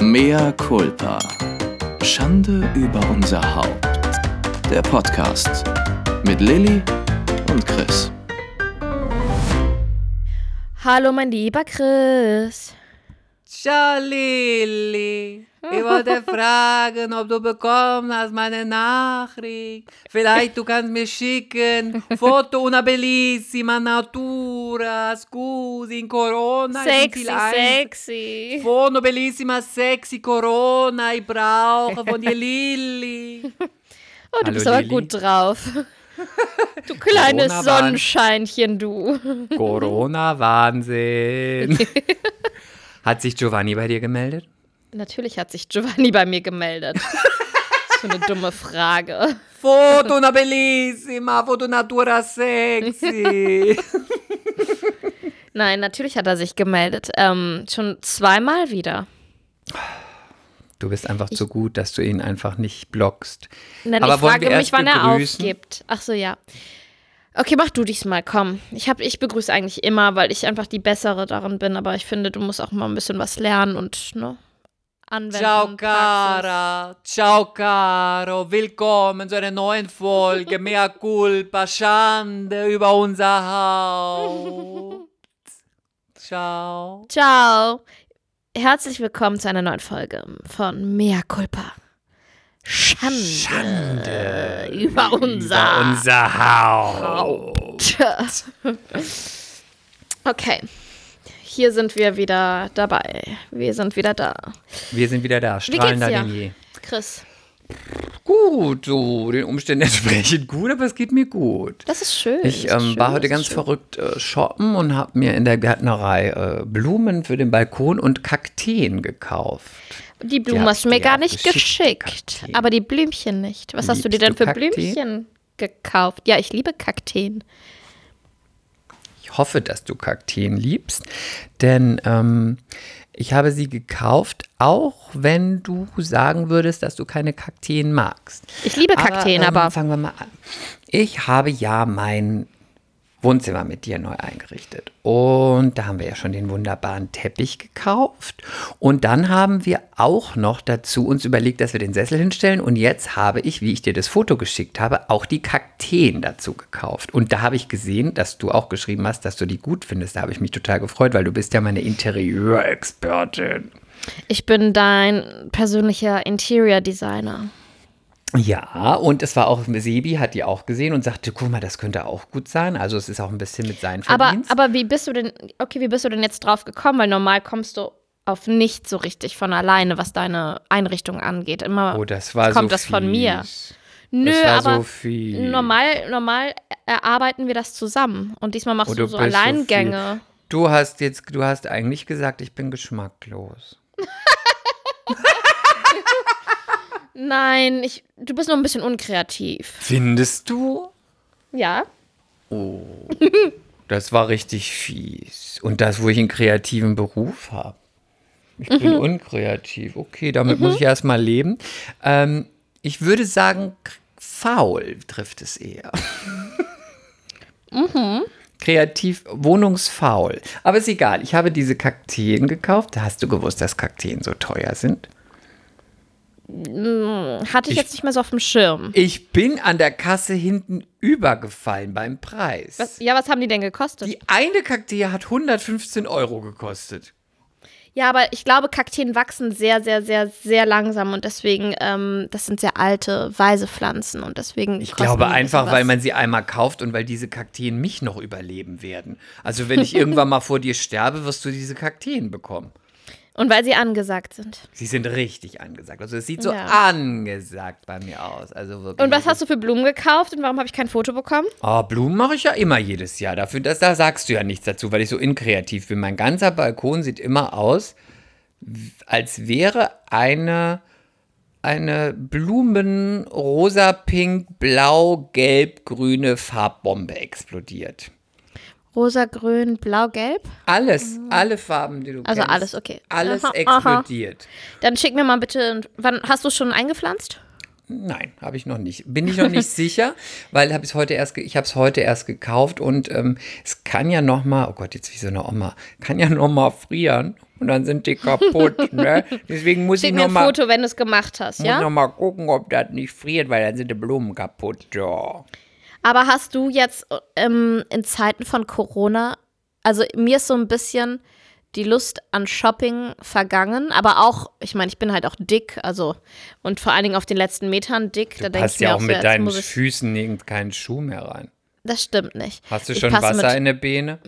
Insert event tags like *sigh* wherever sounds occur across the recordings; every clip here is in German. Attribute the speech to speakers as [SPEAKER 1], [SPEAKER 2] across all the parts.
[SPEAKER 1] Mea culpa. Schande über unser Haupt. Der Podcast mit Lilly und Chris.
[SPEAKER 2] Hallo, mein lieber Chris.
[SPEAKER 3] Ciao Lilly. Ich wollte fragen, ob du bekommen hast meine Nachricht. Vielleicht du kannst mir schicken Foto una bellissima natura, scusi, in Corona.
[SPEAKER 2] Sexy, sexy.
[SPEAKER 3] Foto bellissima sexy Corona, ich brauche von dir Lilly.
[SPEAKER 2] Oh, du
[SPEAKER 3] Hallo,
[SPEAKER 2] bist aber
[SPEAKER 3] Lilly.
[SPEAKER 2] gut drauf. Du *laughs* kleines
[SPEAKER 3] Corona-Wahn.
[SPEAKER 2] Sonnenscheinchen, du.
[SPEAKER 3] Corona-Wahnsinn. *laughs* Hat sich Giovanni bei dir gemeldet?
[SPEAKER 2] Natürlich hat sich Giovanni bei mir gemeldet. *laughs* Das ist für eine dumme Frage.
[SPEAKER 3] Foto una bellissima, foto natura sexy. *laughs*
[SPEAKER 2] Nein, natürlich hat er sich gemeldet. Ähm, schon zweimal wieder.
[SPEAKER 3] Du bist einfach zu gut, dass du ihn einfach nicht blockst.
[SPEAKER 2] Nein,
[SPEAKER 3] Aber
[SPEAKER 2] ich frage mich, wann er
[SPEAKER 3] begrüßen?
[SPEAKER 2] aufgibt. Ach so, ja. Okay, mach du diesmal, komm. Ich, hab, ich begrüße eigentlich immer, weil ich einfach die Bessere darin bin, aber ich finde, du musst auch mal ein bisschen was lernen und ne, anwenden.
[SPEAKER 3] Ciao cara, ciao caro, willkommen zu einer neuen Folge *laughs* Mea culpa, Schande über unser Haupt. Ciao.
[SPEAKER 2] Ciao. Herzlich willkommen zu einer neuen Folge von Mea Culpa. Schande, über unser,
[SPEAKER 3] Über unser Haupt.
[SPEAKER 2] Okay. Hier sind wir wieder dabei. Wir sind wieder da.
[SPEAKER 3] Wir sind wieder da, strahlender denn je.
[SPEAKER 2] Chris,
[SPEAKER 3] Gut, so, den Umständen *laughs* entsprechend gut, aber es geht mir gut.
[SPEAKER 2] das ist schön.
[SPEAKER 3] Ich ähm,
[SPEAKER 2] schön,
[SPEAKER 3] war heute ganz
[SPEAKER 2] schön.
[SPEAKER 3] verrückt äh, shoppen und habe mir in der Gärtnerei äh, Blumen für den Balkon und Kakteen gekauft.
[SPEAKER 2] Die Blumen
[SPEAKER 3] hab
[SPEAKER 2] hast du mir gar nicht
[SPEAKER 3] geschickt,
[SPEAKER 2] geschickt, aber die Blümchen nicht. Was hast du dir
[SPEAKER 3] Liebst
[SPEAKER 2] denn für
[SPEAKER 3] Kakteen?
[SPEAKER 2] Blümchen gekauft? Ja, ich liebe Kakteen.
[SPEAKER 3] Ich hoffe, dass du Kakteen liebst, denn ähm, ich habe sie gekauft, auch wenn du sagen würdest, dass du keine Kakteen magst.
[SPEAKER 2] Ich liebe Kakteen,
[SPEAKER 3] ähm,
[SPEAKER 2] aber
[SPEAKER 3] Fangen wir mal an. Ich habe ja mein Wohnzimmer mit dir neu eingerichtet. Und da haben wir ja schon den wunderbaren Teppich gekauft. Und dann haben wir auch noch dazu uns überlegt, dass wir den Sessel hinstellen. Und jetzt habe ich, wie ich dir das Foto geschickt habe, auch die Kakteen dazu gekauft. Und da habe ich gesehen, dass du auch geschrieben hast, dass du die gut findest. Da habe ich mich total gefreut, weil du bist ja meine Interieurexpertin.
[SPEAKER 2] ich bin dein persönlicher Interior Designer.
[SPEAKER 3] Ja, und es war auch, Sebi hat die auch gesehen und sagte, guck mal, das könnte auch gut sein. Also es ist auch ein bisschen mit seinem
[SPEAKER 2] Aber,
[SPEAKER 3] Verdienst.
[SPEAKER 2] aber wie bist du denn, okay, wie bist du denn jetzt drauf gekommen? Weil normal kommst du auf nicht so richtig von alleine, was deine Einrichtung angeht. Immer
[SPEAKER 3] oh, das war
[SPEAKER 2] kommt
[SPEAKER 3] so
[SPEAKER 2] das von mir.
[SPEAKER 3] fies.
[SPEAKER 2] Nö,
[SPEAKER 3] das war
[SPEAKER 2] aber
[SPEAKER 3] so
[SPEAKER 2] normal, normal erarbeiten wir das zusammen. Und diesmal machst
[SPEAKER 3] Oh,
[SPEAKER 2] du
[SPEAKER 3] du
[SPEAKER 2] so
[SPEAKER 3] bist so
[SPEAKER 2] Alleingänge.
[SPEAKER 3] Du hast jetzt, du hast eigentlich gesagt, ich bin geschmacklos. *laughs*
[SPEAKER 2] Nein, ich, du bist nur ein bisschen unkreativ.
[SPEAKER 3] Findest du?
[SPEAKER 2] Ja.
[SPEAKER 3] Das war richtig fies. Und das, wo ich einen kreativen Beruf habe. Ich bin
[SPEAKER 2] Mhm.
[SPEAKER 3] unkreativ. Okay, damit muss ich erstmal leben. Ähm, ich würde sagen, faul trifft es eher.
[SPEAKER 2] Mhm.
[SPEAKER 3] Kreativ, wohnungsfaul. Aber ist egal. Ich habe diese Kakteen gekauft. Hast du gewusst, dass Kakteen so teuer sind?
[SPEAKER 2] Hatte ich,
[SPEAKER 3] Ich-
[SPEAKER 2] jetzt nicht mehr so auf dem Schirm.
[SPEAKER 3] Ich bin an der Kasse hinten übergefallen beim Preis.
[SPEAKER 2] Was, ja, was haben die denn gekostet?
[SPEAKER 3] Die eine Kaktee hat 115 Euro gekostet.
[SPEAKER 2] ja, aber ich glaube, Kakteen wachsen sehr, sehr, sehr, sehr langsam und deswegen, ähm, das sind sehr alte, weise Pflanzen und deswegen.
[SPEAKER 3] Ich glaube einfach, weil
[SPEAKER 2] was.
[SPEAKER 3] man sie einmal kauft und weil diese Kakteen mich noch überleben werden. Also wenn ich irgendwann mal vor dir sterbe, wirst du diese Kakteen bekommen.
[SPEAKER 2] Und weil sie angesagt sind.
[SPEAKER 3] Sie sind richtig angesagt. Also es sieht so
[SPEAKER 2] Ja.
[SPEAKER 3] angesagt bei mir aus. Also wirklich.
[SPEAKER 2] Und was hast du für Blumen gekauft und warum habe ich kein Foto bekommen?
[SPEAKER 3] Oh, Blumen mache ich ja immer jedes Jahr. Dafür, dass, da sagst du ja nichts dazu, weil ich so inkreativ bin. Mein ganzer Balkon sieht immer aus, als wäre eine, eine Blumen rosa, pink, blau, gelb, grüne Farbbombe explodiert.
[SPEAKER 2] Rosa, grün, blau, gelb.
[SPEAKER 3] Alles, alle Farben, die du
[SPEAKER 2] Also
[SPEAKER 3] kennst.
[SPEAKER 2] alles, okay.
[SPEAKER 3] Alles
[SPEAKER 2] Aha, aha.
[SPEAKER 3] explodiert.
[SPEAKER 2] Dann schick mir mal bitte. Wann hast du schon eingepflanzt?
[SPEAKER 3] Nein, habe ich noch nicht. Bin ich noch nicht *laughs* sicher, weil hab ich's heute erst, ich habe es heute erst gekauft und ähm, es kann ja noch mal, oh Gott, jetzt wie so eine Oma, kann ja noch mal frieren. und dann sind die kaputt. *laughs* ne? Deswegen muss
[SPEAKER 2] Schick
[SPEAKER 3] ich
[SPEAKER 2] mir
[SPEAKER 3] noch
[SPEAKER 2] ein
[SPEAKER 3] mal,
[SPEAKER 2] Foto, wenn du es gemacht hast,
[SPEAKER 3] muss
[SPEAKER 2] ja?
[SPEAKER 3] noch mal gucken, ob das nicht friert, weil dann sind die Blumen kaputt. Ja.
[SPEAKER 2] Aber hast du jetzt ähm, in Zeiten von Corona, also mir ist so ein bisschen die Lust an Shopping vergangen, aber auch, ich meine, ich bin halt auch dick, also und vor allen Dingen auf den letzten Metern dick. da
[SPEAKER 3] Du
[SPEAKER 2] ich
[SPEAKER 3] passt ja
[SPEAKER 2] auch
[SPEAKER 3] auch
[SPEAKER 2] so,
[SPEAKER 3] mit
[SPEAKER 2] jetzt
[SPEAKER 3] deinen Füßen nirgend keinen Schuh mehr rein.
[SPEAKER 2] Das stimmt nicht.
[SPEAKER 3] Hast du
[SPEAKER 2] Ich
[SPEAKER 3] schon Wasser
[SPEAKER 2] mit,
[SPEAKER 3] in der Beine?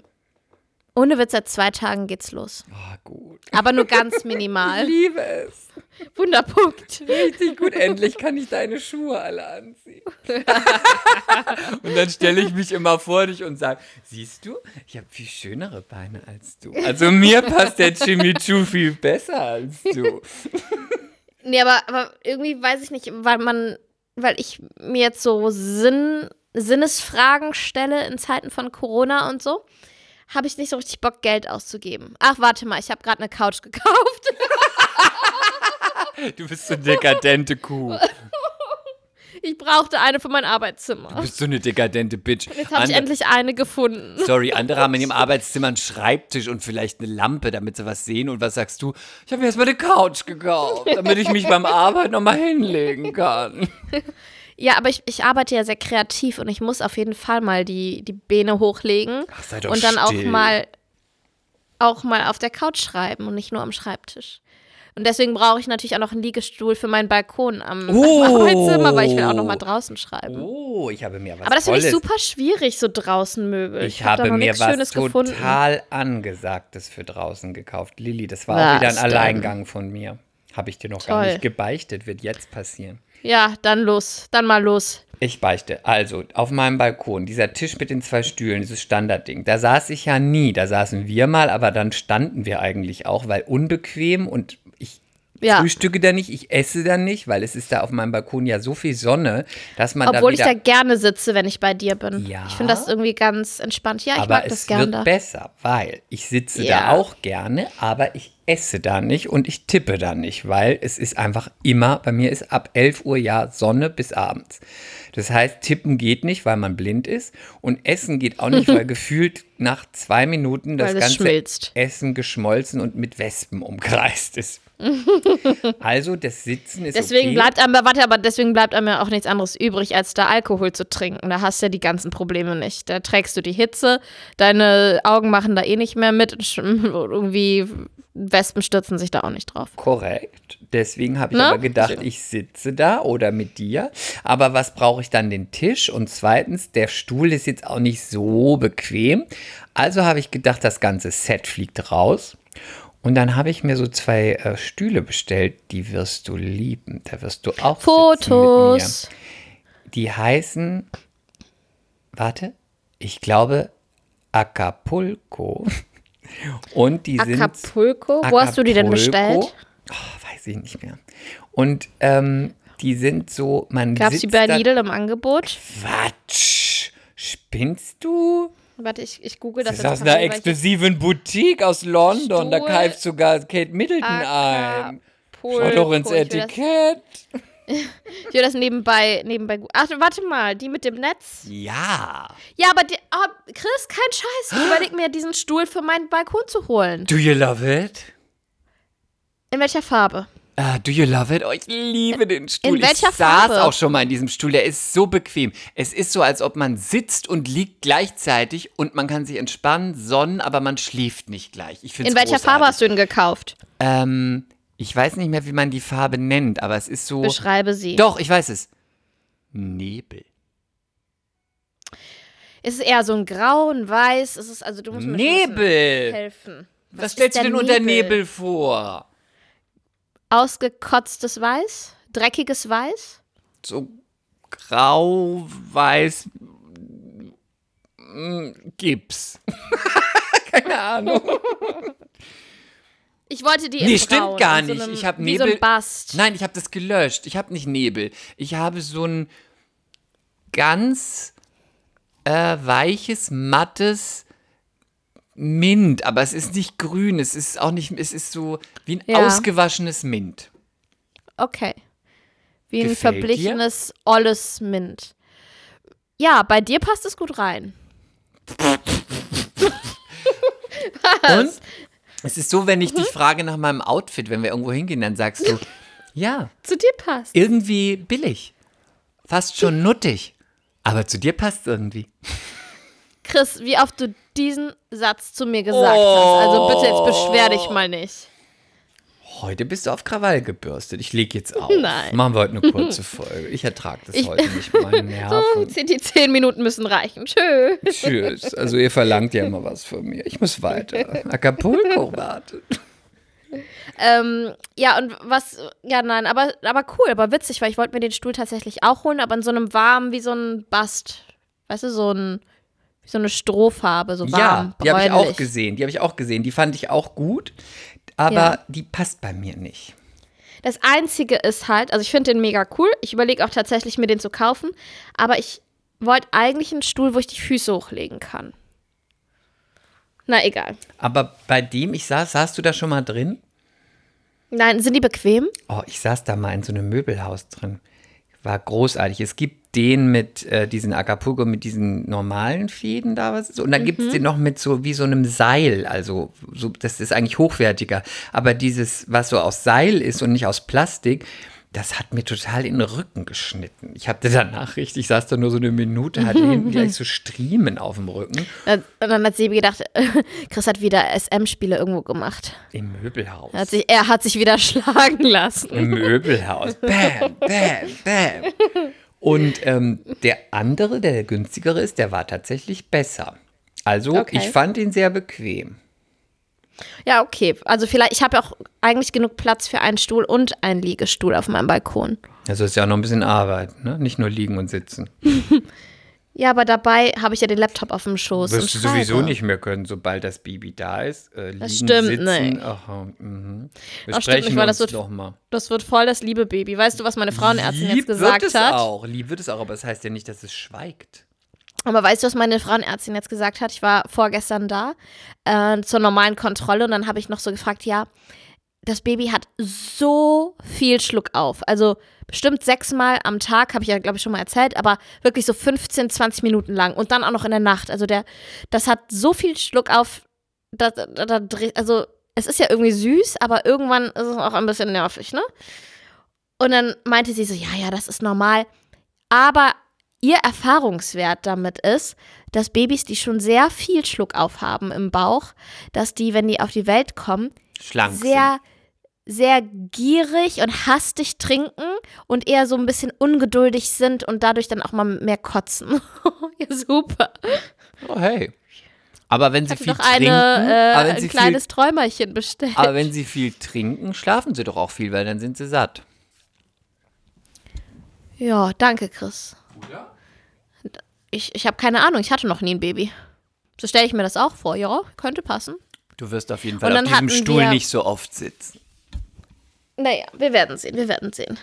[SPEAKER 2] Ohne Witz, seit zwei Tagen geht's los.
[SPEAKER 3] Ah, gut.
[SPEAKER 2] Aber nur ganz *laughs* minimal.
[SPEAKER 3] liebe es.
[SPEAKER 2] Wunderpunkt.
[SPEAKER 3] Richtig gut. Endlich kann ich deine Schuhe alle anziehen. *laughs* und dann stelle ich mich immer vor dich und sage, siehst du, ich habe viel schönere Beine als du. Also mir passt der Jimmy Choo viel besser als du. *laughs*
[SPEAKER 2] Nee, aber, aber irgendwie weiß ich nicht, weil man, weil ich mir jetzt so Sinn, Sinnesfragen stelle in Zeiten von Corona und so, habe ich nicht so richtig Bock, Geld auszugeben. Ach, warte mal, ich habe gerade eine Couch *laughs* gekauft.
[SPEAKER 3] Du bist so eine dekadente Kuh.
[SPEAKER 2] Ich brauchte eine für mein
[SPEAKER 3] Du
[SPEAKER 2] Arbeitszimmer.
[SPEAKER 3] bist so eine dekadente Bitch.
[SPEAKER 2] Jetzt habe ich endlich eine gefunden.
[SPEAKER 3] Sorry, andere haben in ihrem Arbeitszimmer einen Schreibtisch und vielleicht eine Lampe, damit sie was sehen. Und was sagst du? Ich habe mir erstmal eine Couch gekauft, damit ich mich beim Arbeiten nochmal hinlegen kann. *laughs*
[SPEAKER 2] Ja, aber ich, ich arbeite ja sehr kreativ und ich muss auf jeden Fall mal die, die Beine hochlegen
[SPEAKER 3] Ach, sei doch
[SPEAKER 2] und dann auch
[SPEAKER 3] still.
[SPEAKER 2] mal auch mal auf der Couch schreiben und nicht nur am Schreibtisch. Und deswegen brauche ich natürlich auch noch einen Liegestuhl für meinen Balkon am,
[SPEAKER 3] Oh.
[SPEAKER 2] am Arbeitszimmer, weil ich will auch noch mal draußen schreiben.
[SPEAKER 3] Oh, ich habe mir was
[SPEAKER 2] aber das finde ich super schwierig, so draußen Möbel.
[SPEAKER 3] Ich,
[SPEAKER 2] hab da
[SPEAKER 3] habe
[SPEAKER 2] noch
[SPEAKER 3] mir was
[SPEAKER 2] Schönes gefunden.
[SPEAKER 3] total Angesagtes für draußen gekauft. Lilly, das war
[SPEAKER 2] Was
[SPEAKER 3] auch wieder ein
[SPEAKER 2] denn?
[SPEAKER 3] Alleingang von mir. Habe ich dir noch gar
[SPEAKER 2] Toll.
[SPEAKER 3] nicht gebeichtet, wird jetzt passieren.
[SPEAKER 2] Ja, dann los, dann mal los.
[SPEAKER 3] Ich beichte. Also, auf meinem Balkon, dieser Tisch mit den zwei Stühlen, dieses Standardding, da saß ich ja nie. Da saßen wir mal, aber dann standen wir eigentlich auch, weil unbequem und
[SPEAKER 2] Ja.
[SPEAKER 3] frühstücke da nicht, ich esse da nicht, weil es ist da auf meinem Balkon ja so viel Sonne, dass man
[SPEAKER 2] Obwohl
[SPEAKER 3] da
[SPEAKER 2] ich da gerne sitze, wenn ich bei dir bin.
[SPEAKER 3] Ja.
[SPEAKER 2] Ich finde das irgendwie ganz entspannt. Ja, ich
[SPEAKER 3] aber
[SPEAKER 2] mag das
[SPEAKER 3] es
[SPEAKER 2] gerne
[SPEAKER 3] wird
[SPEAKER 2] da.
[SPEAKER 3] besser, weil ich sitze
[SPEAKER 2] Ja.
[SPEAKER 3] da auch gerne, aber ich esse da nicht und ich tippe da nicht, weil es ist einfach immer, bei mir ist ab 11 Uhr ja Sonne bis abends. Das heißt, tippen geht nicht, weil man blind ist und essen geht auch nicht, weil *laughs* gefühlt nach zwei Minuten das
[SPEAKER 2] es
[SPEAKER 3] ganze
[SPEAKER 2] schmilzt.
[SPEAKER 3] Essen geschmolzen und mit Wespen umkreist ist. *laughs* also das Sitzen ist
[SPEAKER 2] Deswegen
[SPEAKER 3] okay.
[SPEAKER 2] bleibt einem, warte, aber deswegen bleibt einem ja auch nichts anderes übrig, als da Alkohol zu trinken. Da hast du ja die ganzen Probleme nicht. Da trägst du die Hitze, deine Augen machen da eh nicht mehr mit und *laughs* irgendwie Wespen stürzen sich da auch nicht drauf.
[SPEAKER 3] Korrekt. Deswegen habe ich
[SPEAKER 2] Ne?
[SPEAKER 3] aber gedacht, ich sitze da oder mit dir. Aber was brauche ich dann den Tisch? Und zweitens, der Stuhl ist jetzt auch nicht so bequem. Also habe ich gedacht, das ganze Set fliegt raus. Und dann habe ich mir so zwei äh, Stühle bestellt, die wirst du lieben. Da wirst du auch sitzen
[SPEAKER 2] Fotos.
[SPEAKER 3] mit mir. Die heißen, warte, ich glaube Acapulco. *laughs* Und die sind
[SPEAKER 2] Acapulco. Wo hast du die denn
[SPEAKER 3] Acapulco.
[SPEAKER 2] bestellt?
[SPEAKER 3] Oh, weiß ich nicht mehr. Und ähm, die sind so, man
[SPEAKER 2] Gab es die bei Lidl im Angebot?
[SPEAKER 3] Quatsch. Spinnst du?
[SPEAKER 2] Warte, ich, ich google das,
[SPEAKER 3] Das ist
[SPEAKER 2] jetzt
[SPEAKER 3] einer exklusiven Boutique aus London. Da
[SPEAKER 2] Stuhl.
[SPEAKER 3] greift sogar Kate Middleton ein. Schau doch ins Etikett. *laughs*
[SPEAKER 2] Ich will das nebenbei, nebenbei. Ach, warte mal, die mit dem Netz?
[SPEAKER 3] Ja.
[SPEAKER 2] Ja, aber die, oh, Chris, kein Scheiß. Ich überlege mir, diesen Stuhl für meinen Balkon zu holen.
[SPEAKER 3] Do you love it?
[SPEAKER 2] In welcher Farbe?
[SPEAKER 3] Ah, do you love it? Oh, ich liebe den Stuhl.
[SPEAKER 2] In welcher
[SPEAKER 3] ich saß
[SPEAKER 2] Farbe?
[SPEAKER 3] auch schon mal in diesem Stuhl. Der ist so bequem. Es ist so, als ob man sitzt und liegt gleichzeitig und man kann sich entspannen, sonnen, aber man schläft nicht gleich. Ich find's
[SPEAKER 2] In welcher
[SPEAKER 3] großartig.
[SPEAKER 2] Farbe hast du ihn gekauft?
[SPEAKER 3] Ähm, ich weiß nicht mehr, wie man die Farbe nennt, aber es ist so.
[SPEAKER 2] Beschreibe sie.
[SPEAKER 3] Doch, ich weiß es. Nebel.
[SPEAKER 2] Ist es eher so ein Grau, ein Weiß? Ist es, also du musst mir
[SPEAKER 3] Nebel!
[SPEAKER 2] helfen.
[SPEAKER 3] Was,
[SPEAKER 2] ist
[SPEAKER 3] stellst du
[SPEAKER 2] denn
[SPEAKER 3] denn unter Nebel vor?
[SPEAKER 2] Ausgekotztes Weiß? Dreckiges Weiß?
[SPEAKER 3] So grau, weiß, mm, Gips. *laughs* Keine Ahnung.
[SPEAKER 2] Ich wollte die
[SPEAKER 3] Nee, stimmt gar
[SPEAKER 2] so
[SPEAKER 3] nicht.
[SPEAKER 2] einem-
[SPEAKER 3] Ich hab
[SPEAKER 2] Wie so
[SPEAKER 3] Nebel-
[SPEAKER 2] ein Bast.
[SPEAKER 3] Nein, ich habe das gelöscht. Ich habe nicht Nebel. Ich habe so ein ganz äh, weiches, mattes Mint, aber es ist nicht grün, es ist auch nicht, es ist so wie ein
[SPEAKER 2] Ja.
[SPEAKER 3] ausgewaschenes Mint.
[SPEAKER 2] Okay. Wie ein
[SPEAKER 3] Gefällt dir?
[SPEAKER 2] verblichenes, olles Mint. Ja, bei dir passt es gut rein. *laughs*
[SPEAKER 3] Und Es ist so, wenn ich
[SPEAKER 2] Mhm.
[SPEAKER 3] dich frage nach meinem Outfit, wenn wir irgendwo hingehen, dann sagst du, *laughs* ja,
[SPEAKER 2] Zu dir passt.
[SPEAKER 3] irgendwie billig. Fast schon nuttig. Aber zu dir passt irgendwie.
[SPEAKER 2] Chris, wie oft du diesen Satz zu mir gesagt hast. Also bitte jetzt beschwer dich mal nicht.
[SPEAKER 3] Heute bist du auf Krawall gebürstet. Ich leg jetzt *laughs* auf.
[SPEAKER 2] Nein.
[SPEAKER 3] Machen wir heute eine kurze *laughs* Folge. Ich ertrage das
[SPEAKER 2] Ich-
[SPEAKER 3] heute nicht. Meine *laughs* Nerven.
[SPEAKER 2] Die die zehn Minuten müssen reichen. Tschö.
[SPEAKER 3] Tschüss. Also ihr verlangt ja immer was von mir. Ich muss weiter. Acapulco wartet.
[SPEAKER 2] Ähm, ja, und was, ja, nein, aber, aber cool, aber witzig, weil ich wollte mir den Stuhl tatsächlich auch holen, aber in so einem warmen, wie so ein Bast. Weißt du, so ein, so eine Strohfarbe, so warm.
[SPEAKER 3] Ja, die habe ich auch gesehen. Die habe ich auch gesehen. Die fand ich auch gut. Aber
[SPEAKER 2] Ja.
[SPEAKER 3] die passt bei mir nicht.
[SPEAKER 2] Das Einzige ist halt, also ich finde den mega cool. Ich überlege auch tatsächlich, mir den zu kaufen. Aber ich wollte eigentlich einen Stuhl, wo ich die Füße hochlegen kann. Na, egal.
[SPEAKER 3] Aber bei dem ich saß, saßt du da schon mal drin?
[SPEAKER 2] Nein, sind die bequem?
[SPEAKER 3] Oh, ich saß da mal in so einem Möbelhaus drin. War großartig. Es gibt den mit äh, diesen Acapulco, mit diesen normalen Fäden da, was ist. Und dann gibt es den noch mit so wie so einem Seil. Also, so, das ist eigentlich hochwertiger. Aber dieses, was so aus Seil ist und nicht aus Plastik, das hat mir total in den Rücken geschnitten. Ich hatte danach richtig, ich saß da nur so eine Minute, hatte hinten *laughs* gleich so Striemen auf dem Rücken
[SPEAKER 2] Und dann hat Sebi gedacht, *laughs* Chris hat wieder SM-Spiele irgendwo gemacht.
[SPEAKER 3] im Möbelhaus.
[SPEAKER 2] Er hat sich, er hat sich wieder *laughs* schlagen lassen.
[SPEAKER 3] Im Möbelhaus. Bam, bam, bam. Und ähm, der andere, der günstigere ist, der war tatsächlich besser. Also
[SPEAKER 2] Okay.
[SPEAKER 3] ich fand ihn sehr bequem.
[SPEAKER 2] Ja, okay. Also vielleicht, ich habe auch eigentlich genug Platz für einen Stuhl und einen Liegestuhl auf meinem Balkon.
[SPEAKER 3] Also ist ja auch noch ein bisschen Arbeit, ne? Nicht nur liegen und sitzen. *laughs*
[SPEAKER 2] Ja, aber dabei habe ich ja den Laptop auf dem Schoß.
[SPEAKER 3] Wirst du sowieso nicht mehr können, sobald das Baby da ist. Äh, liegen,
[SPEAKER 2] stimmt
[SPEAKER 3] sitzen.
[SPEAKER 2] nicht.
[SPEAKER 3] Aha, mhm. Wir
[SPEAKER 2] Ach, stimmt
[SPEAKER 3] sprechen
[SPEAKER 2] nicht, weil das wird-
[SPEAKER 3] doch mal.
[SPEAKER 2] Das wird voll das liebe Baby. Weißt du, was meine Frauenärztin
[SPEAKER 3] Lieb
[SPEAKER 2] jetzt gesagt
[SPEAKER 3] wird es
[SPEAKER 2] hat?
[SPEAKER 3] auch. Lieb wird es auch, aber es heißt ja nicht, dass es schweigt.
[SPEAKER 2] Aber weißt du, was meine Frauenärztin jetzt gesagt hat? Ich war vorgestern da äh, zur normalen Kontrolle und dann habe ich noch so gefragt, ja, das Baby hat so viel Schluck auf. Also bestimmt sechsmal am Tag, habe ich ja, glaube ich, schon mal erzählt, aber wirklich so 15, 20 Minuten lang und dann auch noch in der Nacht. Also der, das hat so viel Schluck auf, da, da, da, also es ist ja irgendwie süß, aber irgendwann ist es auch ein bisschen nervig, ne? Und dann meinte sie so, ja, ja, das ist normal. Aber ihr Erfahrungswert damit ist, dass Babys, die schon sehr viel Schluck aufhaben im Bauch, dass die, wenn die auf die Welt kommen,
[SPEAKER 3] Schlank. sind.
[SPEAKER 2] sehr, sehr gierig und hastig trinken und eher so ein bisschen ungeduldig sind und dadurch dann auch mal mehr kotzen. *laughs* ja, super.
[SPEAKER 3] Oh, hey. Aber wenn sie viel trinken,
[SPEAKER 2] eine, äh,
[SPEAKER 3] aber wenn
[SPEAKER 2] ein
[SPEAKER 3] sie
[SPEAKER 2] kleines Träumerchen bestellt.
[SPEAKER 3] viel, aber wenn sie viel trinken, schlafen sie doch auch viel, weil dann sind sie satt.
[SPEAKER 2] ja, danke, Chris. Ich, ich habe keine Ahnung, ich hatte noch nie ein Baby. So stelle ich mir das auch vor. Ja, könnte passen.
[SPEAKER 3] Du wirst auf jeden
[SPEAKER 2] Und
[SPEAKER 3] Fall auf
[SPEAKER 2] dann
[SPEAKER 3] diesem Stuhl
[SPEAKER 2] wir-
[SPEAKER 3] nicht so oft sitzen.
[SPEAKER 2] Naja, wir werden sehen, wir werden sehen.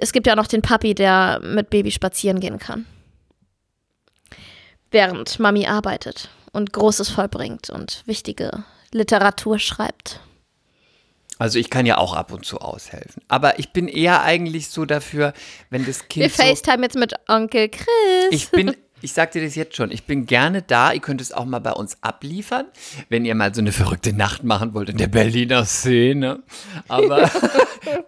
[SPEAKER 2] Es gibt ja auch noch den Papi, der mit Baby spazieren gehen kann. Während Mami arbeitet und Großes vollbringt und wichtige Literatur schreibt.
[SPEAKER 3] Also ich kann ja auch ab und zu aushelfen. Aber ich bin eher eigentlich so dafür, wenn das Kind
[SPEAKER 2] Wir
[SPEAKER 3] so,
[SPEAKER 2] FaceTime jetzt mit Onkel Chris.
[SPEAKER 3] Ich bin, ich sag dir das jetzt schon, ich bin gerne da. Ihr könnt es auch mal bei uns abliefern, wenn ihr mal so eine verrückte Nacht machen wollt in der Berliner Szene. Aber,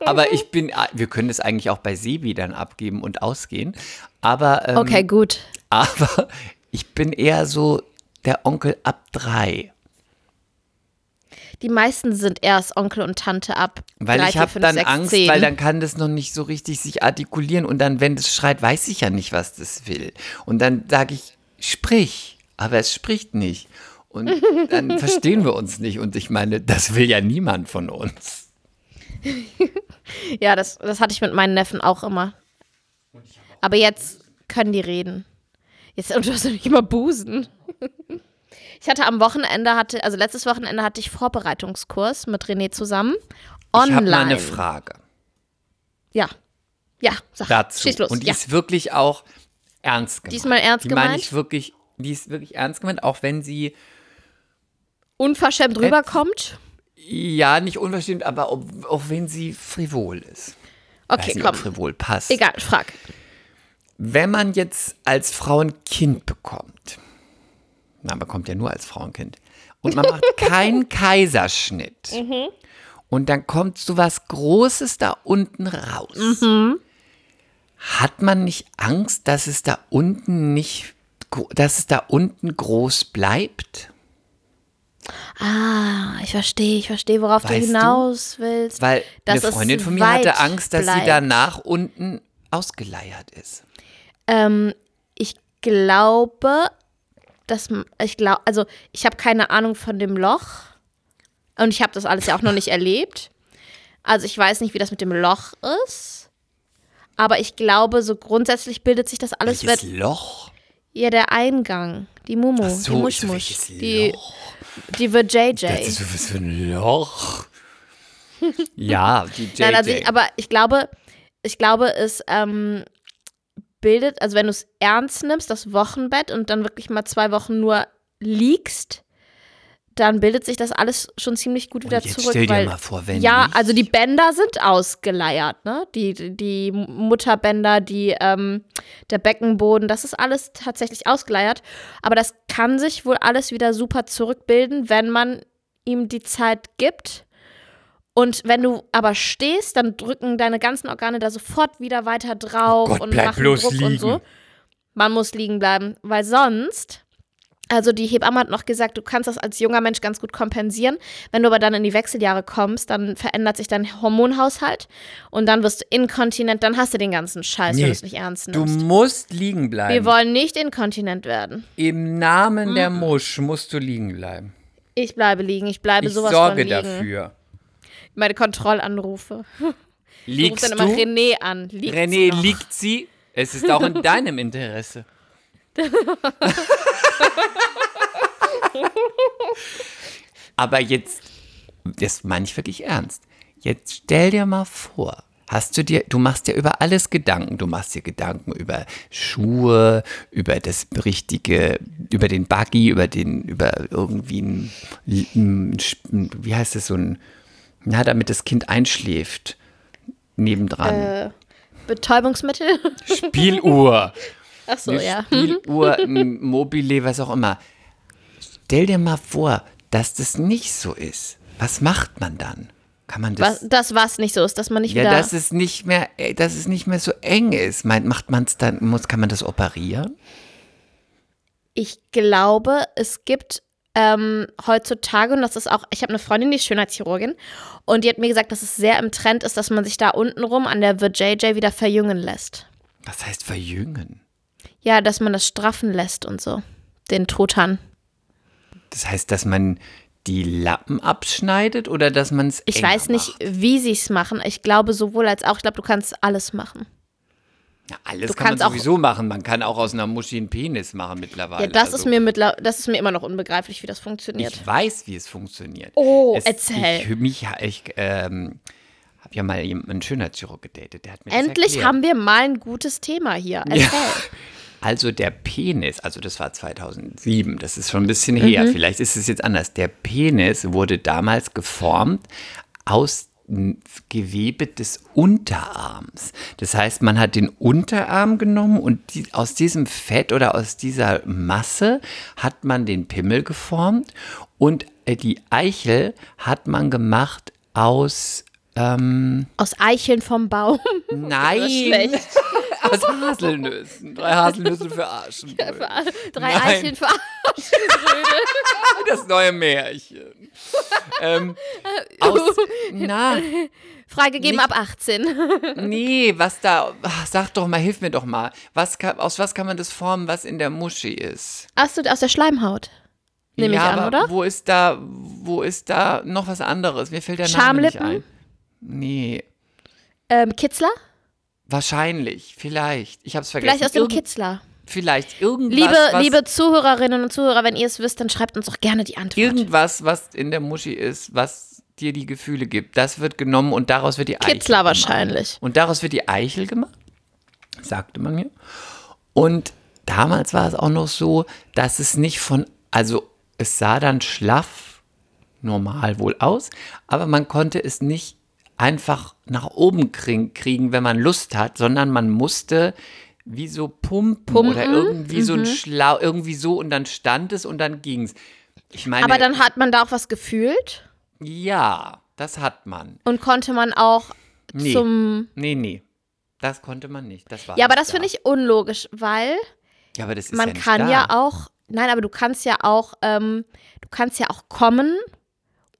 [SPEAKER 3] aber ich bin, wir können es eigentlich auch bei Sebi dann abgeben und ausgehen. Aber, ähm,
[SPEAKER 2] okay, gut.
[SPEAKER 3] aber ich bin eher so der Onkel ab drei.
[SPEAKER 2] Die meisten sind erst Onkel und Tante ab.
[SPEAKER 3] Weil
[SPEAKER 2] drei,
[SPEAKER 3] ich
[SPEAKER 2] vier,
[SPEAKER 3] habe dann
[SPEAKER 2] sechs,
[SPEAKER 3] Angst,
[SPEAKER 2] zehn.
[SPEAKER 3] weil dann kann das noch nicht so richtig sich artikulieren und dann, wenn das schreit, weiß ich ja nicht, was das will. Und dann sage ich, sprich, aber es spricht nicht. Und dann *laughs* verstehen wir uns nicht. Und ich meine, das will ja niemand von uns. *laughs*
[SPEAKER 2] Ja, das, das hatte ich mit meinen Neffen auch immer. Aber jetzt können die reden. Jetzt und *laughs* du hast nicht immer Busen. Ich hatte am Wochenende, hatte, also letztes Wochenende hatte ich Vorbereitungskurs mit René zusammen. Online.
[SPEAKER 3] Ich habe mal eine Frage
[SPEAKER 2] Ja. Ja, sag.
[SPEAKER 3] dazu.
[SPEAKER 2] Schieß los.
[SPEAKER 3] Und die
[SPEAKER 2] ja.
[SPEAKER 3] ist wirklich auch ernst gemeint.
[SPEAKER 2] Diesmal ernst
[SPEAKER 3] die meine
[SPEAKER 2] gemeint?
[SPEAKER 3] ich wirklich, die ist wirklich ernst gemeint, auch wenn sie,
[SPEAKER 2] Unverschämt rüberkommt.
[SPEAKER 3] ja, nicht unverschämt, aber ob, auch wenn sie frivol ist.
[SPEAKER 2] Okay,
[SPEAKER 3] Weiß nicht,
[SPEAKER 2] komm.
[SPEAKER 3] ob frivol passt.
[SPEAKER 2] Egal, frag.
[SPEAKER 3] Wenn man jetzt als Frau ein Kind bekommt, man bekommt ja nur als Frau ein Kind, und man macht *laughs* keinen Kaiserschnitt. Und dann kommt so was Großes da unten raus. Hat man nicht Angst, dass es da unten nicht, dass es da unten groß bleibt?
[SPEAKER 2] Ah, ich verstehe, ich verstehe, worauf du
[SPEAKER 3] Weißt du?
[SPEAKER 2] hinaus willst.
[SPEAKER 3] Weil eine Freundin von mir hatte Angst, dass sie
[SPEAKER 2] bleibt.
[SPEAKER 3] danach unten ausgeleiert ist.
[SPEAKER 2] Ähm, ich glaube, dass ich glaube, also ich habe keine Ahnung von dem Loch und ich habe das alles ja auch noch nicht *laughs* erlebt. Also ich weiß nicht, wie das mit dem Loch ist. Aber ich glaube, so grundsätzlich bildet sich das alles,
[SPEAKER 3] Welches
[SPEAKER 2] wird
[SPEAKER 3] Loch?
[SPEAKER 2] ja der Eingang, die Mumu, die
[SPEAKER 3] so, so
[SPEAKER 2] Muschmusch,
[SPEAKER 3] welches
[SPEAKER 2] die
[SPEAKER 3] Loch?
[SPEAKER 2] die wird JJ.
[SPEAKER 3] Das ist was für ein Loch. *laughs* ja, die JJ.
[SPEAKER 2] Nein, also ich, aber ich glaube, ich glaube, es ähm, bildet, also wenn du es ernst nimmst, das Wochenbett und dann wirklich mal zwei Wochen nur liegst, dann bildet sich das alles schon ziemlich gut wieder
[SPEAKER 3] Und jetzt
[SPEAKER 2] zurück.
[SPEAKER 3] stell dir
[SPEAKER 2] weil,
[SPEAKER 3] mal vor, wenn
[SPEAKER 2] ja, also die Bänder sind ausgeleiert, ne? Die, die- die Mutterbänder, die, ähm, der Beckenboden, das ist alles tatsächlich ausgeleiert. Aber das kann sich wohl alles wieder super zurückbilden, wenn man ihm die Zeit gibt. Und wenn du aber stehst, dann drücken deine ganzen Organe da sofort wieder weiter drauf
[SPEAKER 3] Oh Gott,
[SPEAKER 2] und
[SPEAKER 3] bleib
[SPEAKER 2] machen
[SPEAKER 3] bloß
[SPEAKER 2] Druck und
[SPEAKER 3] liegen.
[SPEAKER 2] so. Man muss liegen bleiben, weil sonst also die Hebamme hat noch gesagt, du kannst das als junger Mensch ganz gut kompensieren. Wenn du aber dann in die Wechseljahre kommst, dann verändert sich dein Hormonhaushalt und dann wirst du inkontinent, dann hast du den ganzen Scheiß, wenn
[SPEAKER 3] Nee,
[SPEAKER 2] du es nicht ernst
[SPEAKER 3] Du
[SPEAKER 2] nimmst.
[SPEAKER 3] musst liegen
[SPEAKER 2] Wir
[SPEAKER 3] bleiben.
[SPEAKER 2] wollen nicht inkontinent werden.
[SPEAKER 3] Im Namen der Musch musst du liegen bleiben.
[SPEAKER 2] Ich bleibe liegen, ich bleibe
[SPEAKER 3] Ich
[SPEAKER 2] sowas
[SPEAKER 3] sorge
[SPEAKER 2] von liegen.
[SPEAKER 3] dafür.
[SPEAKER 2] Meine Kontrollanrufe. Du rufst
[SPEAKER 3] Liegst
[SPEAKER 2] dann immer
[SPEAKER 3] du?
[SPEAKER 2] René an. Liegt
[SPEAKER 3] René,
[SPEAKER 2] sie
[SPEAKER 3] liegt sie? Es ist auch in deinem Interesse. *laughs* Aber jetzt, das meine ich wirklich ernst. Jetzt stell dir mal vor, hast du dir, du machst dir über alles Gedanken. Du machst dir Gedanken über Schuhe, über das richtige, über den Buggy, über den, über irgendwie ein, ein wie heißt es, so ein, na, damit das Kind einschläft. Nebendran.
[SPEAKER 2] Äh, Betäubungsmittel?
[SPEAKER 3] Spieluhr. *laughs*
[SPEAKER 2] Ach so,
[SPEAKER 3] eine
[SPEAKER 2] ja.
[SPEAKER 3] Spieluhr, *laughs* Mobile, was auch immer. Stell dir mal vor, dass das nicht so ist. Was macht man dann? Kann man das?
[SPEAKER 2] Was, das, was nicht so ist, dass man nicht
[SPEAKER 3] ja,
[SPEAKER 2] wieder.
[SPEAKER 3] dass es nicht mehr, äh, dass es nicht mehr so eng ist. Meint, macht man es dann? Muss, kann man das operieren?
[SPEAKER 2] Ich glaube, es gibt ähm, heutzutage, und das ist auch, ich habe eine Freundin, die ist Schönheitschirurgin, und die hat mir gesagt, dass es sehr im Trend ist, dass man sich da untenrum an der VJJ wieder verjüngen lässt.
[SPEAKER 3] Was heißt verjüngen?
[SPEAKER 2] Ja, dass man das straffen lässt und so. Den Truthahn.
[SPEAKER 3] Das heißt, dass man die Lappen abschneidet oder dass man es
[SPEAKER 2] Ich weiß nicht, wie sie es machen. Ich glaube sowohl als auch, ich glaube, du kannst alles machen.
[SPEAKER 3] Ja, alles
[SPEAKER 2] du
[SPEAKER 3] kann man sowieso machen. Man kann auch aus einer Muschi einen Penis machen mittlerweile.
[SPEAKER 2] Ja, das
[SPEAKER 3] Also-
[SPEAKER 2] ist mir mittler das ist mir immer noch unbegreiflich, wie das funktioniert.
[SPEAKER 3] Ich weiß, wie es funktioniert.
[SPEAKER 2] Oh,
[SPEAKER 3] es,
[SPEAKER 2] erzähl.
[SPEAKER 3] Ich, mich, ich ähm, habe ja mal einen Schönheitschirurg gedatet, der hat mir
[SPEAKER 2] Endlich haben wir mal ein gutes Thema hier. Erzähl. *laughs*
[SPEAKER 3] Also der Penis, also das war 2007, das ist schon ein bisschen her, vielleicht ist es jetzt anders. Der Penis wurde damals geformt aus Gewebe des Unterarms. Das heißt, man hat den Unterarm genommen und die, aus diesem Fett oder aus dieser Masse hat man den Pimmel geformt und äh, die Eichel hat man gemacht aus ähm,
[SPEAKER 2] Aus Eicheln vom Baum.
[SPEAKER 3] Nein, *laughs*
[SPEAKER 2] schlecht.
[SPEAKER 3] Aus Haselnüssen. Drei Haselnüsse für Aschenbrödel.
[SPEAKER 2] Drei
[SPEAKER 3] Nein.
[SPEAKER 2] Eicheln für
[SPEAKER 3] Das neue Märchen. ähm, aus, *laughs* na,
[SPEAKER 2] Freigegeben ab 18.
[SPEAKER 3] nee, was da, ach, sag doch mal, hilf mir doch mal. Was kann, aus was kann man das formen, was in der Muschi ist?
[SPEAKER 2] Achso, aus der Schleimhaut. Nehme
[SPEAKER 3] ja,
[SPEAKER 2] ich an,
[SPEAKER 3] aber
[SPEAKER 2] oder?
[SPEAKER 3] Wo ist da, wo ist da noch was anderes? Mir fällt der Name nicht ein. Nee,
[SPEAKER 2] Ähm, Kitzler?
[SPEAKER 3] Wahrscheinlich, vielleicht. Ich hab's vergessen.
[SPEAKER 2] Vielleicht aus dem
[SPEAKER 3] Irgend-
[SPEAKER 2] Kitzler.
[SPEAKER 3] Vielleicht irgendwas,
[SPEAKER 2] Liebe, liebe Zuhörerinnen und Zuhörer, wenn ihr es wisst, dann schreibt uns doch gerne die Antwort.
[SPEAKER 3] irgendwas, was in der Muschi ist, was dir die Gefühle gibt, das wird genommen und daraus wird die Eichel
[SPEAKER 2] Kitzler
[SPEAKER 3] gemacht.
[SPEAKER 2] wahrscheinlich.
[SPEAKER 3] Und daraus wird die Eichel gemacht, sagte man mir. Und damals war es auch noch so, dass es nicht von, also es sah dann schlaff, normal wohl aus, aber man konnte es nicht einfach nach oben kriegen, wenn man Lust hat, sondern man musste wie so pumpen,
[SPEAKER 2] Pumpen?
[SPEAKER 3] oder irgendwie so
[SPEAKER 2] Mhm.
[SPEAKER 3] ein Schlau, irgendwie so und dann stand es und dann ging es. Ich meine,
[SPEAKER 2] Aber dann hat man da auch was gefühlt
[SPEAKER 3] ja, das hat man.
[SPEAKER 2] und konnte man auch
[SPEAKER 3] Nee.
[SPEAKER 2] zum.
[SPEAKER 3] Nee, nee. Das konnte man nicht. Das war
[SPEAKER 2] Ja, aber das finde
[SPEAKER 3] da.
[SPEAKER 2] ich unlogisch, weil
[SPEAKER 3] Ja, aber das ist
[SPEAKER 2] man
[SPEAKER 3] ja
[SPEAKER 2] kann
[SPEAKER 3] da.
[SPEAKER 2] ja auch. Nein, aber du kannst ja auch, ähm, du kannst ja auch kommen,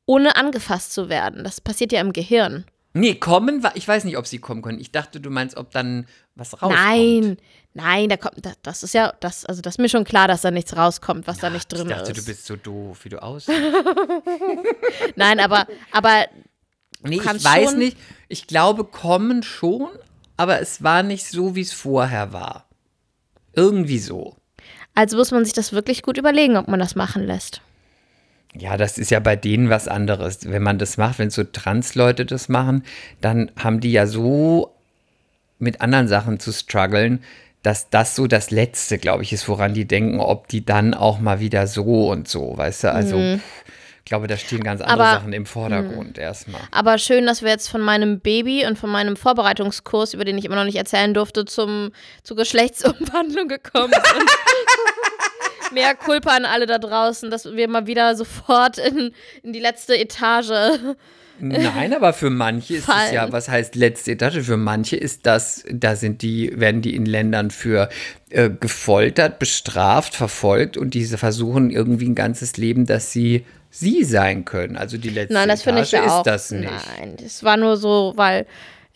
[SPEAKER 2] ohne angefasst zu werden. Das passiert ja im Gehirn.
[SPEAKER 3] Nee, kommen war. Ich weiß nicht, ob sie kommen können. Ich dachte, du meinst, ob dann was rauskommt.
[SPEAKER 2] Nein, nein, da kommt, das, ist ja, das, also das ist mir schon klar, dass da nichts rauskommt, was da nicht drin
[SPEAKER 3] Ich dachte,
[SPEAKER 2] ist.
[SPEAKER 3] du bist so doof, wie du aussiehst. *laughs*
[SPEAKER 2] Nein, aber, aber
[SPEAKER 3] Nee, ich weiß
[SPEAKER 2] schon-
[SPEAKER 3] nicht. Ich glaube, kommen schon, aber es war nicht so, wie es vorher war. Irgendwie so.
[SPEAKER 2] also muss man sich das wirklich gut überlegen, ob man das machen lässt.
[SPEAKER 3] Ja, das ist ja bei denen was anderes. Wenn man das macht, wenn so Trans-Leute das machen, dann haben die ja so mit anderen Sachen zu strugglen, dass das so das Letzte, glaube ich, ist, woran die denken, ob die dann auch mal wieder so und so, weißt du? Also, pff, ich glaube, da stehen ganz andere
[SPEAKER 2] Mhm. Aber-
[SPEAKER 3] Sachen im Vordergrund erstmal.
[SPEAKER 2] Aber schön, dass wir jetzt von meinem Baby und von meinem Vorbereitungskurs, über den ich immer noch nicht erzählen durfte, zum, zur Geschlechtsumwandlung gekommen sind. *laughs* Mehr Kulpa an alle da draußen, dass wir mal wieder sofort in, in die letzte Etage.
[SPEAKER 3] Nein, aber für manche ist es ja,
[SPEAKER 2] Fallen.
[SPEAKER 3] was heißt letzte Etage? Für manche ist das, da sind die, werden die in Ländern für äh, gefoltert, bestraft, verfolgt und diese versuchen irgendwie ein ganzes Leben, dass sie sie sein können. Also die letzte
[SPEAKER 2] Nein, das finde
[SPEAKER 3] Etage
[SPEAKER 2] ich ja
[SPEAKER 3] ist
[SPEAKER 2] auch.
[SPEAKER 3] das nicht.
[SPEAKER 2] Nein, das war nur so, weil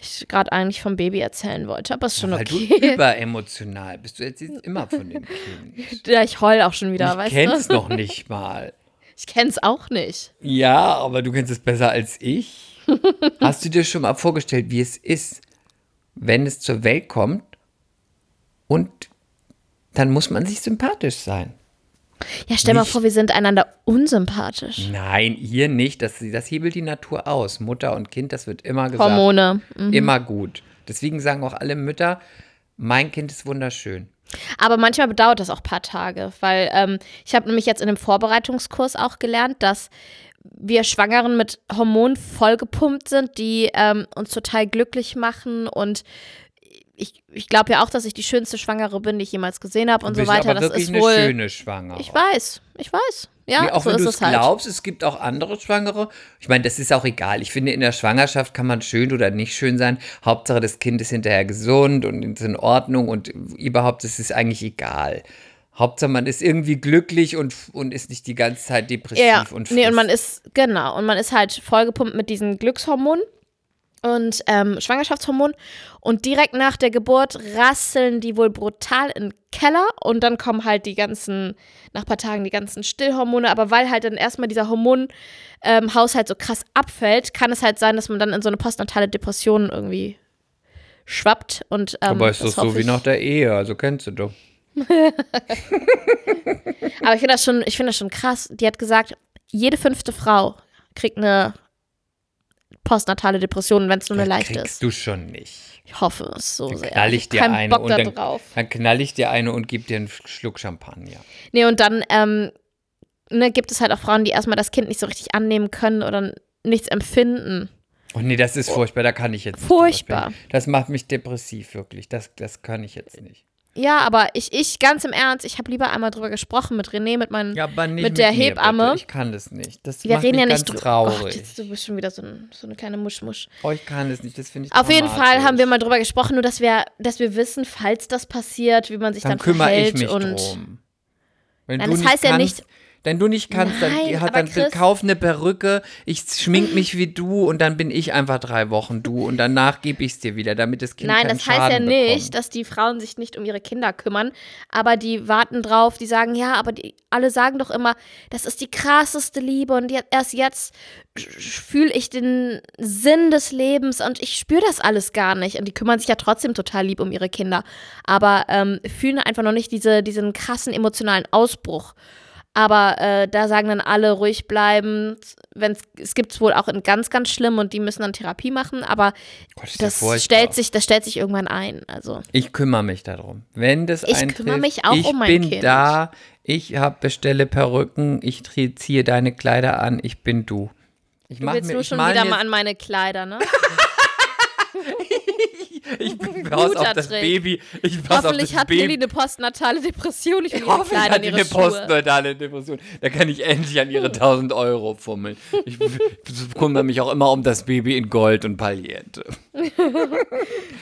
[SPEAKER 2] ich gerade eigentlich vom Baby erzählen wollte, aber ist schon
[SPEAKER 3] Weil du
[SPEAKER 2] okay. *laughs*
[SPEAKER 3] überemotional bist. Du erzählst immer von dem Kind.
[SPEAKER 2] Ja, ich heul auch schon wieder,
[SPEAKER 3] ich
[SPEAKER 2] weißt
[SPEAKER 3] kenn's
[SPEAKER 2] du?
[SPEAKER 3] noch nicht mal.
[SPEAKER 2] Ich kenn's auch nicht.
[SPEAKER 3] Ja, aber du kennst es besser als ich. *laughs* Hast du dir schon mal vorgestellt, wie es ist, wenn es zur Welt kommt und dann muss man sich sympathisch sein?
[SPEAKER 2] Ja, stell mal
[SPEAKER 3] Nicht-
[SPEAKER 2] vor, wir sind einander unsympathisch.
[SPEAKER 3] Nein, ihr nicht. Das, das hebelt die Natur aus. Mutter und Kind, das wird immer gesagt.
[SPEAKER 2] Hormone. Mhm.
[SPEAKER 3] Immer gut. Deswegen sagen auch alle Mütter, mein Kind ist wunderschön.
[SPEAKER 2] Aber manchmal bedauert das auch ein paar Tage, weil ähm, ich habe nämlich jetzt in dem Vorbereitungskurs auch gelernt, dass wir Schwangeren mit Hormonen vollgepumpt sind, die ähm, uns total glücklich machen und ich, ich glaube ja auch, dass ich die schönste Schwangere bin, die ich jemals gesehen habe und so weiter. Das ist
[SPEAKER 3] eine
[SPEAKER 2] wohl.
[SPEAKER 3] schöne Schwangere.
[SPEAKER 2] Ich weiß, ich weiß. Ja,
[SPEAKER 3] Nee, auch
[SPEAKER 2] so
[SPEAKER 3] wenn
[SPEAKER 2] ist
[SPEAKER 3] du
[SPEAKER 2] es halt.
[SPEAKER 3] glaubst, es gibt auch andere Schwangere. Ich meine, das ist auch egal. Ich finde, in der Schwangerschaft kann man schön oder nicht schön sein. Hauptsache, das Kind ist hinterher gesund und ist in Ordnung und überhaupt ist es eigentlich egal. Hauptsache, man ist irgendwie glücklich und, und ist nicht die ganze Zeit depressiv
[SPEAKER 2] Ja,
[SPEAKER 3] und
[SPEAKER 2] nee, und man
[SPEAKER 3] frisst.
[SPEAKER 2] ist, genau, und man ist halt vollgepumpt mit diesen Glückshormonen und ähm, Schwangerschaftshormonen. Und direkt nach der Geburt rasseln die wohl brutal in den Keller und dann kommen halt die ganzen, nach ein paar Tagen die ganzen Stillhormone. Aber weil halt dann erstmal dieser Hormonhaushalt ähm, so krass abfällt, kann es halt sein, dass man dann in so eine postnatale Depression irgendwie schwappt. Und, ähm,
[SPEAKER 3] Aber ist
[SPEAKER 2] das
[SPEAKER 3] doch so wie nach der Ehe, also kennst du doch. *laughs*
[SPEAKER 2] Aber ich finde das schon, ich finde das schon krass. Die hat gesagt, jede fünfte Frau kriegt eine postnatale Depression, wenn es nur eine
[SPEAKER 3] Das
[SPEAKER 2] leichte
[SPEAKER 3] kriegst
[SPEAKER 2] ist.
[SPEAKER 3] du schon nicht.
[SPEAKER 2] Ich hoffe es so
[SPEAKER 3] Dann
[SPEAKER 2] sehr.
[SPEAKER 3] knall ich dir eine
[SPEAKER 2] Bock
[SPEAKER 3] und
[SPEAKER 2] da
[SPEAKER 3] dann,
[SPEAKER 2] drauf.
[SPEAKER 3] dann knall ich dir eine und gib dir einen Schluck Champagner.
[SPEAKER 2] Nee, und dann ähm, ne, gibt es halt auch Frauen, die erstmal das Kind nicht so richtig annehmen können oder nichts empfinden.
[SPEAKER 3] Oh nee, das ist furchtbar, da kann ich jetzt nicht
[SPEAKER 2] Furchtbar.
[SPEAKER 3] sprechen. Das macht mich depressiv, wirklich. Das, das kann ich jetzt nicht.
[SPEAKER 2] Ja, aber ich, ich ganz im Ernst, ich habe lieber einmal drüber gesprochen mit René, mit meinen.
[SPEAKER 3] Ja, nicht
[SPEAKER 2] Mit der
[SPEAKER 3] mir,
[SPEAKER 2] Hebamme.
[SPEAKER 3] Bitte. Ich kann das nicht. Das
[SPEAKER 2] wir
[SPEAKER 3] macht
[SPEAKER 2] reden
[SPEAKER 3] mich
[SPEAKER 2] ja
[SPEAKER 3] ganz
[SPEAKER 2] nicht drüber.
[SPEAKER 3] traurig.
[SPEAKER 2] Gott, jetzt, du bist schon wieder so, ein, so eine kleine Muschmusch.
[SPEAKER 3] oh, ich kann das nicht. Das finde ich
[SPEAKER 2] Auf jeden. Fall haben wir mal drüber gesprochen, nur dass wir, dass wir wissen, falls das passiert, wie man sich
[SPEAKER 3] Dann
[SPEAKER 2] dann,
[SPEAKER 3] kümmere ich
[SPEAKER 2] verhält
[SPEAKER 3] mich
[SPEAKER 2] und
[SPEAKER 3] drum. Wenn
[SPEAKER 2] Nein, das heißt ja
[SPEAKER 3] kannst,
[SPEAKER 2] nicht-
[SPEAKER 3] Wenn du nicht kannst, dann,
[SPEAKER 2] Nein,
[SPEAKER 3] hat,
[SPEAKER 2] aber
[SPEAKER 3] dann
[SPEAKER 2] Chris-
[SPEAKER 3] kauf eine Perücke, ich schmink mich wie du und dann bin ich einfach drei Wochen du und danach gebe ich es dir wieder, damit das Kind
[SPEAKER 2] Nein, das heißt ja
[SPEAKER 3] Schaden
[SPEAKER 2] nicht,
[SPEAKER 3] bekommt.
[SPEAKER 2] dass die Frauen sich nicht um ihre Kinder kümmern, aber die warten drauf, die sagen, ja, aber die, alle sagen doch immer, das ist die krasseste Liebe und erst jetzt fühle ich den Sinn des Lebens und ich spüre das alles gar nicht. Und die kümmern sich ja trotzdem total lieb um ihre Kinder, aber ähm, fühlen einfach noch nicht diese, diesen krassen emotionalen Ausbruch. Aber äh, da sagen dann alle ruhig bleiben. Wenn's, es gibt es wohl auch in ganz, ganz schlimm und die müssen dann Therapie machen, aber
[SPEAKER 3] Gott, ja
[SPEAKER 2] das stellt sich, das stellt sich irgendwann ein. Also
[SPEAKER 3] Ich kümmere mich darum. Wenn das
[SPEAKER 2] Ich
[SPEAKER 3] eintrifft,
[SPEAKER 2] kümmere mich auch
[SPEAKER 3] ich
[SPEAKER 2] um mein
[SPEAKER 3] bin
[SPEAKER 2] Kind.
[SPEAKER 3] da, ich hab, bestelle Perücken, ich ziehe deine Kleider an, ich bin du. Ich
[SPEAKER 2] du willst
[SPEAKER 3] mir,
[SPEAKER 2] nur schon wieder mal an meine Kleider, ne? *laughs*
[SPEAKER 3] Ich *laughs* bin
[SPEAKER 2] Guter
[SPEAKER 3] auf das
[SPEAKER 2] Trick.
[SPEAKER 3] Baby. Ich pass
[SPEAKER 2] Hoffentlich
[SPEAKER 3] auf das
[SPEAKER 2] hat
[SPEAKER 3] Baby.
[SPEAKER 2] Lilly eine postnatale Depression. Ich will ihre
[SPEAKER 3] Hoffentlich
[SPEAKER 2] Kleider
[SPEAKER 3] hat eine
[SPEAKER 2] Schuhe.
[SPEAKER 3] postneutale Depression. Da kann ich endlich an ihre 1000 Euro fummeln. Ich *laughs* kümmere mich auch immer um das Baby in Gold und Paillette. *laughs*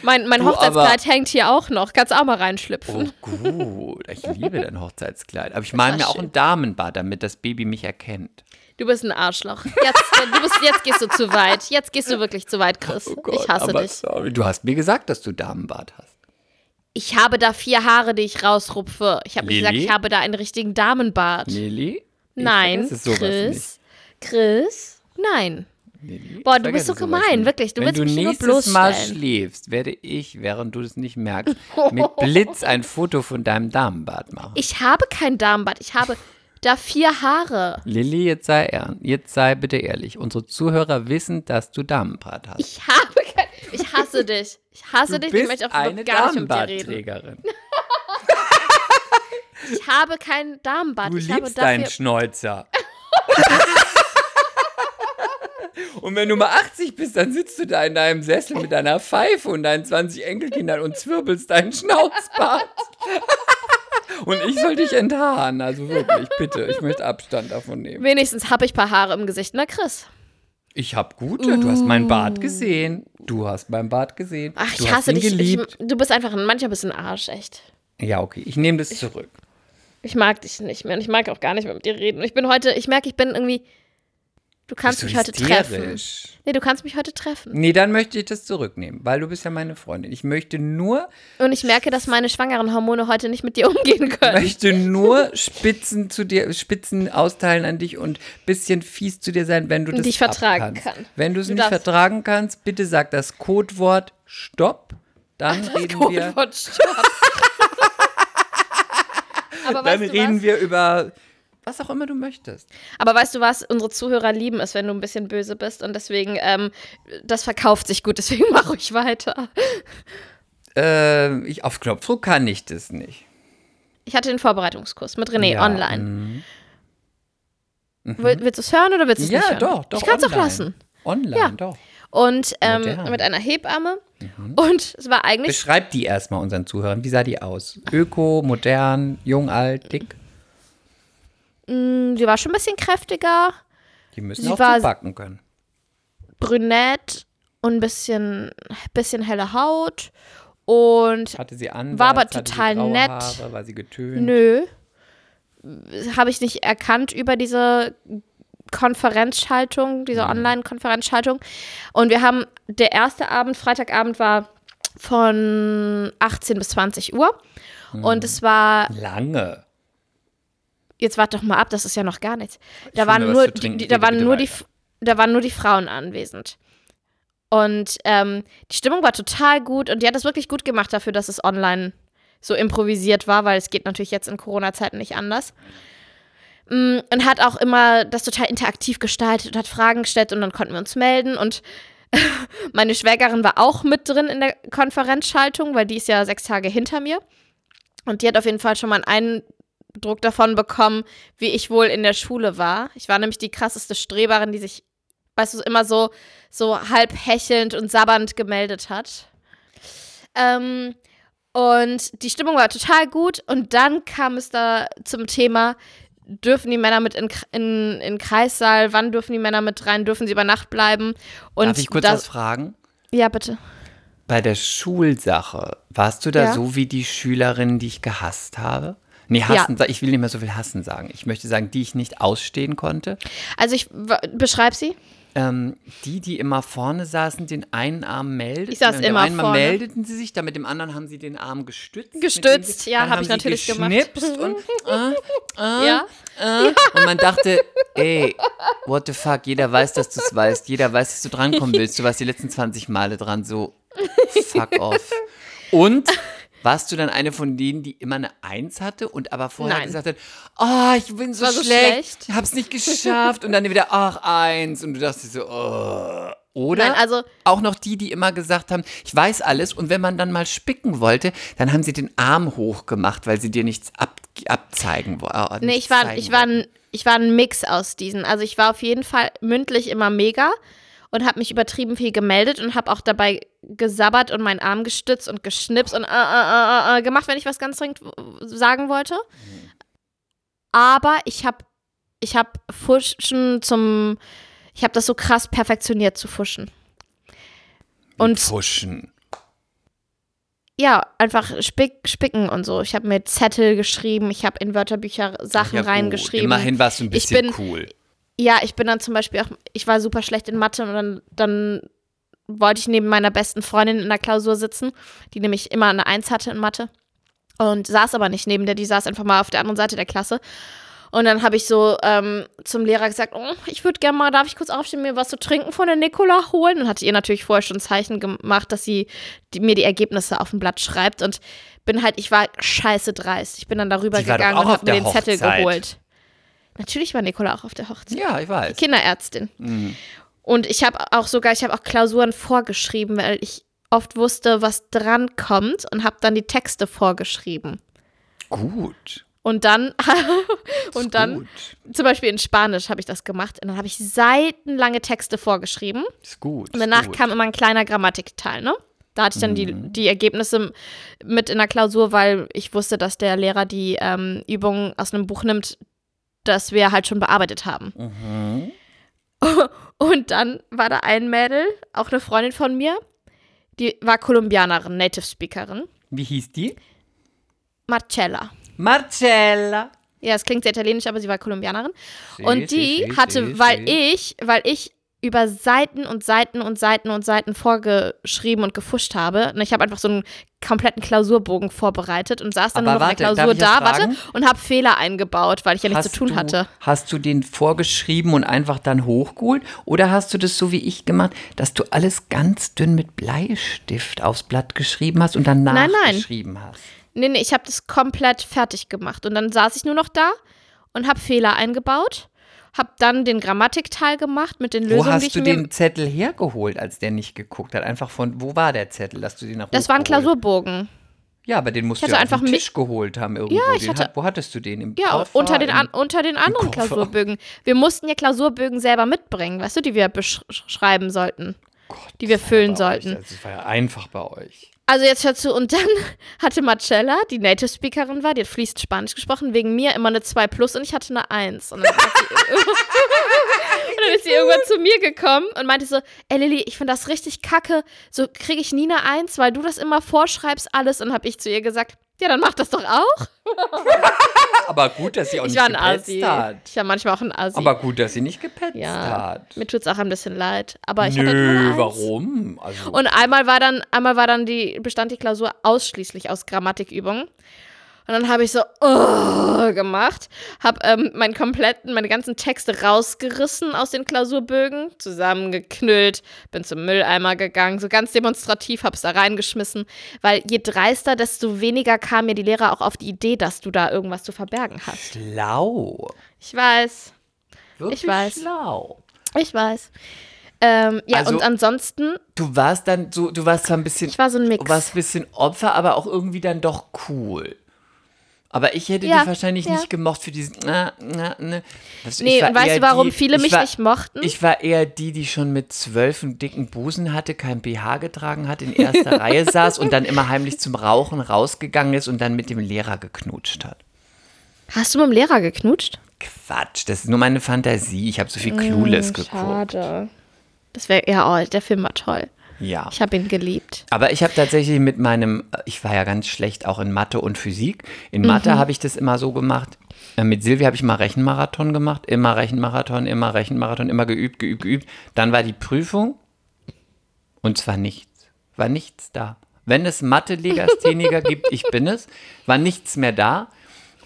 [SPEAKER 2] Mein, mein
[SPEAKER 3] Du,
[SPEAKER 2] Hochzeitskleid hängt hier auch noch. Kannst auch mal reinschlüpfen.
[SPEAKER 3] Oh gut, ich liebe dein Hochzeitskleid. Aber ich male mir auch
[SPEAKER 2] schön.
[SPEAKER 3] ein Damenbad, damit das Baby mich erkennt.
[SPEAKER 2] Du bist ein Arschloch. Jetzt, du bist, jetzt gehst du zu weit. Jetzt gehst du wirklich zu weit, Chris. ich hasse
[SPEAKER 3] Oh aber
[SPEAKER 2] dich.
[SPEAKER 3] Sorry. Du hast mir gesagt, dass du Damenbart hast.
[SPEAKER 2] Ich habe da vier Haare, die ich rausrupfe. Ich habe gesagt, ich habe da einen richtigen Damenbart.
[SPEAKER 3] Lilly? Ich
[SPEAKER 2] Nein, Chris. Chris? Nein.
[SPEAKER 3] Lilly,
[SPEAKER 2] Boah,
[SPEAKER 3] ich
[SPEAKER 2] du bist so gemein, wirklich. Du
[SPEAKER 3] Wenn
[SPEAKER 2] willst
[SPEAKER 3] du
[SPEAKER 2] mich nur
[SPEAKER 3] nächstes Mal
[SPEAKER 2] bloßstellen.
[SPEAKER 3] schläfst, werde ich, während du das nicht merkst, mit *laughs* Blitz ein Foto von deinem Damenbart machen.
[SPEAKER 2] Ich habe kein Damenbart. Ich habe da vier Haare.
[SPEAKER 3] Lilly, jetzt sei ernst. Jetzt sei bitte ehrlich. Unsere Zuhörer wissen, dass du Damenbart hast.
[SPEAKER 2] Ich habe kein. Ich hasse dich. Ich hasse
[SPEAKER 3] du
[SPEAKER 2] dich.
[SPEAKER 3] bist
[SPEAKER 2] Ich möchte auch
[SPEAKER 3] eine
[SPEAKER 2] gar nicht mit dir reden. *laughs* Ich habe kein Damenbart.
[SPEAKER 3] Du
[SPEAKER 2] ich habe
[SPEAKER 3] liebst deinen. Schnäuzer. *laughs* Und wenn du mal 80 bist, dann sitzt du da in deinem Sessel mit deiner Pfeife und deinen 20 Enkelkindern und zwirbelst deinen Schnauzbart. *laughs* Und ich soll dich enthaaren. Also wirklich, bitte. Ich möchte Abstand davon nehmen.
[SPEAKER 2] Wenigstens habe ich ein paar Haare im Gesicht, ne, Chris?
[SPEAKER 3] Ich hab gute. Du hast meinen Bart gesehen. Du hast meinen Bart gesehen.
[SPEAKER 2] Ach, ich hasse dich. Ich, du bist einfach ein, manchmal ein Arsch, echt.
[SPEAKER 3] Ja, okay. Ich nehme das zurück.
[SPEAKER 2] Ich mag dich nicht mehr und ich mag auch gar nicht mehr mit dir reden. Und ich bin heute, ich merke, ich bin irgendwie. Du kannst mich heute treffen. Nee, du kannst mich heute treffen.
[SPEAKER 3] Nee, dann möchte ich das zurücknehmen, weil du bist ja meine Freundin. Ich möchte nur
[SPEAKER 2] Und ich merke, dass meine schwangeren Hormone heute nicht mit dir umgehen können.
[SPEAKER 3] möchte *laughs* nur Spitzen zu dir, Spitzen austeilen an dich und bisschen fies zu dir sein, wenn du das
[SPEAKER 2] ich vertragen
[SPEAKER 3] abkannst.
[SPEAKER 2] kann.
[SPEAKER 3] Wenn du es nicht
[SPEAKER 2] darfst-
[SPEAKER 3] vertragen kannst, bitte sag das Codewort Stopp. Dann reden wir,
[SPEAKER 2] Codewort Stopp. *laughs* Aber
[SPEAKER 3] dann reden
[SPEAKER 2] was?
[SPEAKER 3] wir über was auch immer du möchtest.
[SPEAKER 2] Aber weißt du was? Unsere Zuhörer lieben es, wenn du ein bisschen böse bist. Und deswegen, ähm, das verkauft sich gut. *laughs* Deswegen mache ich weiter.
[SPEAKER 3] Äh, ich, auf Knopfdruck kann ich das nicht.
[SPEAKER 2] Ich hatte den Vorbereitungskurs mit René
[SPEAKER 3] Ja,
[SPEAKER 2] online. Will, willst du es hören oder willst du es
[SPEAKER 3] Ja,
[SPEAKER 2] nicht hören?
[SPEAKER 3] doch, doch.
[SPEAKER 2] Ich kann es auch lassen.
[SPEAKER 3] Online,
[SPEAKER 2] Ja.
[SPEAKER 3] doch.
[SPEAKER 2] Und ähm.
[SPEAKER 3] Mhm.
[SPEAKER 2] mit einer Hebamme. Und es war eigentlich
[SPEAKER 3] Beschreib die erstmal unseren Zuhörern. Wie sah die aus? Öko, modern, jung, alt, dick?
[SPEAKER 2] Sie war schon ein bisschen kräftiger,
[SPEAKER 3] Die müssen
[SPEAKER 2] Sie
[SPEAKER 3] auch backen können.
[SPEAKER 2] brünett und ein bisschen, bisschen helle Haut. Und
[SPEAKER 3] Hatte sie an?
[SPEAKER 2] War aber total nett.
[SPEAKER 3] Haare, war sie getönt?
[SPEAKER 2] nö, habe ich nicht erkannt über diese Konferenzschaltung, diese Online-Konferenzschaltung. Und wir haben, der erste Abend, Freitagabend war von 18 bis 20 Uhr. Und es war
[SPEAKER 3] Lange.
[SPEAKER 2] Jetzt wart doch mal ab, das ist ja noch gar nichts. Da waren nur,
[SPEAKER 3] trinken,
[SPEAKER 2] die, da waren nur die, da waren nur die Frauen anwesend. Und ähm, die Stimmung war total gut und die hat es wirklich gut gemacht dafür, dass es online so improvisiert war, weil es geht natürlich jetzt in Corona-Zeiten nicht anders. Mm, Und hat auch immer das total interaktiv gestaltet und hat Fragen gestellt und dann konnten wir uns melden und *laughs* meine Schwägerin war auch mit drin in der Konferenzschaltung, weil die ist ja sechs Tage hinter mir. Und die hat auf jeden Fall schon mal einen Eindruck davon bekommen, wie ich wohl in der Schule war. Ich war nämlich die krasseste Streberin, die sich, weißt du, immer so, so halb hechelnd und sabbernd gemeldet hat. Ähm, und die Stimmung war total gut. Und dann kam es da zum Thema, dürfen die Männer mit in, in, in Kreissaal, wann dürfen die Männer mit rein, dürfen sie über Nacht bleiben? Und
[SPEAKER 3] Darf ich kurz
[SPEAKER 2] das,
[SPEAKER 3] was fragen?
[SPEAKER 2] Ja, bitte.
[SPEAKER 3] Bei der Schulsache, warst du da
[SPEAKER 2] Ja.
[SPEAKER 3] so wie die Schülerin, die ich gehasst habe? Nee, hassen, ich will nicht mehr so viel hassen sagen. Ich möchte sagen, die ich nicht ausstehen konnte.
[SPEAKER 2] Also ich beschreib sie.
[SPEAKER 3] Ähm, die, die immer vorne saßen, den einen Arm meldeten.
[SPEAKER 2] Ich saß
[SPEAKER 3] mit dem
[SPEAKER 2] immer
[SPEAKER 3] einen Mal
[SPEAKER 2] vorne.
[SPEAKER 3] meldeten sie sich, dann mit dem anderen haben sie den Arm gestützt.
[SPEAKER 2] Gestützt,
[SPEAKER 3] dem-
[SPEAKER 2] ja,
[SPEAKER 3] dann
[SPEAKER 2] hab
[SPEAKER 3] haben
[SPEAKER 2] ich natürlich gemacht.
[SPEAKER 3] und, *laughs* äh, äh,
[SPEAKER 2] Ja.
[SPEAKER 3] äh, und man dachte, ey, what the fuck, jeder weiß, dass du es weißt, jeder weiß, dass du drankommen willst. Du warst die letzten 20 Male dran, so fuck off. Und warst du dann eine von denen, die immer eine Eins hatte und aber vorher
[SPEAKER 2] Nein.
[SPEAKER 3] gesagt hat, oh, ich bin so,
[SPEAKER 2] war so
[SPEAKER 3] schlecht,
[SPEAKER 2] schlecht.
[SPEAKER 3] hab's nicht geschafft und dann wieder, ach, eins und du dachtest so, oh. Oder
[SPEAKER 2] Nein, also
[SPEAKER 3] auch noch die, die immer gesagt haben, ich weiß alles und wenn man dann mal spicken wollte, dann haben sie den Arm hochgemacht, weil sie dir nichts ab, abzeigen wollten.
[SPEAKER 2] Nee, ich war, ich, war ein, ich war ein Mix aus diesen. Also ich war auf jeden Fall mündlich immer mega. Und habe mich übertrieben viel gemeldet und habe auch dabei gesabbert und meinen Arm gestützt und geschnipst und äh, äh, äh, äh, gemacht, wenn ich was ganz dringend sagen wollte. Aber ich habe ich habe Fuschen zum ich habe das so krass perfektioniert zu fuschen. Und
[SPEAKER 3] Fuschen.
[SPEAKER 2] ja, einfach spick, spicken und so. Ich habe mir Zettel geschrieben, ich habe in Wörterbücher Sachen
[SPEAKER 3] Ja,
[SPEAKER 2] reingeschrieben.
[SPEAKER 3] Immerhin warst du ein
[SPEAKER 2] Ich
[SPEAKER 3] bisschen
[SPEAKER 2] bin-
[SPEAKER 3] cool.
[SPEAKER 2] Ja, ich bin dann zum Beispiel auch, ich war super schlecht in Mathe und dann, dann wollte ich neben meiner besten Freundin in der Klausur sitzen, die nämlich immer eine Eins hatte in Mathe und saß aber nicht neben der, die saß einfach mal auf der anderen Seite der Klasse. Und dann habe ich so ähm, zum Lehrer gesagt, oh, ich würde gerne mal, darf ich kurz aufstehen, mir was zu trinken von der Nicola holen? Und hatte ihr natürlich vorher schon ein Zeichen gemacht, dass sie die, mir die Ergebnisse auf dem Blatt schreibt. Und bin halt, ich war scheiße dreist. Ich bin dann darüber
[SPEAKER 3] Die
[SPEAKER 2] gegangen und habe mir den Zettel
[SPEAKER 3] Hochzeit.
[SPEAKER 2] geholt. Natürlich war Nicola auch auf der Hochzeit.
[SPEAKER 3] Ja, ich weiß.
[SPEAKER 2] Kinderärztin.
[SPEAKER 3] Mhm.
[SPEAKER 2] Und ich habe auch sogar, ich habe auch Klausuren vorgeschrieben, weil ich oft wusste, was dran kommt und habe dann die Texte vorgeschrieben.
[SPEAKER 3] Gut.
[SPEAKER 2] Und dann, *laughs* und dann,
[SPEAKER 3] Gut.
[SPEAKER 2] zum Beispiel in Spanisch habe ich das gemacht und dann habe ich seitenlange Texte vorgeschrieben
[SPEAKER 3] Ist gut.
[SPEAKER 2] und danach
[SPEAKER 3] gut.
[SPEAKER 2] kam immer ein kleiner Grammatikteil, ne? Da hatte ich dann die,
[SPEAKER 3] Mhm.
[SPEAKER 2] die Ergebnisse mit in der Klausur, weil ich wusste, dass der Lehrer die ähm, Übungen aus einem Buch nimmt, das wir halt schon bearbeitet haben.
[SPEAKER 3] Mhm. *laughs*
[SPEAKER 2] Und dann war da ein Mädel, auch eine Freundin von mir, die war Kolumbianerin, Native Speakerin,
[SPEAKER 3] Wie hieß die?
[SPEAKER 2] Marcella.
[SPEAKER 3] Marcella.
[SPEAKER 2] Ja, es klingt sehr italienisch, aber sie war Kolumbianerin.
[SPEAKER 3] Si,
[SPEAKER 2] Und die
[SPEAKER 3] si,
[SPEAKER 2] hatte,
[SPEAKER 3] si,
[SPEAKER 2] weil ich, weil ich über Seiten und Seiten und Seiten und Seiten vorgeschrieben und gefuscht habe. Und ich habe einfach so einen kompletten Klausurbogen vorbereitet und saß dann
[SPEAKER 3] Aber
[SPEAKER 2] nur noch in der Klausur da, warte, und habe Fehler eingebaut, weil ich ja nichts zu tun
[SPEAKER 3] du,
[SPEAKER 2] hatte.
[SPEAKER 3] Hast du den vorgeschrieben und einfach dann hochgeholt? Oder hast du das so wie ich gemacht, dass du alles ganz dünn mit Bleistift aufs Blatt geschrieben hast und dann
[SPEAKER 2] Nein, nein.
[SPEAKER 3] nachgeschrieben hast?
[SPEAKER 2] Nee, nee, ich habe das komplett fertig gemacht. Und dann saß ich nur noch da und habe Fehler eingebaut. Habe dann den Grammatikteil gemacht mit den Lösungen,
[SPEAKER 3] Wo
[SPEAKER 2] die
[SPEAKER 3] hast du den Zettel hergeholt, als der nicht geguckt hat? Einfach von, wo war der Zettel, dass du den nach
[SPEAKER 2] das war ein Klausurbogen.
[SPEAKER 3] Ja, aber den musst
[SPEAKER 2] Ich
[SPEAKER 3] du ja auf den
[SPEAKER 2] einfach mi-
[SPEAKER 3] Tisch geholt haben irgendwo.
[SPEAKER 2] Ja, ich
[SPEAKER 3] den
[SPEAKER 2] hatte-
[SPEAKER 3] hat, wo hattest du den? Im
[SPEAKER 2] Ja,
[SPEAKER 3] Koffer,
[SPEAKER 2] unter den, an, unter den anderen. Klausurbögen. Wir mussten ja Klausurbögen selber mitbringen, weißt du, die wir beschreiben sollten. die wir füllen
[SPEAKER 3] euch.
[SPEAKER 2] sollten.
[SPEAKER 3] Also, es war ja einfach bei euch.
[SPEAKER 2] Also jetzt hör zu, und dann *laughs* hatte Marcella, die Native Speakerin war, die hat fließend Spanisch gesprochen, wegen mir immer eine 2 plus und ich hatte eine 1. Und dann, *laughs* *laughs* und dann ist sie irgendwann zu mir gekommen und meinte so, ey Lilly, ich finde das richtig kacke, so kriege ich nie eine 1, weil du das immer vorschreibst alles. Und habe ich zu ihr gesagt, ja, dann mach das doch auch. *laughs*
[SPEAKER 3] Aber gut, dass sie auch
[SPEAKER 2] Ich
[SPEAKER 3] nicht
[SPEAKER 2] war ein
[SPEAKER 3] gepetzt
[SPEAKER 2] Asi.
[SPEAKER 3] hat.
[SPEAKER 2] Ich war manchmal auch ein Asi.
[SPEAKER 3] Aber gut, dass sie nicht gepetzt
[SPEAKER 2] ja,
[SPEAKER 3] hat.
[SPEAKER 2] mir tut es auch ein bisschen leid. Aber ich hatte halt nur
[SPEAKER 3] Nö,
[SPEAKER 2] Eins.
[SPEAKER 3] warum? Also,
[SPEAKER 2] Und einmal war dann, einmal war dann die, bestand die Klausur ausschließlich aus Grammatikübungen. Und dann habe ich so oh, gemacht, habe ähm, meinen kompletten, meine ganzen Texte rausgerissen aus den Klausurbögen, zusammengeknüllt, bin zum Mülleimer gegangen, so ganz demonstrativ, habe es da reingeschmissen, weil je dreister, desto weniger kam mir die Lehrer auch auf die Idee, dass du da irgendwas zu verbergen hast.
[SPEAKER 3] schlau.
[SPEAKER 2] Ich weiß,
[SPEAKER 3] Wirklich
[SPEAKER 2] weiß.
[SPEAKER 3] schlau.
[SPEAKER 2] ich weiß. Ähm, ja,
[SPEAKER 3] Also-
[SPEAKER 2] und ansonsten,
[SPEAKER 3] Du warst dann so, du warst zwar ein bisschen,
[SPEAKER 2] ich war so ein Mix.
[SPEAKER 3] du warst ein bisschen Opfer, aber auch irgendwie dann doch cool. Aber ich hätte
[SPEAKER 2] Ja,
[SPEAKER 3] dich wahrscheinlich
[SPEAKER 2] ja.
[SPEAKER 3] nicht gemocht für diesen. Na, na, na. Also
[SPEAKER 2] Nee, weißt du, warum
[SPEAKER 3] die-
[SPEAKER 2] viele
[SPEAKER 3] ich
[SPEAKER 2] mich
[SPEAKER 3] war,
[SPEAKER 2] nicht mochten?
[SPEAKER 3] Ich war eher die, die schon mit zwölf einen dicken Busen hatte, kein BH getragen hat, in erster *laughs* Reihe saß und dann immer heimlich zum Rauchen rausgegangen ist und dann mit dem Lehrer geknutscht hat.
[SPEAKER 2] Hast du mit dem Lehrer geknutscht?
[SPEAKER 3] Quatsch, das ist nur meine Fantasie. Ich habe so viel Clueless geguckt.
[SPEAKER 2] Mm, Schade. Das wäre, ja, oh, der Film war toll.
[SPEAKER 3] Ja.
[SPEAKER 2] Ich habe ihn geliebt.
[SPEAKER 3] Aber ich habe tatsächlich mit meinem, ich war ja ganz schlecht auch in Mathe und Physik. In Mathe
[SPEAKER 2] Mhm.
[SPEAKER 3] habe ich das immer so gemacht. Äh, Mit Silvia habe ich mal Rechenmarathon gemacht. Immer Rechenmarathon, immer Rechenmarathon, immer geübt, geübt, geübt. Dann war die Prüfung und zwar nichts. War nichts da. Wenn es Mathe-Legastheniker *laughs* gibt, ich bin es, war nichts mehr da.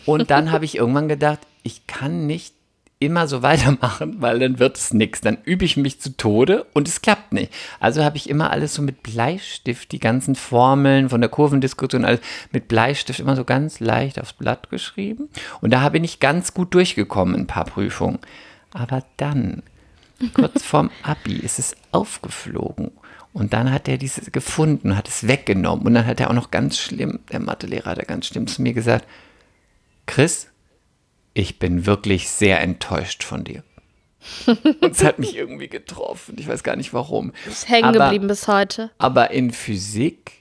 [SPEAKER 3] Und dann habe ich irgendwann gedacht, ich kann nicht immer so *laughs* weitermachen, weil dann wird es nichts. Dann übe ich mich zu Tode und es klappt nicht. Also habe ich immer alles so mit Bleistift, die ganzen Formeln von der Kurvendiskussion, alles mit Bleistift immer so ganz leicht aufs Blatt geschrieben. Und da bin ich ganz gut durchgekommen in ein paar Prüfungen. Aber dann, kurz vorm *laughs* Abi, ist es aufgeflogen. Und dann hat er dieses gefunden, hat es weggenommen. Und dann hat er auch noch ganz schlimm, der Mathelehrer hat er ganz schlimm zu mir gesagt, Chris, ich bin wirklich sehr enttäuscht von dir. Und *laughs* es hat mich irgendwie getroffen. Ich weiß gar nicht warum.
[SPEAKER 2] Ist hängen
[SPEAKER 3] Aber-
[SPEAKER 2] geblieben bis heute.
[SPEAKER 3] Aber in Physik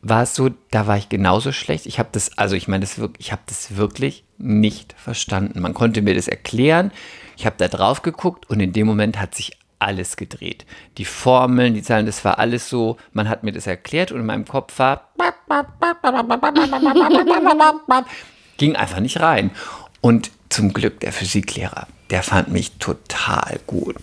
[SPEAKER 3] war es so, da war ich genauso schlecht. Ich habe das, also ich meine, das ich habe das wirklich nicht verstanden. Man konnte mir das erklären. Ich habe da drauf geguckt und in dem Moment hat sich alles gedreht. Die Formeln, die Zahlen, das war alles so, man hat mir das erklärt und in meinem Kopf war *laughs* *laughs* ging einfach nicht rein. Und zum Glück der Physiklehrer, der fand mich total gut.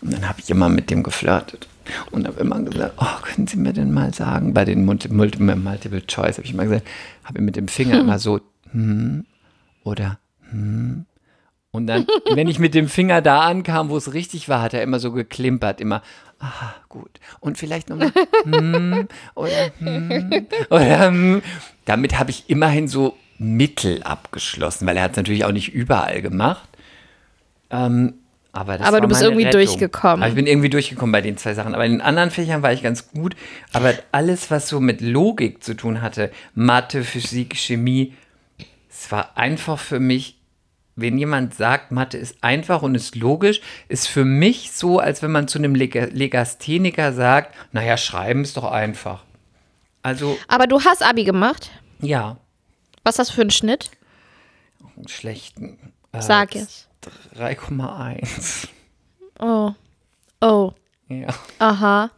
[SPEAKER 3] Und dann habe ich immer mit dem geflirtet. Und habe immer gesagt, oh, können Sie mir denn mal sagen, bei den Multi Multi Multiple Choice habe ich immer gesagt, habe mit dem Finger immer so, hm, oder hm. Und dann, wenn ich mit dem Finger da ankam, wo es richtig war, hat er immer so geklimpert, immer, ah, gut. Und vielleicht nochmal, hm, oder hm, oder hm. Damit habe ich immerhin so Mittel abgeschlossen, weil er hat es natürlich auch nicht überall gemacht. Ähm, aber das
[SPEAKER 2] Aber du bist irgendwie
[SPEAKER 3] Rettung.
[SPEAKER 2] durchgekommen.
[SPEAKER 3] Aber ich bin irgendwie durchgekommen bei den zwei Sachen. Aber in den anderen Fächern war ich ganz gut. Aber alles, was so mit Logik zu tun hatte, Mathe, Physik, Chemie, es war einfach für mich, wenn jemand sagt, Mathe ist einfach und ist logisch, ist für mich so, als wenn man zu einem Leg Legastheniker sagt, naja, schreiben ist doch einfach. Also,
[SPEAKER 2] Aber du hast Abi gemacht.
[SPEAKER 3] ja,
[SPEAKER 2] Was hast du für einen Schnitt?
[SPEAKER 3] einen schlechten. Äh,
[SPEAKER 2] Sag es.
[SPEAKER 3] 3,1.
[SPEAKER 2] Oh. Oh.
[SPEAKER 3] Ja.
[SPEAKER 2] Aha.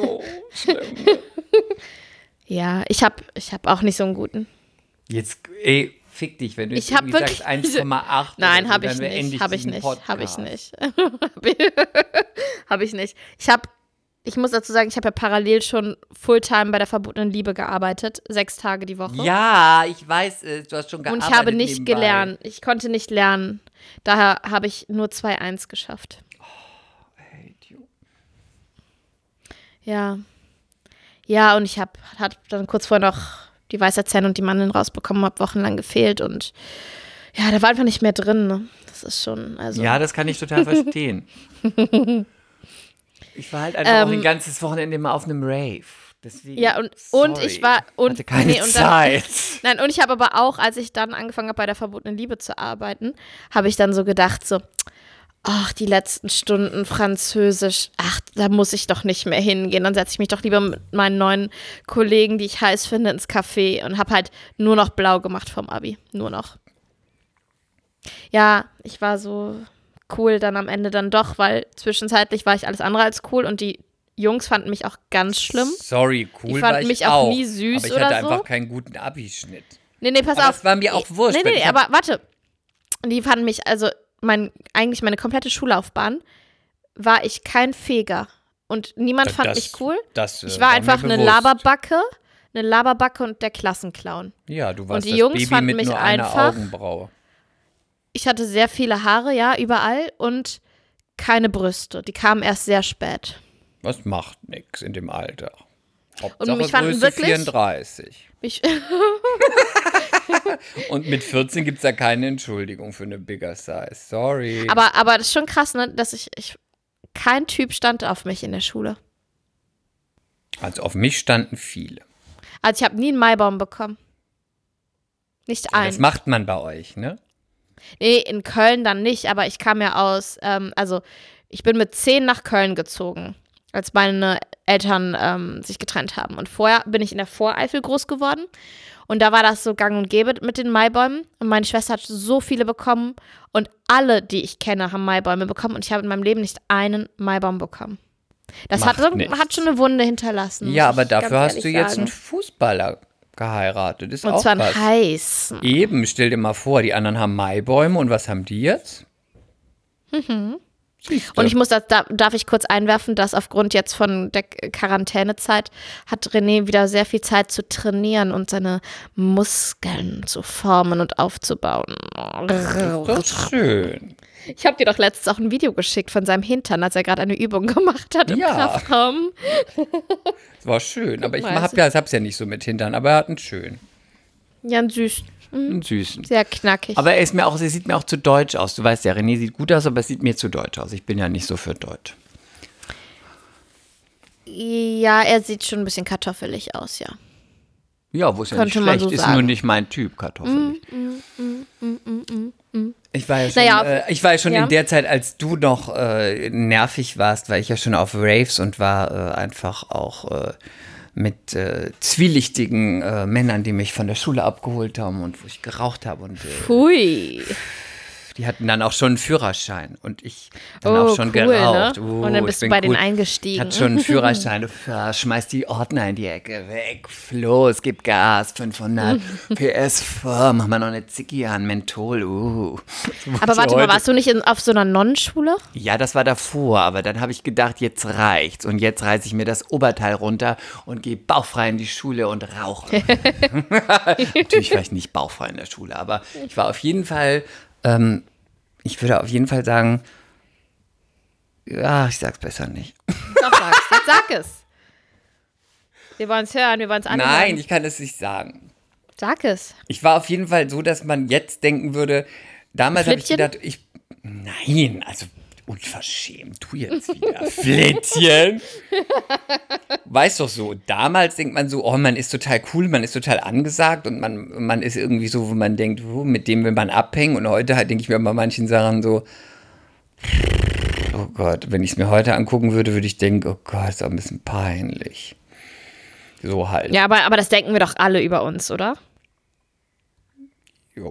[SPEAKER 3] Oh, schlimm. *laughs*
[SPEAKER 2] Ja, ich hab, ich hab auch nicht so einen guten.
[SPEAKER 3] Jetzt, ey, fick dich, wenn du
[SPEAKER 2] Ich
[SPEAKER 3] jetzt
[SPEAKER 2] hab wirklich-
[SPEAKER 3] sagst 1,8.
[SPEAKER 2] Nein, habe ich
[SPEAKER 3] dann beende
[SPEAKER 2] nicht. Habe ich nicht. Habe ich nicht. *laughs* habe *laughs* ich nicht. Ich habe, ich muss dazu sagen, ich habe ja parallel schon Fulltime bei der verbotenen Liebe gearbeitet, sechs Tage die Woche.
[SPEAKER 3] Ja, ich weiß es. Du hast schon
[SPEAKER 2] Und
[SPEAKER 3] gearbeitet
[SPEAKER 2] ich habe nicht
[SPEAKER 3] nebenbei.
[SPEAKER 2] gelernt. Ich konnte nicht lernen. Daher habe ich nur 2-1 geschafft.
[SPEAKER 3] Hey, du.
[SPEAKER 2] Ja. Ja, und ich habe hat dann kurz vorher noch die Weisheitszähne und die Mandeln rausbekommen, habe wochenlang gefehlt und ja, da war einfach nicht mehr drin. Ne? Das ist schon, also.
[SPEAKER 3] Ja, das kann ich total verstehen. *laughs* ich war halt einfach auch
[SPEAKER 2] Ähm,
[SPEAKER 3] ein ganzes Wochenende immer auf einem Rave. Deswegen,
[SPEAKER 2] Ja, und- und ich war- und-
[SPEAKER 3] hatte keine
[SPEAKER 2] nee, und dann-
[SPEAKER 3] Zeit. *laughs*
[SPEAKER 2] Nein, und ich habe aber auch, als ich dann angefangen habe, bei der verbotenen Liebe zu arbeiten, habe ich dann so gedacht, so, ach, die letzten Stunden Französisch, ach, da muss ich doch nicht mehr hingehen. Dann setze ich mich doch lieber mit meinen neuen Kollegen, die ich heiß finde, ins Café und habe halt nur noch blau gemacht vom Abi. Nur noch. Ja, ich war so cool dann am Ende dann doch, weil zwischenzeitlich war ich alles andere als cool und die Jungs fanden mich auch ganz schlimm.
[SPEAKER 3] Sorry, cool
[SPEAKER 2] Die fanden
[SPEAKER 3] ich
[SPEAKER 2] mich auch
[SPEAKER 3] auch
[SPEAKER 2] nie süß
[SPEAKER 3] aber ich
[SPEAKER 2] oder
[SPEAKER 3] hatte
[SPEAKER 2] so.
[SPEAKER 3] einfach keinen guten Abischnitt.
[SPEAKER 2] Nee, nee, pass
[SPEAKER 3] Aber
[SPEAKER 2] auf.
[SPEAKER 3] das war mir auch wurscht,
[SPEAKER 2] Nee, nee, nee, aber warte. Die fanden mich, also mein, eigentlich meine komplette Schullaufbahn war ich kein Feger. Und niemand fand
[SPEAKER 3] Das-
[SPEAKER 2] mich cool.
[SPEAKER 3] das, äh,
[SPEAKER 2] ich war
[SPEAKER 3] war
[SPEAKER 2] einfach eine. Laberbacke, eine Laberbacke und der Klassenclown.
[SPEAKER 3] Ja, du warst
[SPEAKER 2] die
[SPEAKER 3] das
[SPEAKER 2] Jungs
[SPEAKER 3] Baby
[SPEAKER 2] fanden mich einfach-
[SPEAKER 3] Augenbraue.
[SPEAKER 2] Ich hatte sehr viele Haare, ja, überall und keine Brüste. Die kamen erst sehr spät.
[SPEAKER 3] Was macht nix in dem Alter? Hauptsache
[SPEAKER 2] mich fanden
[SPEAKER 3] Größe
[SPEAKER 2] wirklich-
[SPEAKER 3] 34.
[SPEAKER 2] Ich, *laughs*
[SPEAKER 3] Und mit 14 gibt es da keine Entschuldigung für eine Bigger Size. Sorry.
[SPEAKER 2] aber, aber das ist schon krass, ne, dass ich, ich kein Typ stand auf mich in der Schule.
[SPEAKER 3] also auf mich standen viele.
[SPEAKER 2] Also ich habe nie einen Maibaum bekommen. Nicht einen.
[SPEAKER 3] Das macht man bei euch, ne?
[SPEAKER 2] Nee, in Köln dann nicht, aber ich kam ja aus, ähm, also ich bin mit zehn nach Köln gezogen, als meine Eltern ähm, sich getrennt haben. Und vorher bin ich in der Voreifel groß geworden. Und da war das so gang und gäbe mit den Maibäumen. Und meine Schwester hat so viele bekommen. Und alle, die ich kenne, haben Maibäume bekommen. Und ich habe in meinem Leben nicht einen Maibaum bekommen. Das hat, hat schon eine Wunde hinterlassen.
[SPEAKER 3] Ja, aber dafür hast du
[SPEAKER 2] ehrlich
[SPEAKER 3] jetzt einen
[SPEAKER 2] sagen.
[SPEAKER 3] Fußballer geheiratet. Ist
[SPEAKER 2] Und
[SPEAKER 3] auch
[SPEAKER 2] zwar
[SPEAKER 3] was.
[SPEAKER 2] einen heißen.
[SPEAKER 3] Eben, stell dir mal vor, die anderen haben Maibäume und was haben die jetzt? Du.
[SPEAKER 2] Und ich muss da darf ich kurz einwerfen, dass aufgrund jetzt von der Quarantänezeit hat René wieder sehr viel Zeit zu trainieren und seine Muskeln zu formen und aufzubauen.
[SPEAKER 3] das ist schön.
[SPEAKER 2] Ich habe dir doch letztens auch ein Video geschickt von seinem Hintern, als er gerade eine Übung *laughs* gemacht hat im
[SPEAKER 3] Ja.
[SPEAKER 2] Kraftraum.
[SPEAKER 3] Das war schön. Aber ich
[SPEAKER 2] mal,
[SPEAKER 3] hab ja, ja nicht so mit Hintern, aber er hat einen schön.
[SPEAKER 2] Ja, süß.
[SPEAKER 3] Einen süßen.
[SPEAKER 2] Sehr knackig.
[SPEAKER 3] Aber er ist mir auch, er sieht mir auch zu deutsch aus. Du weißt ja, René sieht gut aus, aber es sieht mir zu deutsch aus. Ich bin ja nicht so für deutsch.
[SPEAKER 2] ja, er sieht schon ein bisschen kartoffelig aus, ja.
[SPEAKER 3] Ja, wo ist ja nicht schlecht,
[SPEAKER 2] so
[SPEAKER 3] ist
[SPEAKER 2] sagen.
[SPEAKER 3] nur nicht mein Typ, Kartoffel. Ich war ja schon,
[SPEAKER 2] Naja,
[SPEAKER 3] äh, ich war ja schon
[SPEAKER 2] ja.
[SPEAKER 3] in der Zeit, als du noch äh, nervig warst, war ich ja schon auf Raves und war äh, einfach auch äh, mit äh, zwielichtigen äh, Männern, die mich von der Schule abgeholt haben und wo ich geraucht habe und äh,
[SPEAKER 2] Pfui.
[SPEAKER 3] Die hatten dann auch schon einen Führerschein und ich dann
[SPEAKER 2] Oh,
[SPEAKER 3] auch schon
[SPEAKER 2] cool,
[SPEAKER 3] geraucht.
[SPEAKER 2] ne?
[SPEAKER 3] Uh,
[SPEAKER 2] Und dann bist du bei denen
[SPEAKER 3] cool.
[SPEAKER 2] eingestiegen.
[SPEAKER 3] Hat schon einen Führerschein. *laughs* Schmeiß die Ordner in die Ecke. Weg, los, gib Gas. 500 *laughs* PS, oh, mach mal noch eine Ziggy an, Menthol. Uh. So
[SPEAKER 2] Aber warte mal,
[SPEAKER 3] heute-
[SPEAKER 2] warst du nicht in, auf so einer Nonnenschule?
[SPEAKER 3] Ja, das war davor, aber dann habe ich gedacht, jetzt reicht's. Und jetzt reiße ich mir das Oberteil runter und gehe bauchfrei in die Schule und rauche. *laughs* Natürlich war ich nicht bauchfrei in der Schule, aber ich war auf jeden Fall, ähm, ich würde auf jeden Fall sagen, ja, ich sag's besser nicht.
[SPEAKER 2] Doch, sag's. Jetzt sag es. Wir wollen es hören, wir wollen es anhören.
[SPEAKER 3] Nein, ich kann es nicht sagen.
[SPEAKER 2] Sag es.
[SPEAKER 3] Ich war auf jeden Fall so, dass man jetzt denken würde, damals habe ich gedacht, ich, nein, also unverschämt, du jetzt wieder. *laughs* Flittchen. Weißt doch so, damals denkt man so, oh, man ist total cool, man ist total angesagt und man, man ist irgendwie so, wo man denkt, oh, mit dem will man abhängen und heute halt denke ich mir bei manchen Sachen so, oh Gott, wenn ich es mir heute angucken würde, würde ich denken, oh Gott, ist auch ein bisschen peinlich. So halt.
[SPEAKER 2] Ja, aber, aber das denken wir doch alle über uns, oder?
[SPEAKER 3] Ja,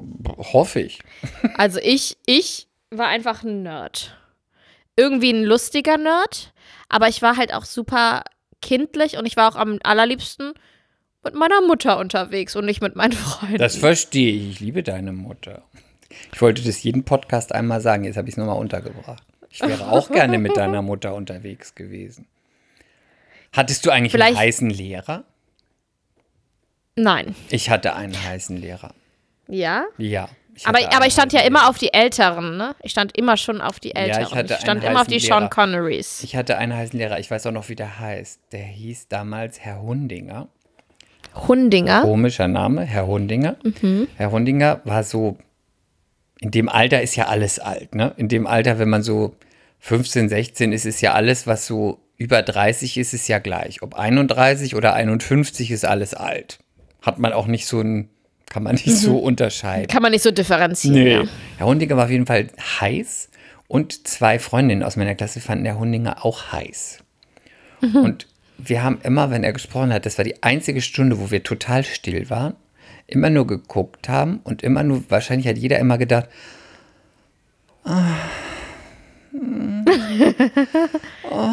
[SPEAKER 3] hoffe ich.
[SPEAKER 2] Also ich, ich war einfach ein Nerd. Irgendwie ein lustiger Nerd, aber ich war halt auch super kindlich und ich war auch am allerliebsten mit meiner Mutter unterwegs und nicht mit meinen *laughs* Freunden.
[SPEAKER 3] Das verstehe ich. Ich liebe deine Mutter. Ich wollte das jeden Podcast einmal sagen. Jetzt habe ich es nochmal untergebracht. Ich wäre auch *laughs* gerne mit deiner Mutter unterwegs gewesen. Hattest du eigentlich
[SPEAKER 2] Vielleicht-
[SPEAKER 3] einen heißen Lehrer?
[SPEAKER 2] Nein.
[SPEAKER 3] Ich hatte einen heißen Lehrer.
[SPEAKER 2] Ja?
[SPEAKER 3] Ja. Ich
[SPEAKER 2] Aber, aber ich stand ja immer
[SPEAKER 3] Lehrer.
[SPEAKER 2] auf die Älteren, ne? Ich stand immer schon auf die
[SPEAKER 3] ich
[SPEAKER 2] Älteren.
[SPEAKER 3] hatte
[SPEAKER 2] ich stand immer auf die
[SPEAKER 3] heißen
[SPEAKER 2] Sean
[SPEAKER 3] Lehrer.
[SPEAKER 2] Connerys.
[SPEAKER 3] Ich hatte einen heißen Lehrer. Ich weiß auch noch, wie der heißt. Der hieß damals Herr Hundinger.
[SPEAKER 2] Hundinger.
[SPEAKER 3] Komischer Name, Herr Hundinger. Herr Hundinger war so, in dem Alter ist ja alles alt, ne? In dem Alter, wenn man so 15, 16 ist, ist ja alles, was so über 30 ist, ist ja gleich. Ob 31 oder 51 ist alles alt. Hat man auch nicht so ein, kann man nicht so unterscheiden.
[SPEAKER 2] Kann man nicht so differenzieren.
[SPEAKER 3] Nee.
[SPEAKER 2] Ja.
[SPEAKER 3] Herr Hundinger war auf jeden Fall heiß und zwei Freundinnen aus meiner Klasse fanden Herr Hundinger auch heiß. Und wir haben immer, wenn er gesprochen hat, das war die einzige Stunde, wo wir total still waren, immer nur geguckt haben und immer nur, wahrscheinlich hat jeder immer gedacht, ah, oh,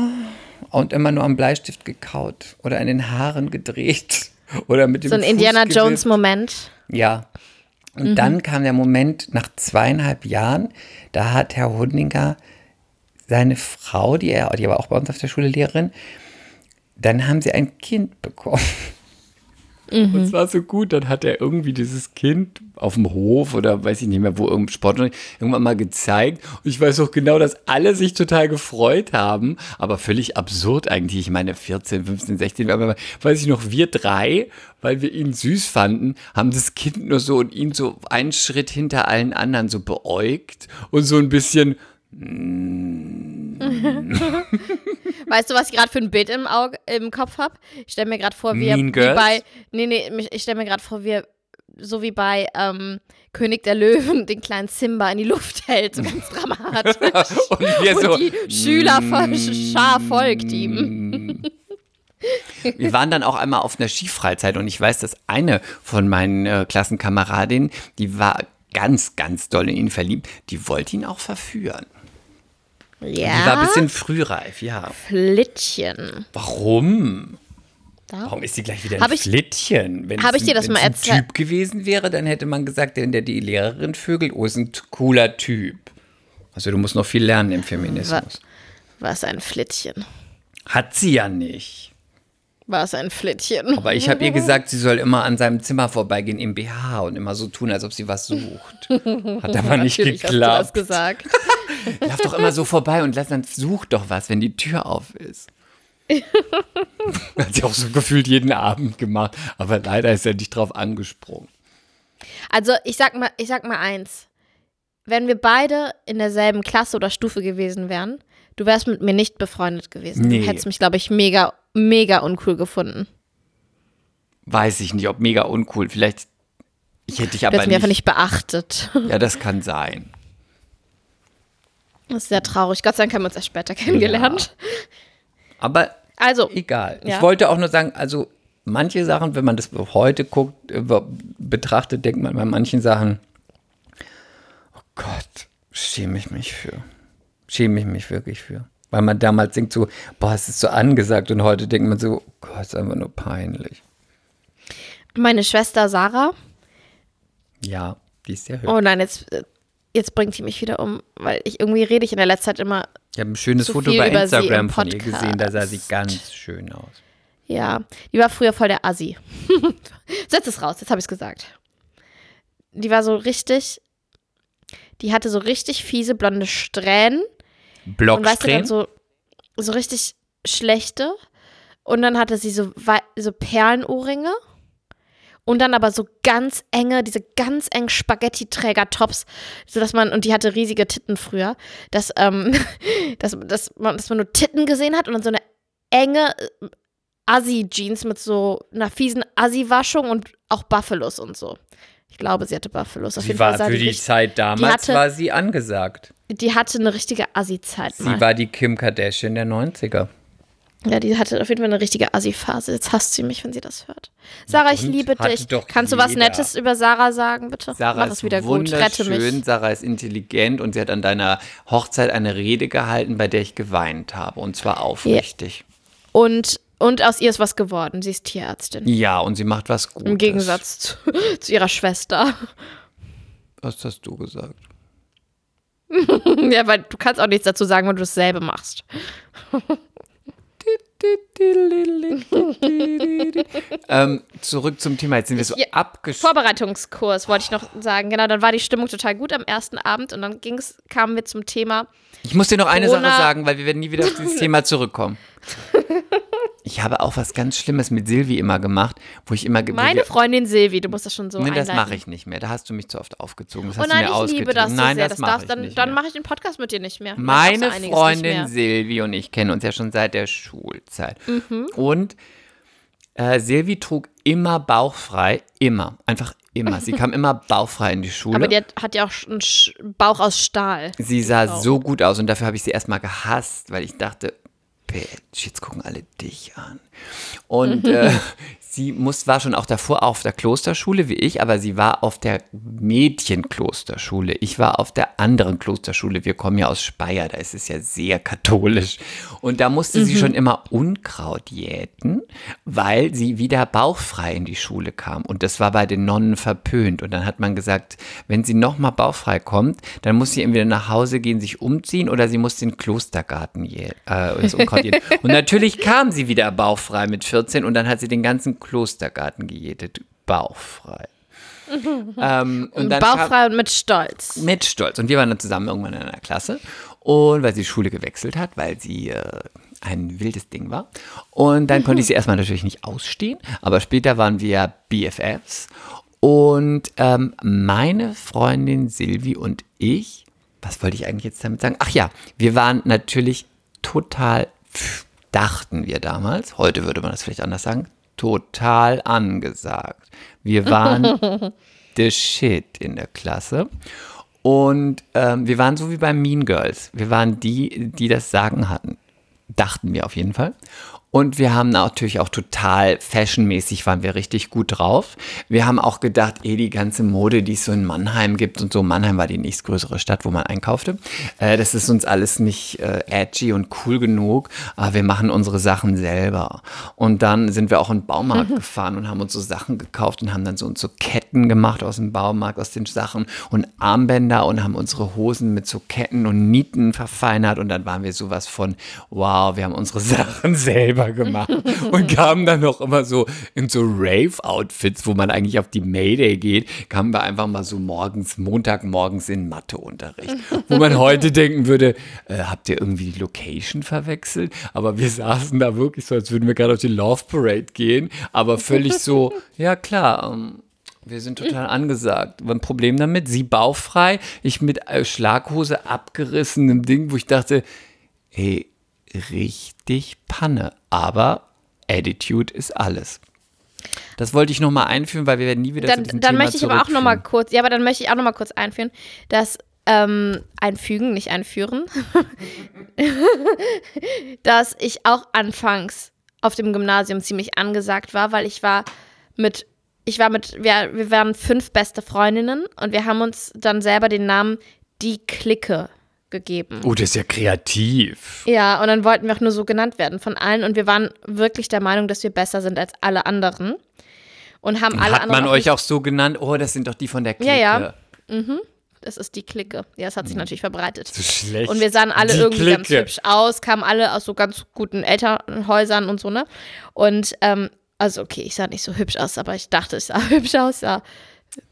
[SPEAKER 3] und immer nur am Bleistift gekaut oder in den Haaren gedreht *laughs* oder mit dem
[SPEAKER 2] So ein
[SPEAKER 3] Fuß
[SPEAKER 2] Indiana. Jones-Moment.
[SPEAKER 3] Ja. Und dann kam der Moment nach zweieinhalb Jahren, da hat Herr Hundinger seine Frau, die er, die war auch bei uns auf der Schule Lehrerin, dann haben sie ein Kind bekommen. Und es war so gut, dann hat er irgendwie dieses Kind auf dem Hof oder weiß ich nicht mehr, wo irgendein Sport irgendwann mal gezeigt. Und ich weiß auch genau, dass alle sich total gefreut haben, aber völlig absurd eigentlich. Ich meine, 14, 15, 16, aber weiß ich noch, wir drei, weil wir ihn süß fanden, haben das Kind nur so und ihn so einen Schritt hinter allen anderen so beäugt und so ein bisschen, *laughs*
[SPEAKER 2] Weißt du, was ich gerade für ein Bild im, Auge, im Kopf habe? Ich stelle mir gerade vor, wie, wie bei. Nee, nee, ich stelle mir gerade vor, wie so wie bei ähm, König der Löwen den kleinen Simba in die Luft hält, so ganz dramatisch. *laughs*
[SPEAKER 3] und
[SPEAKER 2] Und
[SPEAKER 3] so,
[SPEAKER 2] die Schülerschar folgt ihm.
[SPEAKER 3] Wir waren dann auch einmal auf einer Skifreizeit und ich weiß, dass eine von meinen äh, Klassenkameradinnen, die war ganz, ganz doll in ihn verliebt, die wollte ihn auch verführen. Die war ein
[SPEAKER 2] Ja,
[SPEAKER 3] bisschen frühreif, ja.
[SPEAKER 2] Flittchen.
[SPEAKER 3] Warum?
[SPEAKER 2] Da.
[SPEAKER 3] Warum ist sie gleich wieder ein
[SPEAKER 2] Hab ich-
[SPEAKER 3] Flittchen? Wenn
[SPEAKER 2] hab
[SPEAKER 3] es
[SPEAKER 2] ich dir
[SPEAKER 3] ein-
[SPEAKER 2] das mal
[SPEAKER 3] es ein
[SPEAKER 2] erzählt?
[SPEAKER 3] Typ gewesen wäre, dann hätte man gesagt, der, der die Lehrerin vögelt, oh, ist ein cooler Typ. Also du musst noch viel lernen im Feminismus.
[SPEAKER 2] Was ein Flittchen.
[SPEAKER 3] Hat sie ja nicht.
[SPEAKER 2] Was ein Flittchen.
[SPEAKER 3] Aber ich habe ihr gesagt, sie soll immer an seinem Zimmer vorbeigehen im BH und immer so tun, als ob sie was sucht. *laughs* Hat aber nicht
[SPEAKER 2] Natürlich hast du das
[SPEAKER 3] geklappt.
[SPEAKER 2] gesagt. *laughs* *laughs*
[SPEAKER 3] Lauf doch immer so vorbei und lass dann such doch was, wenn die Tür auf ist. *laughs* Hat sie auch so gefühlt jeden Abend gemacht, aber leider ist er nicht drauf angesprungen.
[SPEAKER 2] Also ich sag mal, ich sag mal eins. Wenn wir beide in derselben Klasse oder Stufe gewesen wären, du wärst mit mir nicht befreundet gewesen.
[SPEAKER 3] Nee.
[SPEAKER 2] Du hättest mich, glaube ich, mega, mega uncool gefunden.
[SPEAKER 3] weiß ich nicht, ob mega uncool. Vielleicht, ich hätte dich
[SPEAKER 2] Du
[SPEAKER 3] aber
[SPEAKER 2] hast mich einfach
[SPEAKER 3] nicht
[SPEAKER 2] beachtet.
[SPEAKER 3] Ja, das kann sein.
[SPEAKER 2] Das ist sehr traurig. Gott sei Dank haben wir uns erst später kennengelernt.
[SPEAKER 3] Aber
[SPEAKER 2] Also,
[SPEAKER 3] egal.
[SPEAKER 2] Ja.
[SPEAKER 3] Ich wollte auch nur sagen, also manche Sachen, wenn man das heute guckt, äh, betrachtet, denkt man bei manchen Sachen, oh Gott, schäme ich mich für. Schäme ich mich wirklich für. Weil man damals denkt so, boah, es ist so angesagt und heute denkt man so, oh Gott, ist einfach nur peinlich.
[SPEAKER 2] meine Schwester Sarah.
[SPEAKER 3] Ja, die ist sehr hübsch.
[SPEAKER 2] Oh nein, jetzt, äh, jetzt bringt die mich wieder um, weil ich irgendwie rede ich in der letzten Zeit immer.
[SPEAKER 3] Ich habe ein schönes Foto bei
[SPEAKER 2] sie
[SPEAKER 3] Instagram von ihr gesehen, da sah sie ganz schön aus.
[SPEAKER 2] Ja, die war früher voll der Assi. *laughs* Setz es raus, jetzt habe ich es gesagt. Die war so richtig. Die hatte so richtig fiese blonde Strähnen. Und weißt du,
[SPEAKER 3] Blocksträhnen?
[SPEAKER 2] dann so, so richtig schlechte. Und dann hatte sie so, so Perlenohrringe. Und dann aber so ganz enge, diese ganz engen Spaghetti-Träger-Tops, sodass man, und die hatte riesige Titten früher, dass, ähm, *laughs* dass, dass, man, dass man nur Titten gesehen hat und dann so eine enge äh, Assi-Jeans mit so einer fiesen Assi-Waschung und auch Buffalos und so. Ich glaube, sie hatte Buffalos. Auf
[SPEAKER 3] sie
[SPEAKER 2] jeden
[SPEAKER 3] war
[SPEAKER 2] Fall
[SPEAKER 3] für
[SPEAKER 2] die,
[SPEAKER 3] die Zeit damals
[SPEAKER 2] hatte-
[SPEAKER 3] war sie angesagt.
[SPEAKER 2] die hatte eine richtige Assi-Zeit
[SPEAKER 3] Sie war die Kim Kardashian der 90er.
[SPEAKER 2] Ja, die hatte auf jeden Fall eine richtige Assi-Phase. Jetzt hasst sie mich, wenn sie das hört. Sarah, ich
[SPEAKER 3] und?
[SPEAKER 2] liebe dich.
[SPEAKER 3] doch
[SPEAKER 2] Kannst du was. Nettes über Sarah sagen, bitte?
[SPEAKER 3] Sarah
[SPEAKER 2] Mach
[SPEAKER 3] ist
[SPEAKER 2] wieder gut. Rette
[SPEAKER 3] wunderschön,
[SPEAKER 2] mich.
[SPEAKER 3] Sarah ist intelligent und sie hat an deiner Hochzeit eine Rede gehalten, bei der ich geweint habe. Und zwar aufrichtig.
[SPEAKER 2] Und, und aus ihr ist was geworden. Sie ist Tierärztin.
[SPEAKER 3] Ja, und sie macht was Gutes.
[SPEAKER 2] Im Gegensatz zu, *laughs* zu ihrer Schwester.
[SPEAKER 3] Was hast du gesagt? *laughs*
[SPEAKER 2] ja, weil du kannst auch nichts dazu sagen, wenn du dasselbe machst. *laughs*
[SPEAKER 3] ähm, zurück zum Thema. Jetzt sind wir so
[SPEAKER 2] Ja,
[SPEAKER 3] abgeschlossen.
[SPEAKER 2] Vorbereitungskurs wollte ich noch sagen. Genau, dann war die Stimmung total gut am ersten Abend und dann ging's, kamen wir zum Thema.
[SPEAKER 3] Ich muss dir noch eine
[SPEAKER 2] Corona-
[SPEAKER 3] Sache sagen, weil wir werden nie wieder auf dieses *laughs* Thema zurückkommen. Ich habe auch was ganz Schlimmes mit Silvi immer gemacht, wo ich immer
[SPEAKER 2] Meine Freundin Silvi, du musst das schon so
[SPEAKER 3] Nee, das
[SPEAKER 2] einleiten.
[SPEAKER 3] mache ich nicht mehr. Da hast du mich zu oft aufgezogen. Das
[SPEAKER 2] Oh
[SPEAKER 3] hast
[SPEAKER 2] nein,
[SPEAKER 3] du mir
[SPEAKER 2] ich liebe das so
[SPEAKER 3] Nein,
[SPEAKER 2] sehr.
[SPEAKER 3] das
[SPEAKER 2] Das darf,
[SPEAKER 3] ich
[SPEAKER 2] dann
[SPEAKER 3] nicht
[SPEAKER 2] dann mache ich den Podcast mit dir nicht mehr.
[SPEAKER 3] Meine Freundin. Silvi und ich kennen uns ja schon seit der Schulzeit.
[SPEAKER 2] Mhm.
[SPEAKER 3] Und äh, Silvi trug immer bauchfrei, immer, einfach immer. Sie *laughs* kam immer bauchfrei in die Schule.
[SPEAKER 2] Aber die hat, hat ja auch einen Sch- Bauch aus Stahl.
[SPEAKER 3] sie sah so gut aus und dafür habe ich sie erstmal gehasst, weil ich dachte, Bitch, jetzt gucken alle dich an. Und äh, *laughs* sie muss, war schon auch davor auf der Klosterschule wie ich, aber sie war auf der Mädchenklosterschule. Ich war auf der anderen Klosterschule. Wir kommen ja aus Speyer, da ist es ja sehr katholisch. Und da musste sie schon immer Unkraut jäten, weil sie wieder bauchfrei in die Schule kam. Und das war bei den Nonnen verpönt. Und dann hat man gesagt, wenn sie nochmal bauchfrei kommt, dann muss sie entweder nach Hause gehen, sich umziehen oder sie muss den Klostergarten jäten. Äh, Unkraut jäten. *laughs* Und natürlich kam sie wieder bauchfrei mit 14 und dann hat sie den ganzen Klostergarten gejätet. Bauchfrei. *laughs* ähm, und dann kam,
[SPEAKER 2] Bauchfrei und mit Stolz.
[SPEAKER 3] mit Stolz. Und wir waren dann zusammen irgendwann in einer Klasse. Und weil sie die Schule gewechselt hat, weil sie äh, ein wildes Ding war. Und dann konnte ich sie *laughs* erstmal natürlich nicht ausstehen. Aber später waren wir BFFs. Und ähm, meine Freundin Silvi und ich, was wollte ich eigentlich jetzt damit sagen? Ach ja, wir waren natürlich total, dachten wir damals, heute würde man das vielleicht anders sagen, total angesagt. Wir waren *laughs* the shit in der Klasse. Und ähm, wir waren so wie bei Mean Girls. Wir waren die, die das Sagen hatten. Dachten wir auf jeden Fall. Und wir haben natürlich auch total fashionmäßig waren wir richtig gut drauf. Wir haben auch gedacht, eh, die ganze Mode, die es so in Mannheim gibt und so, Mannheim war die nächstgrößere Stadt, wo man einkaufte, äh, das ist uns alles nicht äh, edgy und cool genug, aber wir machen unsere Sachen selber. Und dann sind wir auch in den Baumarkt gefahren und haben uns so Sachen gekauft und haben dann so, uns so Ketten gemacht aus dem Baumarkt, aus den Sachen und Armbänder und haben unsere Hosen mit so Ketten und Nieten verfeinert und dann waren wir sowas von, wow, wir haben unsere *laughs* Sachen selber gemacht und kamen dann noch immer so in so Rave-Outfits, wo man eigentlich auf die Mayday geht, kamen wir einfach mal so morgens, Montagmorgens in Matheunterricht, wo man heute denken würde, äh, habt ihr irgendwie die Location verwechselt? Aber wir saßen da wirklich so, als würden wir gerade auf die Love Parade gehen, aber völlig so, *laughs* ja klar, ähm, wir sind total angesagt. War ein Problem damit. Sie bauchfrei, ich mit äh, Schlaghose abgerissenem Ding, wo ich dachte, hey, richtig Panne. Aber Attitude ist alles. Das wollte ich nochmal einführen, weil wir werden nie wieder
[SPEAKER 2] dann,
[SPEAKER 3] zu diesem
[SPEAKER 2] dann
[SPEAKER 3] Thema
[SPEAKER 2] möchte ich aber auch noch mal
[SPEAKER 3] zurückführen.
[SPEAKER 2] kurz, ja, aber dann möchte ich auch noch mal kurz einführen, dass ähm, einfügen, nicht einführen, *laughs* dass ich auch anfangs auf dem Gymnasium ziemlich angesagt war, weil ich war mit, ich war mit, wir, wir waren fünf beste Freundinnen und wir haben uns dann selber den Namen die Clique gegeben.
[SPEAKER 3] Oh, das ist ja kreativ.
[SPEAKER 2] Ja, und dann wollten wir auch nur so genannt werden von allen und wir waren wirklich der Meinung, dass wir besser sind als alle anderen. Und haben alle
[SPEAKER 3] Hat
[SPEAKER 2] anderen
[SPEAKER 3] man
[SPEAKER 2] auch
[SPEAKER 3] euch auch so genannt? Oh, das sind doch die von der Clique.
[SPEAKER 2] Ja, ja. Das ist die Clique. Ja, es hat sich natürlich verbreitet.
[SPEAKER 3] So schlecht.
[SPEAKER 2] Und wir sahen alle
[SPEAKER 3] Die
[SPEAKER 2] irgendwie ganz
[SPEAKER 3] Clique.
[SPEAKER 2] hübsch aus, kamen alle aus so ganz guten Elternhäusern und so, ne? Und, ähm, also okay, ich sah nicht so hübsch aus, aber ich dachte, ich sah *laughs* hübsch aus, ja.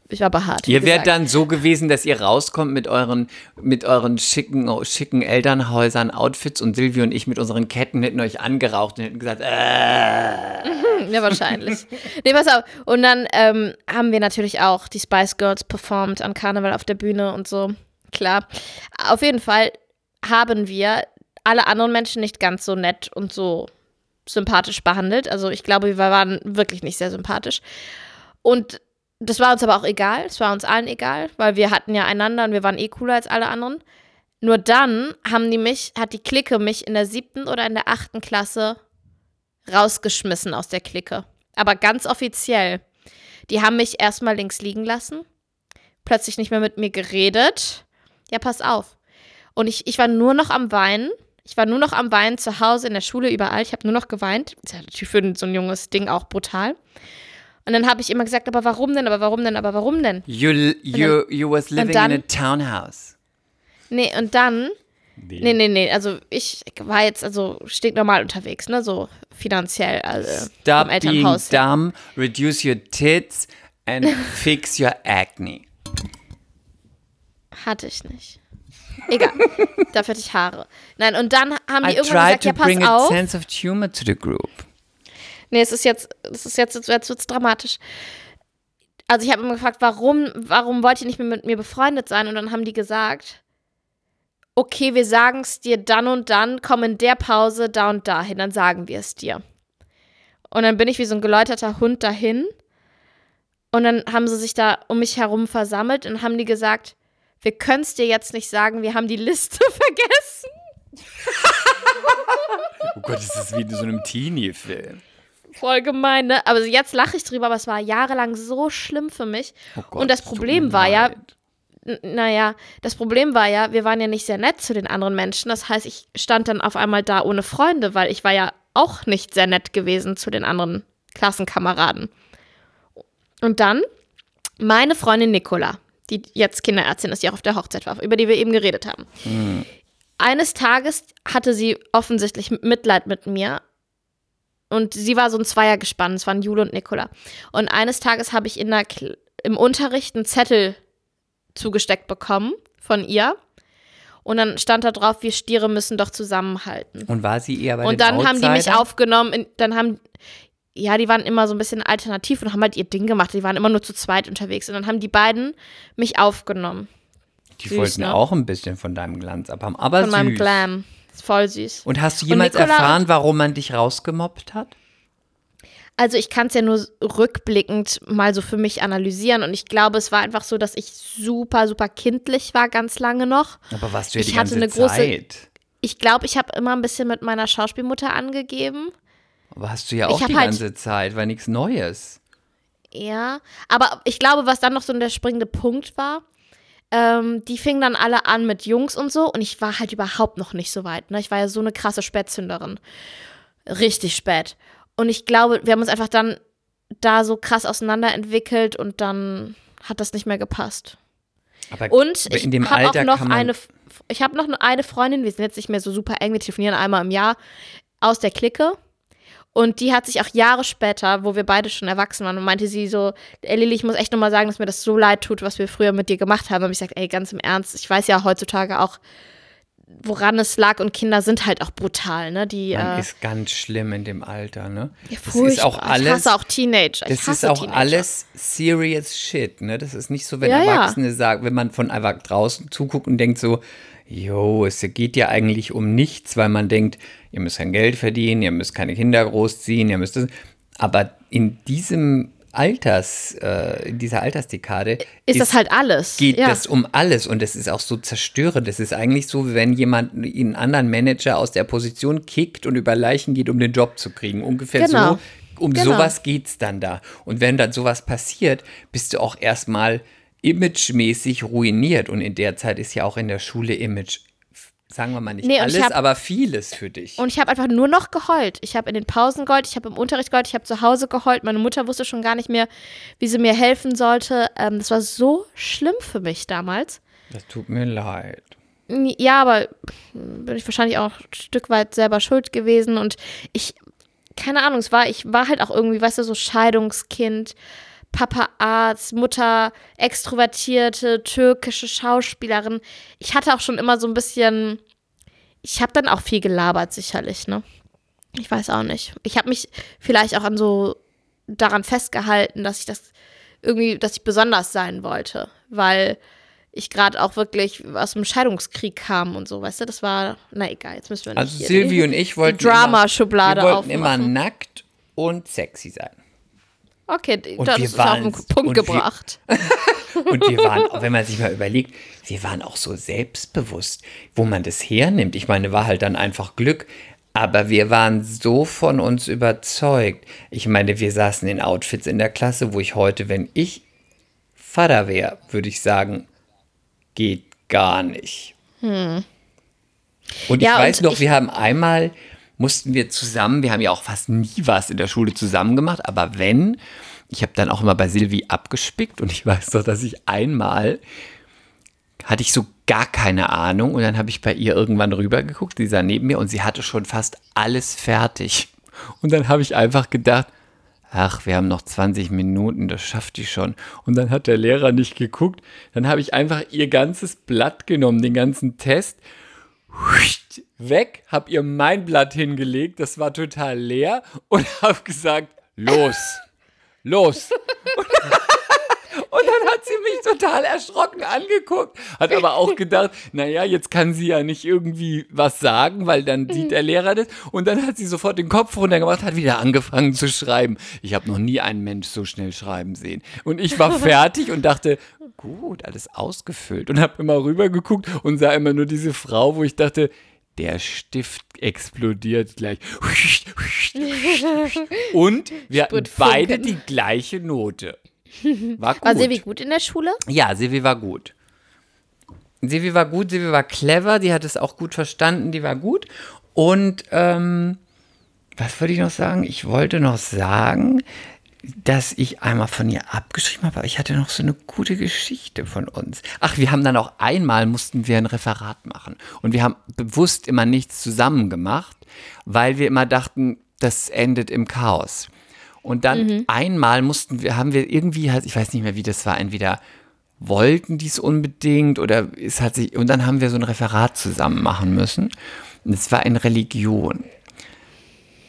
[SPEAKER 2] Ich war behaart.
[SPEAKER 3] Ihr wärt dann so gewesen, dass ihr rauskommt mit euren, mit euren schicken, schicken Elternhäusern, Outfits und Silvi und ich mit unseren Ketten hätten euch angeraucht und hätten gesagt, äh, *laughs*
[SPEAKER 2] Ja, wahrscheinlich. nee, pass auf. Und dann ähm, haben wir natürlich auch die Spice Girls performt an Karneval auf der Bühne und so. Klar. Auf jeden Fall haben wir alle anderen Menschen nicht ganz so nett und so sympathisch behandelt. Also ich glaube, wir waren wirklich nicht sehr sympathisch. Und das war uns aber auch egal. Es war uns allen egal, weil wir hatten ja einander und wir waren eh cooler als alle anderen. Nur dann haben die mich, hat die Clique mich in der siebten oder in der achten Klasse rausgeschmissen aus der Clique. Aber ganz offiziell. Die haben mich erstmal links liegen lassen, plötzlich nicht mehr mit mir geredet. Ja, pass auf. Und ich, ich war nur noch am Weinen. Ich war nur noch am Weinen zu Hause, in der Schule, überall. Ich habe nur noch geweint. Ist ja natürlich für so ein junges Ding auch brutal. Und dann habe ich immer gesagt, aber warum denn, aber warum denn, aber warum denn?
[SPEAKER 3] you, you, you was living
[SPEAKER 2] dann-
[SPEAKER 3] in a townhouse.
[SPEAKER 2] Nee, und dann Nee, nee, nee. Also ich war jetzt also stinknormal unterwegs, ne? So finanziell, also
[SPEAKER 3] Stop
[SPEAKER 2] vom
[SPEAKER 3] being dumb, reduce your tits and *laughs* fix your acne.
[SPEAKER 2] Hatte ich nicht. Egal. *laughs* Dafür hatte ich Haare. Nein, und dann haben die
[SPEAKER 3] I
[SPEAKER 2] irgendwann
[SPEAKER 3] tried
[SPEAKER 2] gesagt,
[SPEAKER 3] to
[SPEAKER 2] ja, pass
[SPEAKER 3] bring a
[SPEAKER 2] auf.
[SPEAKER 3] sense of humor to the group.
[SPEAKER 2] Nee, es ist jetzt, es ist jetzt, jetzt wird's dramatisch. Also ich habe immer gefragt, warum, warum wollt ihr nicht mehr mit mir befreundet sein? Und dann haben die gesagt, okay, wir sagen es dir dann und dann, komm in der Pause da und dahin, dann sagen wir es dir. Und dann bin ich wie so ein geläuterter Hund dahin. Und dann haben sie sich da um mich herum versammelt und haben die gesagt, wir können es dir jetzt nicht sagen, wir haben die Liste *laughs* vergessen.
[SPEAKER 3] Oh Gott, das ist wie in so einem Teenie-Film.
[SPEAKER 2] Voll gemein, ne? Aber jetzt lache ich drüber, aber es war jahrelang so schlimm für mich.
[SPEAKER 3] Oh Gott,
[SPEAKER 2] und das Problem war ja, naja, das Problem war ja, wir waren ja nicht sehr nett zu den anderen Menschen. Das heißt, ich stand dann auf einmal da ohne Freunde, weil ich war ja auch nicht sehr nett gewesen zu den anderen Klassenkameraden. Und dann meine Freundin Nicola, die jetzt Kinderärztin ist, die auch auf der Hochzeit war, über die wir eben geredet haben. Eines Tages hatte sie offensichtlich Mitleid mit mir und sie war so ein Zweiergespann, es waren Jule und Nicola. Und eines Tages habe ich in der Kl im Unterricht einen Zettel zugesteckt bekommen von ihr. Und dann stand da drauf, wir Stiere müssen doch zusammenhalten.
[SPEAKER 3] Und war sie eher bei
[SPEAKER 2] und
[SPEAKER 3] den
[SPEAKER 2] dann haben die mich
[SPEAKER 3] Outsidern?
[SPEAKER 2] aufgenommen, in, dann haben, ja, die waren immer so ein bisschen alternativ und haben halt ihr Ding gemacht. Die waren immer nur zu zweit unterwegs. Und dann haben die beiden mich aufgenommen.
[SPEAKER 3] Die
[SPEAKER 2] süß,
[SPEAKER 3] wollten
[SPEAKER 2] ne?
[SPEAKER 3] auch ein bisschen von deinem Glanz abhaben, aber
[SPEAKER 2] Von meinem
[SPEAKER 3] süß.
[SPEAKER 2] Glam. Ist voll süß.
[SPEAKER 3] Und hast du jemals
[SPEAKER 2] Nicola-
[SPEAKER 3] erfahren, warum man dich rausgemobbt hat?
[SPEAKER 2] Also ich kann es ja nur rückblickend mal so für mich analysieren und ich glaube, es war einfach so, dass ich super, super kindlich war ganz lange noch.
[SPEAKER 3] Aber warst du ja
[SPEAKER 2] Ich
[SPEAKER 3] die ganze
[SPEAKER 2] eine große-
[SPEAKER 3] Zeit.
[SPEAKER 2] Ich glaube, ich habe immer ein bisschen mit meiner Schauspielmutter angegeben.
[SPEAKER 3] Aber hast du ja auch die
[SPEAKER 2] halt-
[SPEAKER 3] ganze Zeit, war nichts Neues.
[SPEAKER 2] Ja, aber ich glaube, was dann noch so der springende Punkt war, ähm, die fingen dann alle an mit Jungs und so und ich war halt überhaupt noch nicht so weit. Ne? Ich war ja so eine krasse Spätzünderin. Richtig spät. Und ich glaube, wir haben uns einfach dann da so krass auseinanderentwickelt und dann hat das nicht mehr gepasst.
[SPEAKER 3] Aber
[SPEAKER 2] Und ich habe auch noch eine, ich habe noch eine Freundin, wir sind jetzt nicht mehr so super eng, wir telefonieren einmal im Jahr aus der Clique. Und die hat sich auch Jahre später, wo wir beide schon erwachsen waren, und meinte sie so, ey Lili, ich muss echt nochmal sagen, dass mir das so leid tut, was wir früher mit dir gemacht haben. Und ich gesagt, ey, ganz im Ernst, ich weiß ja heutzutage auch, woran es lag und Kinder sind halt auch brutal, ne? Die,
[SPEAKER 3] man
[SPEAKER 2] äh,
[SPEAKER 3] ist ganz schlimm in dem Alter, ne?
[SPEAKER 2] ja,
[SPEAKER 3] das ist auch alles,
[SPEAKER 2] Ich hasse auch Teenager.
[SPEAKER 3] Das ist auch
[SPEAKER 2] Teenager.
[SPEAKER 3] alles serious shit, ne? Das ist nicht so, wenn
[SPEAKER 2] Ja, ja.
[SPEAKER 3] Erwachsene sagen, wenn man von einfach draußen zuguckt und denkt so, jo, es geht ja eigentlich um nichts, weil man denkt, ihr müsst kein Geld verdienen, ihr müsst keine Kinder großziehen, ihr müsst das. Aber in diesem Alters, äh, in dieser Altersdekade
[SPEAKER 2] Ist, das halt alles.
[SPEAKER 3] geht
[SPEAKER 2] ja.
[SPEAKER 3] das um alles und es ist auch so zerstörend. Es ist eigentlich so, wie wenn jemand einen anderen Manager aus der Position kickt und über Leichen geht, um den Job zu kriegen. Ungefähr
[SPEAKER 2] Genau.
[SPEAKER 3] so. Um
[SPEAKER 2] Genau.
[SPEAKER 3] sowas geht's dann da. Und wenn dann sowas passiert, bist du auch erstmal imagemäßig ruiniert. Und in der Zeit ist ja auch in der Schule Image, sagen wir mal nicht
[SPEAKER 2] Nee,
[SPEAKER 3] alles,
[SPEAKER 2] hab-
[SPEAKER 3] aber vieles für dich.
[SPEAKER 2] Und ich habe einfach nur noch geheult. Ich habe in den Pausen geheult, ich habe im Unterricht geheult, ich habe zu Hause geheult. Meine Mutter wusste schon gar nicht mehr, wie sie mir helfen sollte. Ähm, das war so schlimm für mich damals.
[SPEAKER 3] das tut mir leid.
[SPEAKER 2] Ja, aber bin ich wahrscheinlich auch ein Stück weit selber schuld gewesen. Und ich, keine Ahnung, es war, ich war halt auch irgendwie, weißt du, so Scheidungskind, Papa Arzt, Mutter extrovertierte türkische Schauspielerin. Ich hatte auch schon immer so ein bisschen, ich habe dann auch viel gelabert, sicherlich, ne? Ich weiß auch nicht. Ich habe mich vielleicht auch an so daran festgehalten, dass ich das irgendwie, dass ich besonders sein wollte, weil ich gerade auch wirklich aus dem Scheidungskrieg kam und so, weißt du, das war, na egal, jetzt müssen wir nicht
[SPEAKER 3] Also Silvi und ich wollten
[SPEAKER 2] die Drama-Schublade
[SPEAKER 3] immer, wir wollten immer nackt und sexy sein.
[SPEAKER 2] Okay,
[SPEAKER 3] Und
[SPEAKER 2] das
[SPEAKER 3] wir
[SPEAKER 2] ist auf den. Punkt
[SPEAKER 3] Und wir-
[SPEAKER 2] gebracht. *laughs*
[SPEAKER 3] Und wir waren, wenn man sich mal überlegt, wir waren auch so selbstbewusst, wo man das hernimmt. Ich meine, war halt dann einfach Glück. Aber wir waren so von uns überzeugt. Ich meine, wir saßen in Outfits in der Klasse, wo ich heute, wenn ich Vater wäre, würde ich sagen, geht gar nicht. Und ich
[SPEAKER 2] Ja,
[SPEAKER 3] weiß
[SPEAKER 2] und
[SPEAKER 3] noch,
[SPEAKER 2] ich-
[SPEAKER 3] wir haben einmal, mussten wir zusammen, wir haben ja auch fast nie was in der Schule zusammen gemacht, aber wenn, ich habe dann auch immer bei Silvi abgespickt und ich weiß doch, dass ich einmal hatte ich so gar keine Ahnung und dann habe ich bei ihr irgendwann rübergeguckt, sie sah neben mir und sie hatte schon fast alles fertig. Und dann habe ich einfach gedacht, ach, wir haben noch 20 Minuten, das schafft die schon. Und dann hat der Lehrer nicht geguckt, dann habe ich einfach ihr ganzes Blatt genommen, den ganzen Test, weg, habe ihr mein Blatt hingelegt, das war total leer und *laughs* habe gesagt, los, los. Und dann hat sie mich total erschrocken angeguckt, hat aber auch gedacht, naja, jetzt kann sie ja nicht irgendwie was sagen, weil dann sieht der Lehrer das. Und dann hat sie sofort den Kopf runtergemacht, hat wieder angefangen zu schreiben. Ich habe noch nie einen Mensch so schnell schreiben sehen. Und ich war *laughs* fertig und dachte, gut, alles ausgefüllt. Und habe immer rübergeguckt und sah immer nur diese Frau, wo ich dachte, der Stift explodiert gleich. *laughs* Und wir hatten beide die gleiche Note. War gut.
[SPEAKER 2] War Silvi gut in der Schule?
[SPEAKER 3] Ja, Silvi war gut. Silvi war gut, Silvi war clever, die hat es auch gut verstanden, die war gut. Und ähm, was wollte ich noch sagen? Ich wollte noch sagen, dass ich einmal von ihr abgeschrieben habe, aber ich hatte noch so eine gute Geschichte von uns. Ach, wir haben dann auch einmal mussten wir ein Referat machen. Und wir haben bewusst immer nichts zusammen gemacht, weil wir immer dachten, das endet im Chaos. Und dann einmal mussten wir, haben wir irgendwie, halt, ich weiß nicht mehr, wie das war, entweder wollten die es unbedingt oder es hat sich, und dann haben wir so ein Referat zusammen machen müssen. Und es war in Religion.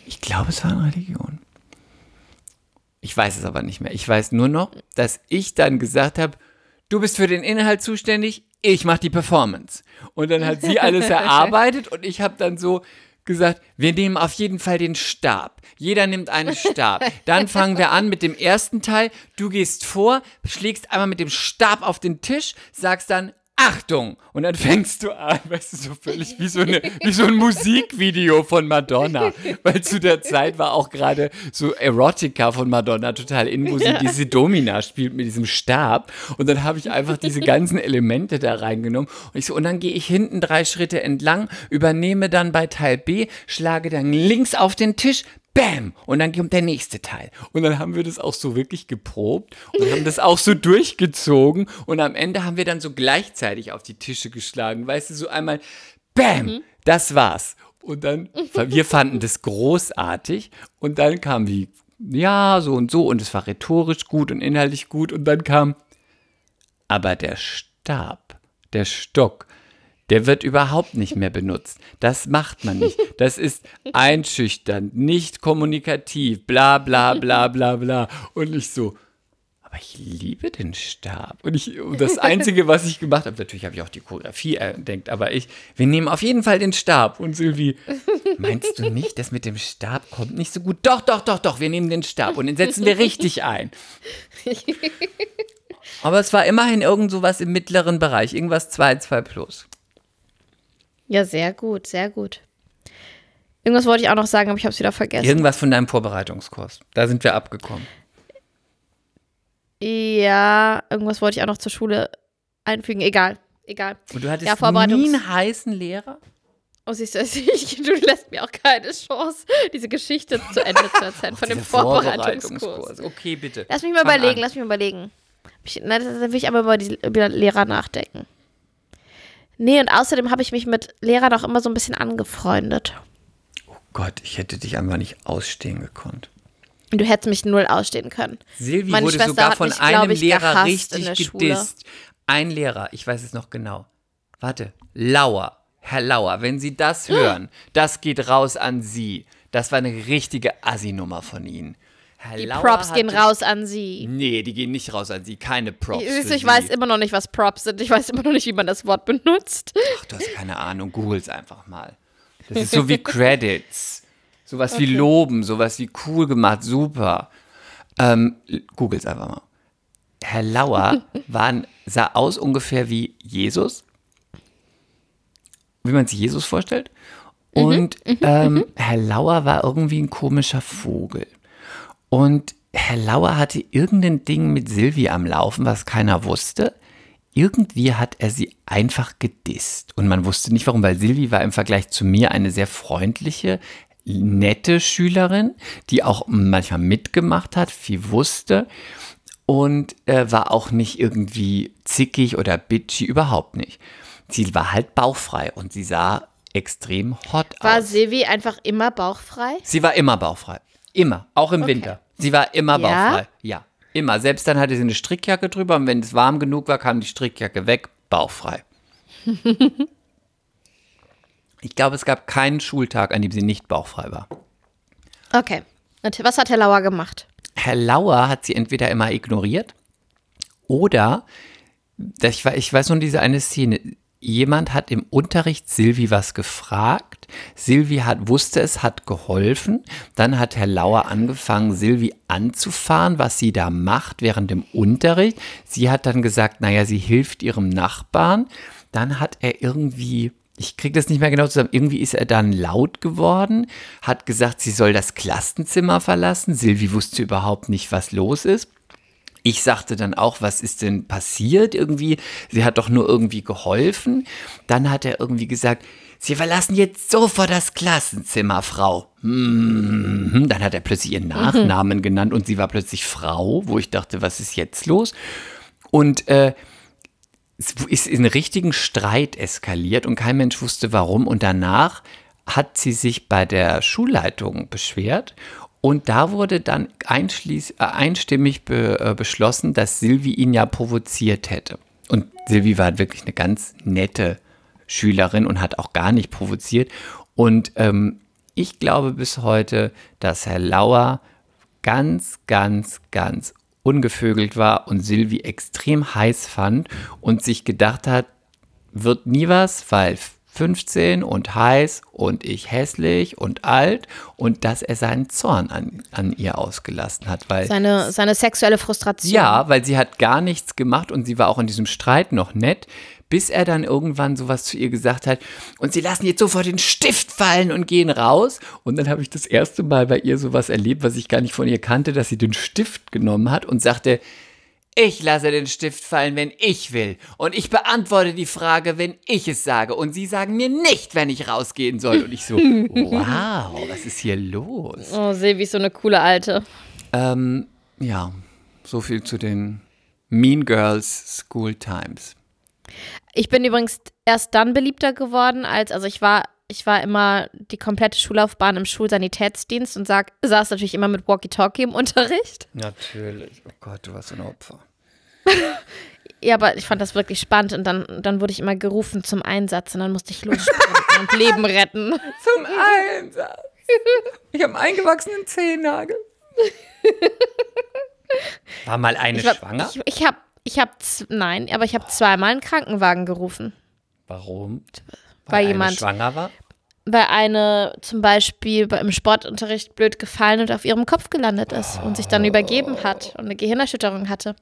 [SPEAKER 3] Ich glaube, es war in Religion. Ich weiß es aber nicht mehr. Ich weiß nur noch, dass ich dann gesagt habe, du bist für den Inhalt zuständig, ich mache die Performance. Und dann hat sie alles *laughs* erarbeitet und ich habe dann so gesagt, wir nehmen auf jeden Fall den Stab. Jeder nimmt einen Stab. Dann fangen wir an mit dem ersten Teil. Du gehst vor, schlägst einmal mit dem Stab auf den Tisch, sagst dann Achtung! Und dann fängst du an, weißt du, so völlig wie so, eine, wie so ein Musikvideo von Madonna. Weil zu der Zeit war auch gerade so Erotica von Madonna total in, wo sie diese Domina spielt mit diesem Stab. Und dann habe ich einfach diese ganzen Elemente da reingenommen. Und ich so, und dann gehe ich hinten drei Schritte entlang, übernehme dann bei Teil B, schlage dann links auf den Tisch, Bam! Und dann kommt der nächste Teil. Und dann haben wir das auch so wirklich geprobt und *laughs* haben das auch so durchgezogen. Und am Ende haben wir dann so gleichzeitig auf die Tische geschlagen. Weißt du, so einmal Bam! Das war's. Und dann, wir fanden das großartig. Und dann kam wie, ja, so und so. Und es war rhetorisch gut und inhaltlich gut. Und dann kam, aber der Stab, der Stock, der wird überhaupt nicht mehr benutzt. Das macht man nicht. Das ist einschüchternd, nicht kommunikativ, bla bla bla bla bla. Und ich so, aber ich liebe den Stab. Und, ich, und das Einzige, was ich gemacht habe, natürlich habe ich auch die Choreografie entdeckt, aber ich, wir nehmen auf jeden Fall den Stab. Und Sylvie, meinst du nicht, das mit dem Stab kommt nicht so gut? Doch, doch, doch, doch, wir nehmen den Stab und den setzen wir richtig ein. *laughs* Aber es war immerhin irgend sowas im mittleren Bereich, irgendwas 2, 2 plus.
[SPEAKER 2] Ja, sehr gut, sehr gut. Irgendwas wollte ich auch noch sagen, aber ich habe es wieder vergessen.
[SPEAKER 3] Irgendwas von deinem Vorbereitungskurs. Da sind wir abgekommen.
[SPEAKER 2] Ja, irgendwas wollte ich auch noch zur Schule einfügen. Egal, egal.
[SPEAKER 3] Und du hattest
[SPEAKER 2] Ja,
[SPEAKER 3] nie einen heißen Lehrer?
[SPEAKER 2] Oh, siehst du, ich, *laughs* du lässt mir auch keine Chance, diese Geschichte zu Ende zu erzählen von dem
[SPEAKER 3] Dieser
[SPEAKER 2] Vorbereitungskurs.
[SPEAKER 3] Okay, bitte.
[SPEAKER 2] Lass mich mal
[SPEAKER 3] Fang
[SPEAKER 2] überlegen,
[SPEAKER 3] an.
[SPEAKER 2] lass mich mal überlegen. Ich, na, da will ich aber über die über Lehrer nachdenken. Nee, und außerdem habe ich mich mit Lehrern auch immer so ein bisschen angefreundet.
[SPEAKER 3] Gott, ich hätte dich einfach nicht ausstehen gekonnt.
[SPEAKER 2] Du hättest mich null ausstehen können.
[SPEAKER 3] Silvi
[SPEAKER 2] Meine
[SPEAKER 3] wurde
[SPEAKER 2] Schwester
[SPEAKER 3] sogar
[SPEAKER 2] hat
[SPEAKER 3] von
[SPEAKER 2] mich,
[SPEAKER 3] einem
[SPEAKER 2] ich,
[SPEAKER 3] Lehrer richtig
[SPEAKER 2] Schule.
[SPEAKER 3] gedisst. Ein Lehrer, ich weiß es noch genau. Warte, Lauer, Herr Lauer, wenn Sie das *gasps* hören, das geht raus an Sie. Das war eine richtige Assi-Nummer von Ihnen.
[SPEAKER 2] Die
[SPEAKER 3] Lauer
[SPEAKER 2] Props gehen raus an sie.
[SPEAKER 3] Nee, die gehen nicht raus an Sie. Keine Props.
[SPEAKER 2] Ich, ich weiß immer noch nicht, was Props sind. Ich weiß immer noch nicht, wie man das Wort benutzt.
[SPEAKER 3] Ach, du hast keine Ahnung. Googles einfach mal. Das ist so wie *laughs* Credits. Sowas wie Loben, sowas wie cool gemacht, super. Ähm, Googles einfach mal. Herr Lauer *laughs* war, ein- sah aus ungefähr wie Jesus. Wie man sich Jesus vorstellt. Und ähm, Herr Lauer war irgendwie ein komischer Vogel. Und Herr Lauer hatte irgendein Ding mit Silvi am Laufen, was keiner wusste. Irgendwie hat er sie einfach gedisst. Und man wusste nicht warum, weil Silvi war im Vergleich zu mir eine sehr freundliche, nette Schülerin, die auch manchmal mitgemacht hat, viel wusste und äh, war auch nicht irgendwie zickig oder bitchy, überhaupt nicht. Sie war halt bauchfrei und sie sah extrem hot
[SPEAKER 2] War
[SPEAKER 3] aus.
[SPEAKER 2] Silvi einfach immer bauchfrei?
[SPEAKER 3] Sie war immer bauchfrei. Immer. Auch im
[SPEAKER 2] Okay.
[SPEAKER 3] Winter. Sie war immer
[SPEAKER 2] Ja?
[SPEAKER 3] bauchfrei. Ja. Immer. Selbst dann hatte sie eine Strickjacke drüber und wenn es warm genug war, kam die Strickjacke weg, bauchfrei. *laughs* ich glaube, es gab keinen Schultag, an dem sie nicht bauchfrei war.
[SPEAKER 2] Okay. Und was hat Herr Lauer gemacht?
[SPEAKER 3] Herr Lauer hat sie entweder immer ignoriert oder, ich weiß nur diese eine Szene, jemand hat im Unterricht Silvi was gefragt, Silvi hat, wusste es, hat geholfen, dann hat Herr Lauer angefangen, Silvi anzufahren, was sie da macht während dem Unterricht. Sie hat dann gesagt, naja, sie hilft ihrem Nachbarn. Dann hat er irgendwie ich kriege das nicht mehr genau zusammen. Irgendwie ist er dann laut geworden, hat gesagt, sie soll das Klassenzimmer verlassen. Silvi wusste überhaupt nicht, was los ist. Ich sagte dann auch, was ist denn passiert irgendwie? Sie hat doch nur irgendwie geholfen. Dann hat er irgendwie gesagt, Sie verlassen jetzt sofort das Klassenzimmer, Frau. Hm. Dann hat er plötzlich ihren Nachnamen genannt und sie war plötzlich Frau, wo ich dachte, was ist jetzt los? Und äh, es ist in richtigen Streit eskaliert und kein Mensch wusste warum. Und danach hat sie sich bei der Schulleitung beschwert. Und da wurde dann einschließ, äh, einstimmig be, äh, beschlossen, dass Silvi ihn ja provoziert hätte. Und Silvi war wirklich eine ganz nette Schülerin und hat auch gar nicht provoziert. Und ähm, ich glaube bis heute, dass Herr Lauer ganz, ganz, ganz ungevögelt war und Silvi extrem heiß fand und sich gedacht hat, wird nie was, weil 15 und heiß und ich hässlich und alt und dass er seinen Zorn an, an ihr ausgelassen hat, weil
[SPEAKER 2] Seine, seine sexuelle Frustration.
[SPEAKER 3] ja, weil sie hat gar nichts gemacht und sie war auch in diesem Streit noch nett, bis er dann irgendwann sowas zu ihr gesagt hat und sie lassen jetzt sofort den Stift fallen und gehen raus. Und dann habe ich das erste Mal bei ihr sowas erlebt, was ich gar nicht von ihr kannte, dass sie den Stift genommen hat und sagte, ich lasse den Stift fallen, wenn ich will. Und ich beantworte die Frage, wenn ich es sage. Und Sie sagen mir nicht, wenn ich rausgehen soll. Und ich so, wow, was ist hier los?
[SPEAKER 2] Oh, Silvi ist so eine coole Alte.
[SPEAKER 3] Ähm, ja, so viel zu den Mean Girls School Times.
[SPEAKER 2] Ich bin übrigens erst dann beliebter geworden, als, also ich war, ich war immer die komplette Schullaufbahn im Schulsanitätsdienst und sag, saß natürlich immer mit Walkie-Talkie im *laughs* Unterricht.
[SPEAKER 3] Natürlich. Oh Gott, du warst ein Opfer. *laughs*
[SPEAKER 2] Ja, aber ich fand das wirklich spannend und dann, dann wurde ich immer gerufen zum Einsatz und dann musste ich losspringen und Leben retten. *laughs*
[SPEAKER 3] Zum Einsatz. Ich habe einen eingewachsenen Zehennagel. War mal eine
[SPEAKER 2] Ich, war-
[SPEAKER 3] schwanger?
[SPEAKER 2] ich, ich habe, ich habe, nein, aber ich habe zweimal einen Krankenwagen gerufen,
[SPEAKER 3] Warum?
[SPEAKER 2] Weil
[SPEAKER 3] eine
[SPEAKER 2] jemand-
[SPEAKER 3] schwanger war?
[SPEAKER 2] weil eine zum Beispiel bei- im Sportunterricht blöd gefallen und auf ihrem Kopf gelandet ist und sich dann übergeben hat und eine Gehirnerschütterung hatte.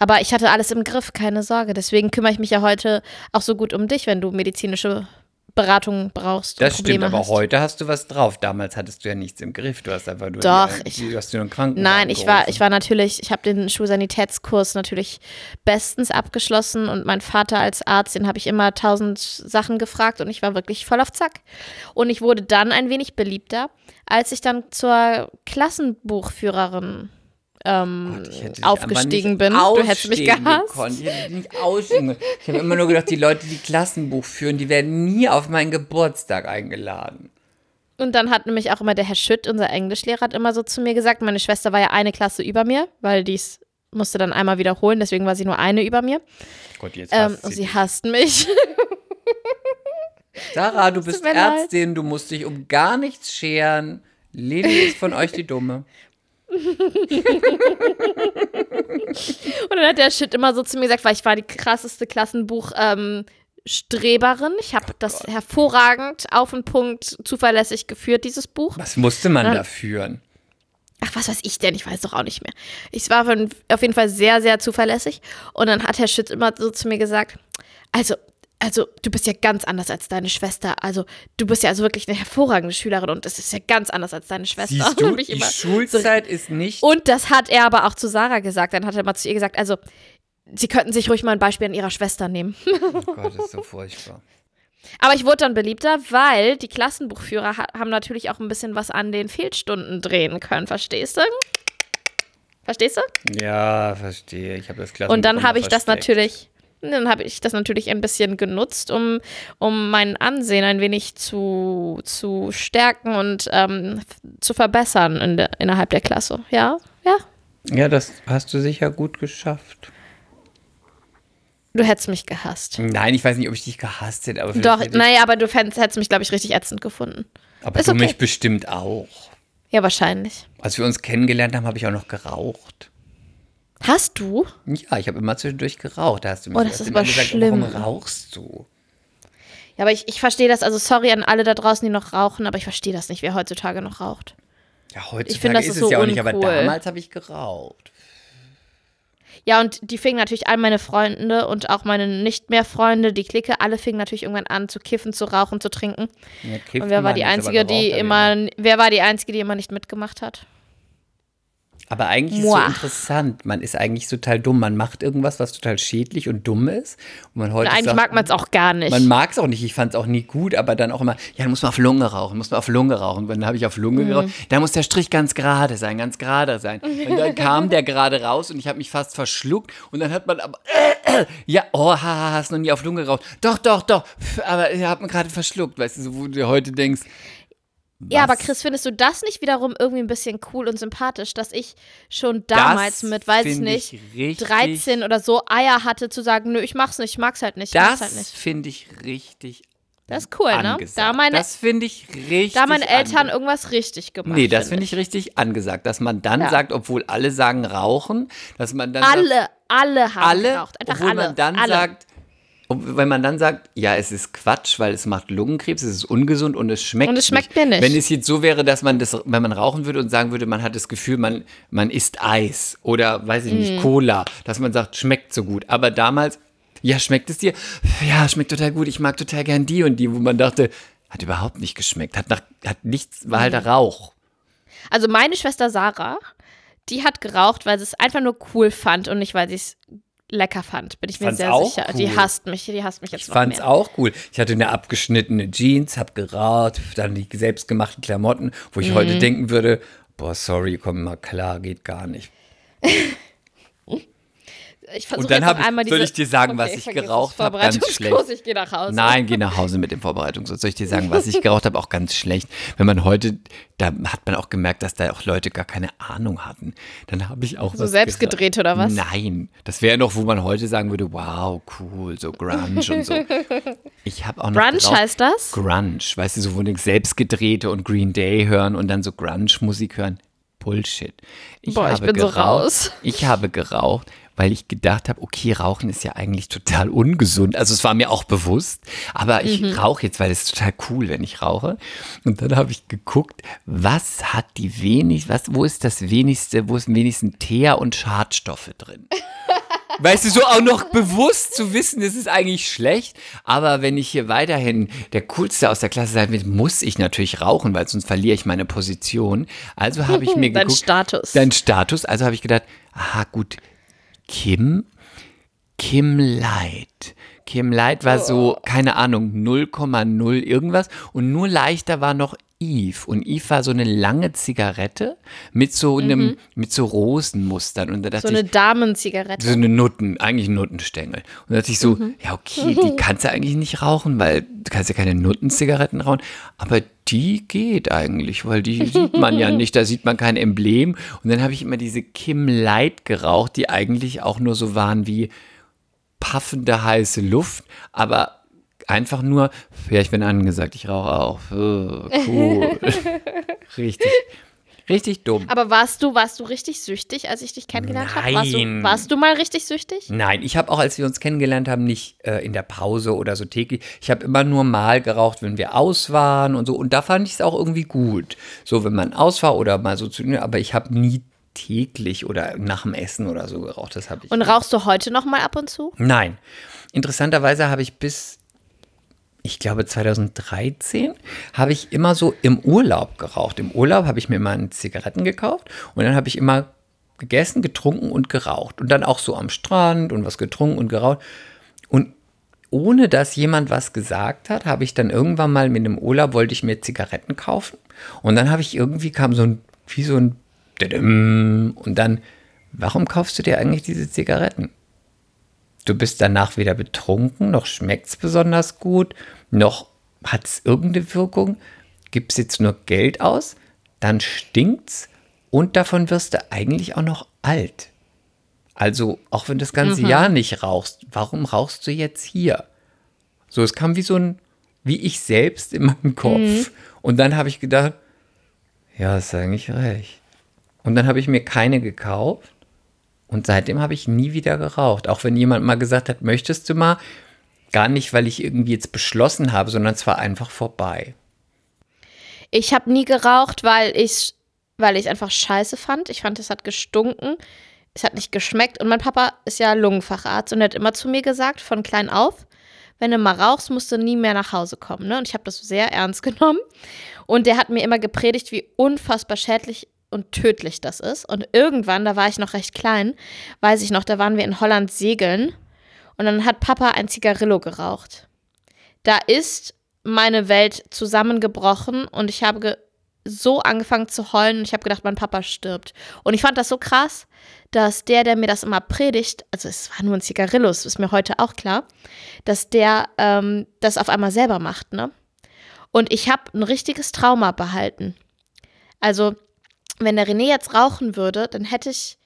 [SPEAKER 2] Aber ich hatte alles im Griff, keine Sorge. Deswegen kümmere ich mich ja heute auch so gut um dich, wenn du medizinische Beratung brauchst.
[SPEAKER 3] Das
[SPEAKER 2] Probleme
[SPEAKER 3] stimmt, aber
[SPEAKER 2] hast.
[SPEAKER 3] heute hast du was drauf. Damals hattest du ja nichts im Griff. Du hast einfach nur
[SPEAKER 2] Doch,
[SPEAKER 3] die,
[SPEAKER 2] ich-
[SPEAKER 3] du hast nur einen Krankenwagen
[SPEAKER 2] Nein, ich war, ich war natürlich, ich habe den Schulsanitätskurs natürlich bestens abgeschlossen und mein Vater als Arzt, den habe ich immer tausend Sachen gefragt und ich war wirklich voll auf Zack. Und ich wurde dann ein wenig beliebter, als ich dann zur Klassenbuchführerin ähm,
[SPEAKER 3] Gott, hätte dich
[SPEAKER 2] aufgestiegen bin. Du hättest mich gehasst.
[SPEAKER 3] gekonnt. Ich hätte nicht ausstehen. Ich habe immer nur gedacht, die Leute, die Klassenbuch führen, die werden nie auf meinen Geburtstag eingeladen.
[SPEAKER 2] Und dann hat nämlich auch immer der Herr Schütt, unser Englischlehrer, hat immer so zu mir gesagt, meine Schwester war ja eine Klasse über mir, weil dies musste dann einmal wiederholen, deswegen war sie nur eine über mir.
[SPEAKER 3] Gott, jetzt
[SPEAKER 2] Ähm,
[SPEAKER 3] sie
[SPEAKER 2] sie hasst mich. *laughs*
[SPEAKER 3] Sarah, du bist
[SPEAKER 2] leid.
[SPEAKER 3] Ärztin, du musst dich um gar nichts scheren. Lili ist von euch die Dumme.
[SPEAKER 2] Und dann hat der Shit immer so zu mir gesagt, weil ich war die krasseste Klassenbuch ähm, Streberin. Ich habe das hervorragend auf den Punkt zuverlässig geführt, dieses Buch.
[SPEAKER 3] Was musste man
[SPEAKER 2] Dann-
[SPEAKER 3] da führen?
[SPEAKER 2] Ach, was weiß ich denn? Ich weiß doch auch nicht mehr. Ich war auf jeden Fall sehr, sehr zuverlässig. Und dann hat Herr Schütt immer so zu mir gesagt, also, also, du bist ja ganz anders als deine Schwester. Also, du bist ja also wirklich eine hervorragende Schülerin und das ist ja ganz anders als deine Schwester.
[SPEAKER 3] Siehst *laughs* du, die
[SPEAKER 2] immer
[SPEAKER 3] Schulzeit ist nicht.
[SPEAKER 2] Und das hat er aber auch zu Sarah gesagt. Dann hat er mal zu ihr gesagt, also, sie könnten sich ruhig mal ein Beispiel an ihrer Schwester nehmen. *laughs*
[SPEAKER 3] Oh Gott, das ist so furchtbar.
[SPEAKER 2] Aber ich wurde dann beliebter, weil die Klassenbuchführer ha haben natürlich auch ein bisschen was an den Fehlstunden drehen können, verstehst du? Verstehst du?
[SPEAKER 3] Ja, verstehe. Ich habe das Klassenbuch
[SPEAKER 2] Und dann habe ich das
[SPEAKER 3] versteckt.
[SPEAKER 2] natürlich, dann habe ich das natürlich ein bisschen genutzt, um, um mein Ansehen ein wenig zu, zu stärken und ähm, zu verbessern in der, innerhalb der Klasse. Ja, ja.
[SPEAKER 3] Ja, das hast du sicher gut geschafft.
[SPEAKER 2] Du hättest mich gehasst.
[SPEAKER 3] Nein, ich weiß nicht, ob ich dich gehasst hätte, aber
[SPEAKER 2] Doch,
[SPEAKER 3] hätte
[SPEAKER 2] naja, aber du fändest, hättest mich, glaube ich, richtig ätzend gefunden.
[SPEAKER 3] aber
[SPEAKER 2] ist
[SPEAKER 3] du
[SPEAKER 2] okay.
[SPEAKER 3] mich bestimmt auch.
[SPEAKER 2] Ja, wahrscheinlich.
[SPEAKER 3] Als wir uns kennengelernt haben, habe ich auch noch geraucht.
[SPEAKER 2] Hast du?
[SPEAKER 3] Ja, ich habe immer zwischendurch geraucht. Da hast du mich
[SPEAKER 2] Oh, das ist
[SPEAKER 3] immer
[SPEAKER 2] aber
[SPEAKER 3] gesagt,
[SPEAKER 2] schlimm.
[SPEAKER 3] warum rauchst du?
[SPEAKER 2] Ja, aber ich, ich verstehe das. Also, sorry an alle da draußen, die noch rauchen, aber ich verstehe das nicht, wer heutzutage noch raucht.
[SPEAKER 3] Ja, heutzutage
[SPEAKER 2] Ich finde, das
[SPEAKER 3] ist
[SPEAKER 2] ist
[SPEAKER 3] es
[SPEAKER 2] so
[SPEAKER 3] ja auch nicht, aber
[SPEAKER 2] uncool.
[SPEAKER 3] damals habe ich geraucht.
[SPEAKER 2] Ja, und die fingen natürlich all meine Freunde und auch meine nicht mehr Freunde, die Clique, alle fingen natürlich irgendwann an zu kiffen, zu rauchen, zu trinken.
[SPEAKER 3] Ja,
[SPEAKER 2] Und wer war die Einzige, die immer, wer war die Einzige, die immer nicht mitgemacht hat?
[SPEAKER 3] Aber eigentlich ist es so interessant. Man ist eigentlich total dumm. Man macht irgendwas, was total schädlich und dumm ist. Und man heute
[SPEAKER 2] Und eigentlich
[SPEAKER 3] sagt,
[SPEAKER 2] mag man es auch gar nicht.
[SPEAKER 3] Man mag es auch nicht, ich fand es auch nie gut, aber dann auch immer, ja, dann muss man auf Lunge rauchen, muss man auf Lunge rauchen. Und dann habe ich auf
[SPEAKER 2] Mhm.
[SPEAKER 3] Lunge geraucht, da muss der Strich ganz gerade sein, ganz gerade sein. Und dann *laughs* kam der gerade raus und ich habe mich fast verschluckt und dann hat man aber, äh, *clears throat* äh, ja, oh, haha, hast noch nie auf Lunge geraucht. Doch, doch, doch, pf, aber ich habe mich gerade verschluckt, weißt du, so, wo du heute denkst,
[SPEAKER 2] ja, aber
[SPEAKER 3] was?
[SPEAKER 2] Chris, findest du das nicht wiederum irgendwie ein bisschen cool und sympathisch, dass ich schon damals
[SPEAKER 3] Das
[SPEAKER 2] mit, weiß ich
[SPEAKER 3] find
[SPEAKER 2] nicht,
[SPEAKER 3] ich richtig-
[SPEAKER 2] 13 oder so Eier hatte zu sagen, nö, ich mach's nicht, ich mag's halt nicht, ich mag's halt
[SPEAKER 3] das
[SPEAKER 2] nicht.
[SPEAKER 3] finde ich richtig
[SPEAKER 2] Das ist cool, ne?
[SPEAKER 3] angesagt.
[SPEAKER 2] Da meine,
[SPEAKER 3] das finde ich richtig
[SPEAKER 2] da meine Eltern irgendwas richtig gemacht
[SPEAKER 3] Nee, das finde ich richtig angesagt, dass man dann
[SPEAKER 2] Ja.
[SPEAKER 3] sagt, obwohl alle sagen rauchen, dass man dann sagt,
[SPEAKER 2] Alle, alle haben
[SPEAKER 3] alle,
[SPEAKER 2] geraucht. Einfach
[SPEAKER 3] obwohl
[SPEAKER 2] alle.
[SPEAKER 3] man dann
[SPEAKER 2] alle.
[SPEAKER 3] sagt, ob- wenn man dann sagt, ja, es ist Quatsch, weil es macht Lungenkrebs, es ist ungesund und es schmeckt
[SPEAKER 2] Und es schmeckt mir nicht.
[SPEAKER 3] Wenn es jetzt so wäre, dass man das, wenn man rauchen würde und sagen würde, man hat das Gefühl, man, man isst Eis oder, weiß ich
[SPEAKER 2] Mhm.
[SPEAKER 3] nicht, Cola, dass man sagt, schmeckt so gut. Aber damals, ja, schmeckt es dir? Ja, schmeckt total gut, ich mag total gern die und die, wo man dachte, hat überhaupt nicht geschmeckt, hat, nach, hat nichts, war
[SPEAKER 2] Mhm.
[SPEAKER 3] halt der Rauch.
[SPEAKER 2] Also meine Schwester Sarah, die hat geraucht, weil sie es einfach nur cool fand und nicht, weil sie es lecker fand. Bin ich mir
[SPEAKER 3] fand's
[SPEAKER 2] sehr
[SPEAKER 3] auch
[SPEAKER 2] sicher. Die
[SPEAKER 3] cool.
[SPEAKER 2] hasst mich, die hasst mich jetzt
[SPEAKER 3] Ich
[SPEAKER 2] noch
[SPEAKER 3] fand's
[SPEAKER 2] mehr.
[SPEAKER 3] auch cool. Ich hatte eine abgeschnittene Jeans, hab geraucht, dann die selbstgemachten Klamotten, wo ich
[SPEAKER 2] Mhm.
[SPEAKER 3] heute denken würde, boah, sorry, komm mal klar, geht gar nicht. *laughs*
[SPEAKER 2] Ich versuche jetzt
[SPEAKER 3] hab ich-
[SPEAKER 2] einmal
[SPEAKER 3] soll
[SPEAKER 2] diese,
[SPEAKER 3] ich dir sagen, was
[SPEAKER 2] Okay,
[SPEAKER 3] ich
[SPEAKER 2] vergiss es.
[SPEAKER 3] geraucht hab? Ganz schlecht. *laughs*
[SPEAKER 2] ich gehe nach Hause.
[SPEAKER 3] Nein, geh nach Hause mit dem Vorbereitungskurs. Soll ich dir sagen, was ich geraucht habe? Auch ganz schlecht. Wenn man heute, da hat man auch gemerkt, dass da auch Leute gar keine Ahnung hatten. Dann habe ich auch
[SPEAKER 2] So
[SPEAKER 3] was
[SPEAKER 2] selbst
[SPEAKER 3] geraucht.
[SPEAKER 2] gedreht oder was?
[SPEAKER 3] Nein, das wäre noch, wo man heute sagen würde, wow, cool, so Grunge und so. *laughs* Ich habe auch noch geraucht.
[SPEAKER 2] heißt das?
[SPEAKER 3] Grunge, weißt du, so wo die selbstgedrehte und Green Day hören und dann so Grunge-Musik hören. Bullshit. Ich
[SPEAKER 2] Boah, ich
[SPEAKER 3] habe
[SPEAKER 2] bin so
[SPEAKER 3] geraucht,
[SPEAKER 2] raus.
[SPEAKER 3] Ich habe geraucht, weil ich gedacht habe, okay, Rauchen ist ja eigentlich total ungesund. Also es war mir auch bewusst, aber ich
[SPEAKER 2] Mhm.
[SPEAKER 3] rauche jetzt, weil es ist total cool, wenn ich rauche. Und dann habe ich geguckt, was hat die wenig, was, wo ist das wenigste, wo ist am wenigsten Teer und Schadstoffe drin? *laughs* Weißt du, so auch noch bewusst zu wissen, das ist eigentlich schlecht. Aber wenn ich hier weiterhin der Coolste aus der Klasse sein will, muss ich natürlich rauchen, weil sonst verliere ich meine Position. Also habe ich mir *laughs*
[SPEAKER 2] Dein
[SPEAKER 3] geguckt.
[SPEAKER 2] Status.
[SPEAKER 3] Dein Status. Also habe ich gedacht, aha, gut, Kim, Kim Light. Kim Light war so, keine Ahnung, 0,0 irgendwas. Und nur leichter war noch Eve. Und Eve war so eine lange Zigarette mit so einem, mit so Rosenmustern. Und da dachte
[SPEAKER 2] so eine
[SPEAKER 3] ich,
[SPEAKER 2] Damenzigarette.
[SPEAKER 3] so eine Nutten, eigentlich ein Nuttenstängel. Und da dachte ich so,
[SPEAKER 2] Mhm.
[SPEAKER 3] ja, okay, die kannst du eigentlich nicht rauchen, weil du kannst ja keine Nuttenzigaretten rauchen. Aber die geht eigentlich, weil die sieht man ja nicht, da sieht man kein Emblem. Und dann habe ich immer diese Kim Light geraucht, die eigentlich auch nur so waren wie paffende heiße Luft, aber einfach nur, ja, ich bin angesagt, ich rauche auch. Oh, cool. *laughs* richtig, richtig dumm.
[SPEAKER 2] Aber warst du, warst du richtig süchtig, als ich dich kennengelernt habe? Warst du, warst du mal richtig süchtig?
[SPEAKER 3] Nein, ich habe auch, als wir uns kennengelernt haben, nicht äh, in der Pause oder so täglich. Ich habe immer nur mal geraucht, wenn wir aus waren und so. Und da fand ich es auch irgendwie gut. So, wenn man aus war oder mal so zu. Aber ich habe nie täglich oder nach dem Essen oder so geraucht. Das habe ich.
[SPEAKER 2] Und rauchst du heute noch mal ab und zu?
[SPEAKER 3] Nein. Interessanterweise habe ich bis, ich glaube 2013, habe ich immer so im Urlaub geraucht. Im Urlaub habe ich mir immer Zigaretten gekauft und dann habe ich immer gegessen, getrunken und geraucht. Und dann auch so am Strand und was getrunken und geraucht. Und ohne dass jemand was gesagt hat, habe ich dann irgendwann mal mit einem Urlaub, wollte ich mir Zigaretten kaufen. Und dann habe ich irgendwie kam so ein, wie so ein und dann, warum kaufst du dir eigentlich diese Zigaretten? Du bist danach weder betrunken, noch schmeckt es besonders gut, noch hat es irgendeine Wirkung. Gibst jetzt nur Geld aus, dann stinkt's und davon wirst du eigentlich auch noch alt. Also, auch wenn du das ganze Jahr nicht rauchst, warum rauchst du jetzt hier? So, es kam wie so ein, wie ich selbst in meinem Kopf. Und dann habe ich gedacht, ja, ist eigentlich recht. Und dann habe ich mir keine gekauft. Und seitdem habe ich nie wieder geraucht. Auch wenn jemand mal gesagt hat, möchtest du mal? Gar nicht, weil ich irgendwie jetzt beschlossen habe, sondern es war einfach vorbei.
[SPEAKER 2] Ich habe nie geraucht, weil ich weil ich einfach scheiße fand. Ich fand, es hat gestunken. Es hat nicht geschmeckt. Und mein Papa ist ja Lungenfacharzt und er hat immer zu mir gesagt, von klein auf, wenn du mal rauchst, musst du nie mehr nach Hause kommen. Ne? Und ich habe das sehr ernst *laughs* genommen. Und der hat mir immer gepredigt, wie unfassbar schädlich und tödlich das ist. Und irgendwann, da war ich noch recht klein, weiß ich noch, da waren wir in Holland segeln. Und dann hat Papa ein Zigarillo geraucht. Da ist meine Welt zusammengebrochen und ich habe so angefangen zu heulen und ich habe gedacht, mein Papa stirbt. Und ich fand das so krass, dass der, der mir das immer predigt, also es war nur ein Zigarillo, das ist mir heute auch klar, dass der ähm, das auf einmal selber macht, ne? Und ich habe ein richtiges Trauma behalten. Also, wenn der René jetzt rauchen würde, dann hätte ich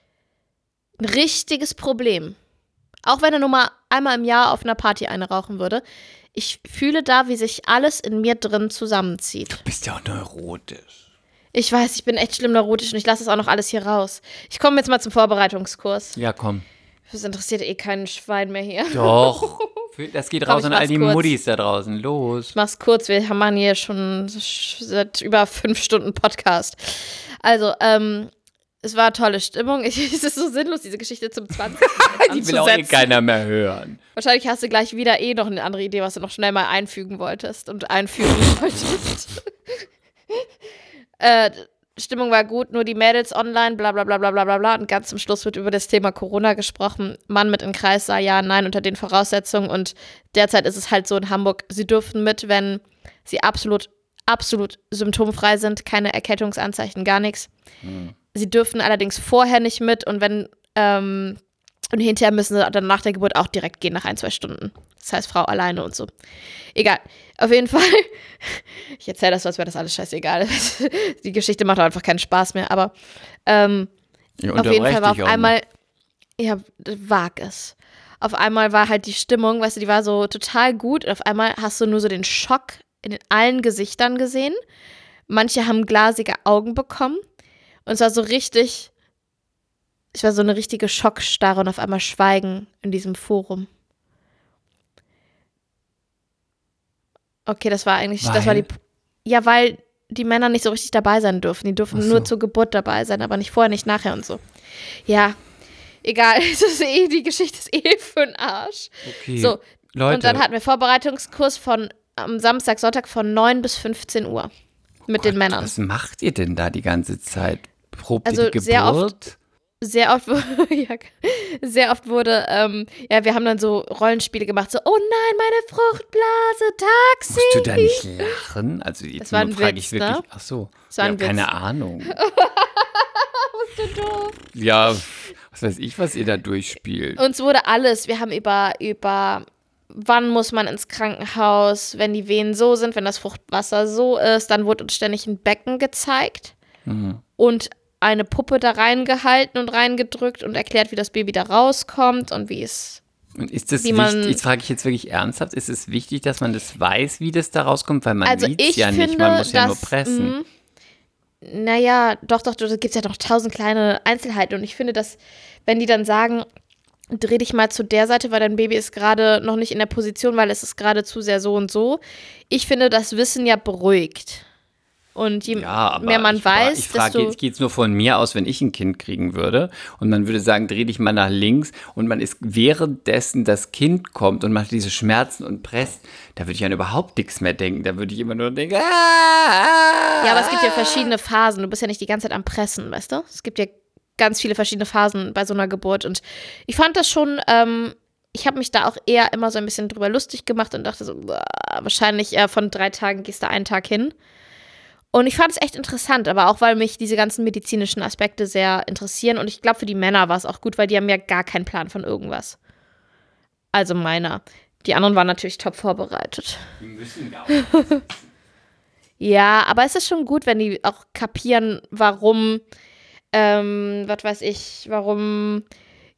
[SPEAKER 2] ein richtiges Problem. Auch wenn er nur mal einmal im Jahr auf einer Party eine rauchen würde. Ich fühle da, wie sich alles in mir drin zusammenzieht.
[SPEAKER 3] Du bist ja auch neurotisch.
[SPEAKER 2] Ich weiß, ich bin echt schlimm neurotisch und ich lasse das auch noch alles hier raus. Ich komme jetzt mal zum Vorbereitungskurs.
[SPEAKER 3] Ja, komm.
[SPEAKER 2] Das interessiert eh keinen Schwein mehr hier.
[SPEAKER 3] Doch. *laughs* Das geht raus an all die
[SPEAKER 2] kurz.
[SPEAKER 3] Muttis da draußen. Los.
[SPEAKER 2] Ich mach's kurz, wir machen hier schon seit über fünf Stunden Podcast. Also, ähm, es war tolle Stimmung. Ich, *laughs* es ist so sinnlos, diese Geschichte zum 20. *laughs*
[SPEAKER 3] Die will auch eh keiner mehr hören.
[SPEAKER 2] Wahrscheinlich hast du gleich wieder eh noch eine andere Idee, was du noch schnell mal einfügen wolltest und einfügen wolltest. äh, Stimmung war gut, nur die Mädels online, bla bla bla bla bla bla bla. Und ganz zum Schluss wird über das Thema Corona gesprochen. Mann mit in Kreis sah ja, nein, unter den Voraussetzungen. Und derzeit ist es halt so in Hamburg, sie dürfen mit, wenn sie absolut, absolut symptomfrei sind, keine Erkältungsanzeichen, gar nichts. Sie dürfen allerdings vorher nicht mit und wenn, ähm, und hinterher müssen sie dann nach der Geburt auch direkt gehen, nach ein, zwei Stunden. Das heißt, Frau alleine und so. Egal. Auf jeden *laughs* Fall. Ich erzähle das so, als wäre das alles scheißegal. *laughs* Die Geschichte macht einfach keinen Spaß mehr. Aber ähm,
[SPEAKER 3] Ich
[SPEAKER 2] auf jeden Fall war auf einmal, ja, wag es. Auf einmal war halt die Stimmung, weißt du, die war so total gut. Und auf einmal hast du nur so den Schock in allen Gesichtern gesehen. Manche haben glasige Augen bekommen. Und es war so richtig, es war so eine richtige Schockstarre und auf einmal Schweigen in diesem Forum. Okay, das war eigentlich, das war die,
[SPEAKER 3] Weil?
[SPEAKER 2] ja, weil die Männer nicht so richtig dabei sein dürfen. Die dürfen
[SPEAKER 3] so.
[SPEAKER 2] nur zur Geburt dabei sein, aber nicht vorher, nicht nachher und so. Ja, egal, *laughs* es ist eh, die Geschichte ist eh für den Arsch.
[SPEAKER 3] Okay.
[SPEAKER 2] So,
[SPEAKER 3] Leute,
[SPEAKER 2] und dann hatten wir Vorbereitungskurs von am Samstag, Sonntag von 9 bis 15 Uhr mit den
[SPEAKER 3] Gott,
[SPEAKER 2] Männern.
[SPEAKER 3] Was macht ihr denn da die ganze Zeit? Probt
[SPEAKER 2] Also
[SPEAKER 3] ihr die Geburt?
[SPEAKER 2] sehr oft- Sehr oft, *laughs* ja, sehr oft wurde, ähm, ja, wir haben dann so Rollenspiele gemacht, so, oh nein, meine Fruchtblase, Taxi.
[SPEAKER 3] Musst du da nicht *laughs* lachen? Also jetzt frage
[SPEAKER 2] Witz,
[SPEAKER 3] ich wirklich.
[SPEAKER 2] ne?
[SPEAKER 3] Ach so. Ich habe keine. Ahnung. *laughs*
[SPEAKER 2] Bist du doof?
[SPEAKER 3] Ja, was weiß ich, was ihr da durchspielt.
[SPEAKER 2] Uns wurde alles, wir haben über, über, wann muss man ins Krankenhaus, wenn die Venen so sind, wenn das Fruchtwasser so ist, dann wurde uns ständig ein Becken gezeigt
[SPEAKER 3] Mhm.
[SPEAKER 2] und eine Puppe da reingehalten und reingedrückt und erklärt, wie das Baby da rauskommt und wie es
[SPEAKER 3] Und ist das
[SPEAKER 2] wie man-
[SPEAKER 3] wichtig, jetzt frage ich jetzt wirklich ernsthaft, ist es wichtig, dass man das weiß, wie das da rauskommt? Weil man
[SPEAKER 2] Also
[SPEAKER 3] sieht es ja
[SPEAKER 2] finde,
[SPEAKER 3] nicht, man muss ja nur pressen.
[SPEAKER 2] mh, Naja, doch, doch, da gibt es ja noch tausend kleine Einzelheiten. Und ich finde, dass, wenn die dann sagen, dreh dich mal zu der Seite, weil dein Baby ist gerade noch nicht in der Position, weil es ist gerade zu sehr so und so. Ich finde, das Wissen ja beruhigt. Und je
[SPEAKER 3] Ja,
[SPEAKER 2] mehr man
[SPEAKER 3] ich,
[SPEAKER 2] weiß,
[SPEAKER 3] ich frage,
[SPEAKER 2] desto.
[SPEAKER 3] jetzt geht es nur von mir aus, wenn ich ein Kind kriegen würde und man würde sagen, dreh dich mal nach links und man ist währenddessen das Kind kommt und macht diese Schmerzen und presst, da würde ich an überhaupt nichts mehr denken. Da würde ich immer nur denken, ah,
[SPEAKER 2] Ja, aber es gibt ja verschiedene Phasen. Du bist ja nicht die ganze Zeit am Pressen, weißt du? Es gibt ja ganz viele verschiedene Phasen bei so einer Geburt. Und ich fand das schon, ähm, ich habe mich da auch eher immer so ein bisschen drüber lustig gemacht und dachte so, wahrscheinlich eher von drei Tagen gehst du einen Tag hin. Und ich fand es echt interessant, aber auch, weil mich diese ganzen medizinischen Aspekte sehr interessieren. Und ich glaube, für die Männer war es auch gut, weil die haben ja gar keinen Plan von irgendwas. Also meiner. Die anderen waren natürlich top vorbereitet.
[SPEAKER 3] Wir müssen gar nicht. *laughs*
[SPEAKER 2] Ja, aber es ist schon gut, wenn die auch kapieren, warum, ähm, was weiß ich, warum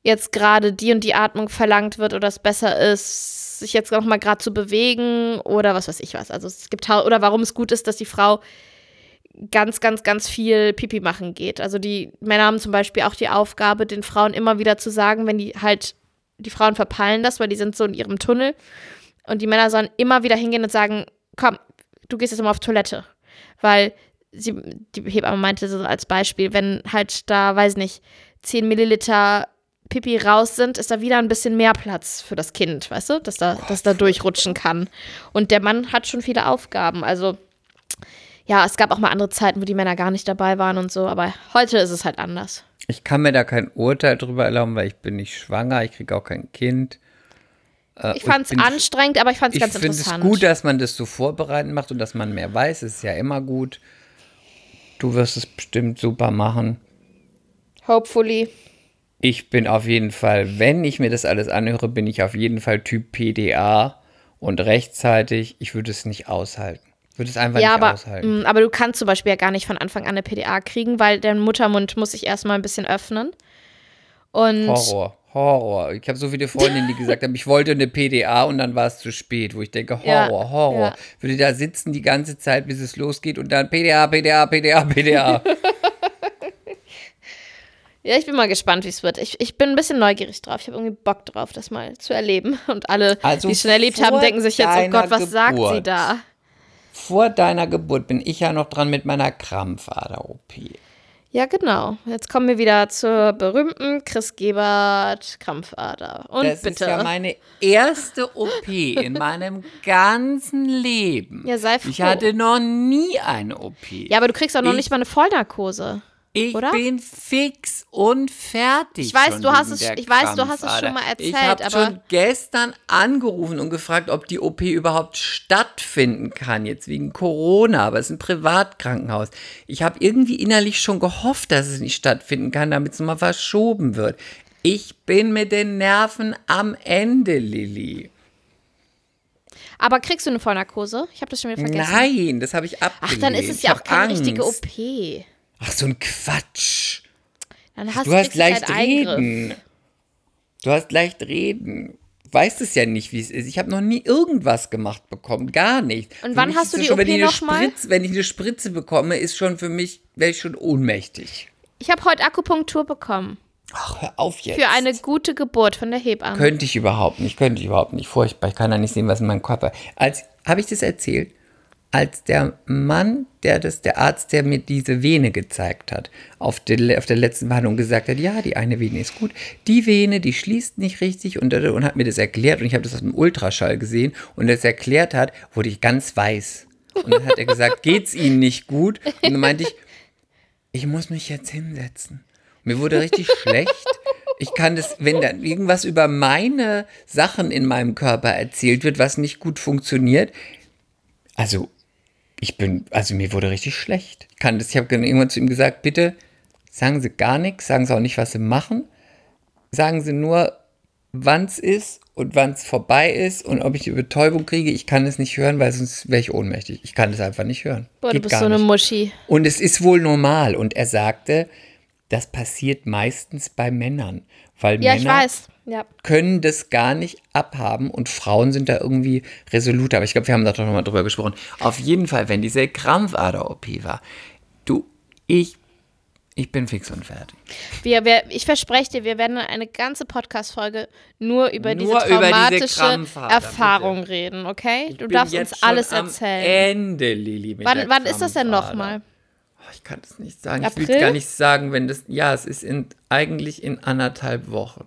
[SPEAKER 2] jetzt gerade die und die Atmung verlangt wird oder es besser ist, sich jetzt noch mal gerade zu bewegen oder was weiß ich was. Also es gibt oder warum es gut ist, dass die Frau ganz, ganz, ganz viel Pipi machen geht. Also die Männer haben zum Beispiel auch die Aufgabe, den Frauen immer wieder zu sagen, wenn die halt, die Frauen verpeilen das, weil die sind so in ihrem Tunnel. Und die Männer sollen immer wieder hingehen und sagen, komm, du gehst jetzt mal auf Toilette. Weil sie, die Hebamme meinte so als Beispiel, wenn halt da, weiß nicht, 10 Milliliter Pipi raus sind, ist da wieder ein bisschen mehr Platz für das Kind, weißt du, dass da, dass da durchrutschen kann. Und der Mann hat schon viele Aufgaben. Also, ja, es gab auch mal andere Zeiten, wo die Männer gar nicht dabei waren und so, aber heute ist es halt anders.
[SPEAKER 3] Ich kann mir da kein Urteil drüber erlauben, weil ich bin nicht schwanger, ich kriege auch kein Kind. Äh,
[SPEAKER 2] Ich fand es anstrengend, aber ich fand es
[SPEAKER 3] Ich
[SPEAKER 2] ganz
[SPEAKER 3] finde es
[SPEAKER 2] interessant.
[SPEAKER 3] gut, dass man das so vorbereitend macht und dass man mehr weiß. Ist ja immer gut. Du wirst es bestimmt super machen.
[SPEAKER 2] Hopefully.
[SPEAKER 3] Ich bin auf jeden Fall, wenn ich mir das alles anhöre, bin ich auf jeden Fall Typ PDA und rechtzeitig. Ich würde es nicht aushalten. Würde es einfach
[SPEAKER 2] Ja,
[SPEAKER 3] nicht
[SPEAKER 2] aber,
[SPEAKER 3] aushalten.
[SPEAKER 2] mh, aber du kannst zum Beispiel ja gar nicht von Anfang an eine PDA kriegen, weil der Muttermund muss sich erstmal ein bisschen öffnen. Und
[SPEAKER 3] Horror, Horror. Ich habe so viele Freundinnen, die gesagt haben, ich wollte eine PDA und dann war es zu spät, wo ich denke, Horror,
[SPEAKER 2] Ja,
[SPEAKER 3] Horror.
[SPEAKER 2] ja.
[SPEAKER 3] Würde da sitzen die ganze Zeit, bis es losgeht und dann PDA, PDA, PDA, PDA. *laughs*
[SPEAKER 2] ja, ich bin mal gespannt, wie es wird. Ich, ich bin ein bisschen neugierig drauf. Ich habe irgendwie Bock drauf, das mal zu erleben. Und alle,
[SPEAKER 3] Also
[SPEAKER 2] die es schon erlebt haben, denken sich jetzt, oh Gott, was sagt sie
[SPEAKER 3] Geburt.
[SPEAKER 2] da?
[SPEAKER 3] Vor deiner Geburt bin ich ja noch dran mit meiner Krampfader-OP.
[SPEAKER 2] Ja, genau. Jetzt kommen wir wieder zur berühmten Chris Gebert Krampfader. Und
[SPEAKER 3] Das
[SPEAKER 2] bitte.
[SPEAKER 3] ist ja meine erste OP in meinem ganzen Leben.
[SPEAKER 2] Ja, sei
[SPEAKER 3] Ich
[SPEAKER 2] froh.
[SPEAKER 3] hatte noch nie eine OP.
[SPEAKER 2] ja, aber du kriegst auch noch
[SPEAKER 3] Ich-
[SPEAKER 2] nicht mal eine Vollnarkose.
[SPEAKER 3] Ich
[SPEAKER 2] oder?
[SPEAKER 3] bin fix und fertig.
[SPEAKER 2] Ich weiß, du hast es- ich weiß, du hast es schon mal
[SPEAKER 3] Ich
[SPEAKER 2] erzählt,
[SPEAKER 3] habe
[SPEAKER 2] aber-
[SPEAKER 3] schon gestern angerufen und gefragt, ob die OP überhaupt stattfinden kann, jetzt wegen Corona, aber es ist ein Privatkrankenhaus. Ich habe irgendwie innerlich schon gehofft, dass es nicht stattfinden kann, damit es mal verschoben wird. Ich bin mit den Nerven am Ende, Lilly.
[SPEAKER 2] Aber kriegst du eine Vollnarkose? Ich habe das schon wieder vergessen.
[SPEAKER 3] Nein, das habe ich
[SPEAKER 2] Ach,
[SPEAKER 3] abgelehnt.
[SPEAKER 2] dann ist es
[SPEAKER 3] Ich
[SPEAKER 2] ja auch keine richtige
[SPEAKER 3] Angst.
[SPEAKER 2] OP.
[SPEAKER 3] Ach, so ein Quatsch.
[SPEAKER 2] Dann hast
[SPEAKER 3] Du hast leicht
[SPEAKER 2] halt Eingriff.
[SPEAKER 3] reden. Du hast leicht reden. Weißt es ja nicht, wie es ist. Ich habe noch nie irgendwas gemacht bekommen, gar nicht.
[SPEAKER 2] Und
[SPEAKER 3] Für
[SPEAKER 2] wann hast du die
[SPEAKER 3] schon, wenn
[SPEAKER 2] OP
[SPEAKER 3] ich eine
[SPEAKER 2] noch mal?
[SPEAKER 3] Spritze, Wenn ich eine Spritze bekomme, ist schon für mich, wäre ich schon ohnmächtig.
[SPEAKER 2] Ich habe heute Akupunktur bekommen.
[SPEAKER 3] Ach, hör auf jetzt.
[SPEAKER 2] Für eine gute Geburt von der Hebamme.
[SPEAKER 3] Könnte ich überhaupt nicht, könnte ich überhaupt nicht. Furchtbar, ich kann da nicht sehen, was in meinem Körper. Als habe ich das erzählt, als der Mann, der das, der Arzt, der mir diese Vene gezeigt hat, auf der, auf der letzten Behandlung gesagt hat, ja, die eine Vene ist gut, die Vene, die schließt nicht richtig und, und hat mir das erklärt und ich habe das aus dem Ultraschall gesehen und es erklärt hat, wurde ich ganz weiß. Und dann hat er gesagt, *laughs* geht's Ihnen nicht gut? Und dann meinte ich, ich muss mich jetzt hinsetzen. Mir wurde richtig *laughs* schlecht. Ich kann das, wenn da irgendwas über meine Sachen in meinem Körper erzählt wird, was nicht gut funktioniert. Also, ich bin, also mir wurde richtig schlecht. Ich kann das, ich habe irgendwann zu ihm gesagt, bitte sagen Sie gar nichts, sagen Sie auch nicht, was Sie machen. Sagen Sie nur, wann es ist und wann es vorbei ist und ob ich die Betäubung kriege. Ich kann es nicht hören, weil sonst wäre ich ohnmächtig. Ich kann das einfach nicht hören.
[SPEAKER 2] Boah, du
[SPEAKER 3] Geht
[SPEAKER 2] bist
[SPEAKER 3] gar
[SPEAKER 2] so eine
[SPEAKER 3] nicht.
[SPEAKER 2] Muschi.
[SPEAKER 3] Und es ist wohl normal. Und er sagte, das passiert meistens bei Männern. Weil
[SPEAKER 2] Ja,
[SPEAKER 3] Männer
[SPEAKER 2] ich weiß. Ja.
[SPEAKER 3] können das gar nicht abhaben und Frauen sind da irgendwie resolut. Aber ich glaube, wir haben da doch nochmal drüber gesprochen. Auf jeden Fall, wenn diese Krampfader-OP war, du, ich, ich bin fix und fertig.
[SPEAKER 2] Wir, wir, ich verspreche dir, wir werden eine ganze Podcast-Folge nur über diese
[SPEAKER 3] Nur über diese
[SPEAKER 2] traumatische
[SPEAKER 3] Krampfader,
[SPEAKER 2] Erfahrung reden, okay?
[SPEAKER 3] Ich
[SPEAKER 2] Du darfst uns alles erzählen.
[SPEAKER 3] Ende, Lili.
[SPEAKER 2] Wann, wann ist das denn nochmal?
[SPEAKER 3] Oh, Ich kann es nicht sagen. Ich will
[SPEAKER 2] April?
[SPEAKER 3] es gar nicht sagen, wenn das. Ja, es ist in, eigentlich in anderthalb Wochen.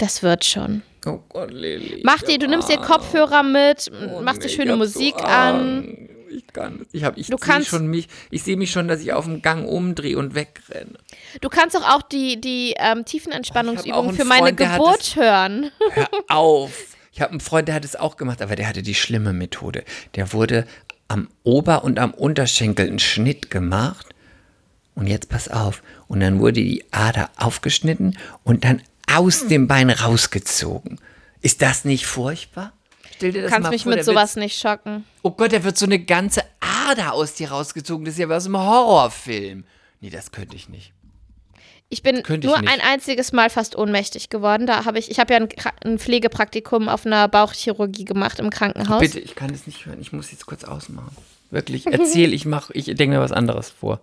[SPEAKER 2] Das wird schon.
[SPEAKER 3] Oh Gott, Lili.
[SPEAKER 2] Mach dir, du nimmst dir Kopfhörer mit,
[SPEAKER 3] Oh,
[SPEAKER 2] machst dir
[SPEAKER 3] nee,
[SPEAKER 2] schöne
[SPEAKER 3] ich hab
[SPEAKER 2] Musik
[SPEAKER 3] so
[SPEAKER 2] an.
[SPEAKER 3] Ich kann es. Ich, hab- ich
[SPEAKER 2] Du
[SPEAKER 3] seh
[SPEAKER 2] kannst-
[SPEAKER 3] schon mich. Ich sehe mich schon, dass ich auf dem Gang umdrehe und wegrenne.
[SPEAKER 2] Du kannst doch auch die, die ähm,
[SPEAKER 3] einen
[SPEAKER 2] für meine
[SPEAKER 3] Freund, hat
[SPEAKER 2] Geburt hören.
[SPEAKER 3] Hör *laughs* auf! Ich habe einen Freund, der hat es auch gemacht, aber der hatte die schlimme Methode. Der wurde am Ober- und am Unterschenkel einen Schnitt gemacht. Und jetzt pass auf. Und dann wurde die Ader aufgeschnitten und dann aus dem Bein rausgezogen. Ist das nicht furchtbar? Stell dir
[SPEAKER 2] Du
[SPEAKER 3] das
[SPEAKER 2] kannst
[SPEAKER 3] mal
[SPEAKER 2] mich
[SPEAKER 3] vor,
[SPEAKER 2] mit sowas nicht schocken.
[SPEAKER 3] Oh Gott, da wird so eine ganze Ader aus dir rausgezogen. Das ist ja wie aus einem Horrorfilm. Nee, das könnte ich nicht.
[SPEAKER 2] Ich bin
[SPEAKER 3] ich
[SPEAKER 2] nur
[SPEAKER 3] nicht.
[SPEAKER 2] ein einziges Mal fast ohnmächtig geworden. Da habe ich, ich habe ja ein, ein Pflegepraktikum auf einer Bauchchirurgie gemacht im Krankenhaus.
[SPEAKER 3] Bitte, ich kann es nicht hören. Ich muss jetzt kurz ausmachen. Wirklich, erzähl, ich mach, ich denke mir was anderes vor.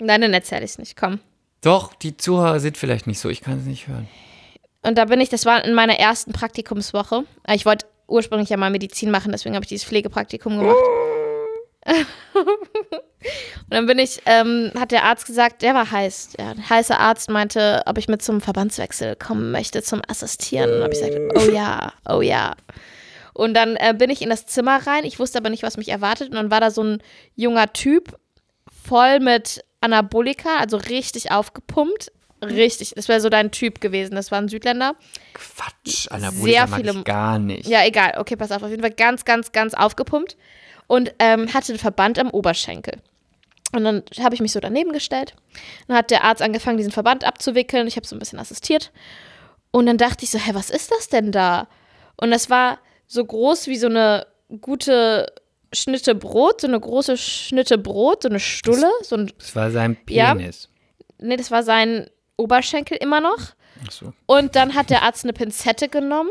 [SPEAKER 2] Nein, dann erzähle ich es nicht. Komm.
[SPEAKER 3] Doch, die Zuhörer sind vielleicht nicht so, ich kann es nicht hören.
[SPEAKER 2] Und da bin ich, das war in meiner ersten Praktikumswoche. Äh, Ich wollte ursprünglich ja mal Medizin machen, deswegen habe ich dieses Pflegepraktikum gemacht. *laughs* Und dann bin ich, ähm, hat der Arzt gesagt, der war heiß. Der heiße Arzt meinte, ob ich mit zum Verbandswechsel kommen möchte, zum Assistieren. Und habe ich gesagt, oh ja, oh ja. Und dann äh, bin ich in das Zimmer rein. Ich wusste aber nicht, was mich erwartet. Und dann war da so ein junger Typ, voll mit Anabolika, also richtig aufgepumpt. Richtig, das wäre so dein Typ gewesen. Das war ein Südländer.
[SPEAKER 3] Quatsch,
[SPEAKER 2] Sehr
[SPEAKER 3] Anabolika mag
[SPEAKER 2] viele-
[SPEAKER 3] ich gar nicht.
[SPEAKER 2] Ja, egal. Okay, pass auf. Auf jeden Fall ganz, ganz, ganz aufgepumpt. Und ähm, hatte einen Verband am Oberschenkel. Und dann habe ich mich so daneben gestellt. Dann hat der Arzt angefangen, diesen Verband abzuwickeln. Ich habe so ein bisschen assistiert. Und dann dachte ich so, hä, was ist das denn da? Und das war so groß wie so eine gute Schnitte Brot, so eine große Schnitte Brot, so eine Stulle. So ein,
[SPEAKER 3] Das war sein
[SPEAKER 2] Ja.
[SPEAKER 3] Penis.
[SPEAKER 2] nee, das war sein Oberschenkel immer noch.
[SPEAKER 3] Ach so.
[SPEAKER 2] Und dann hat der Arzt eine Pinzette genommen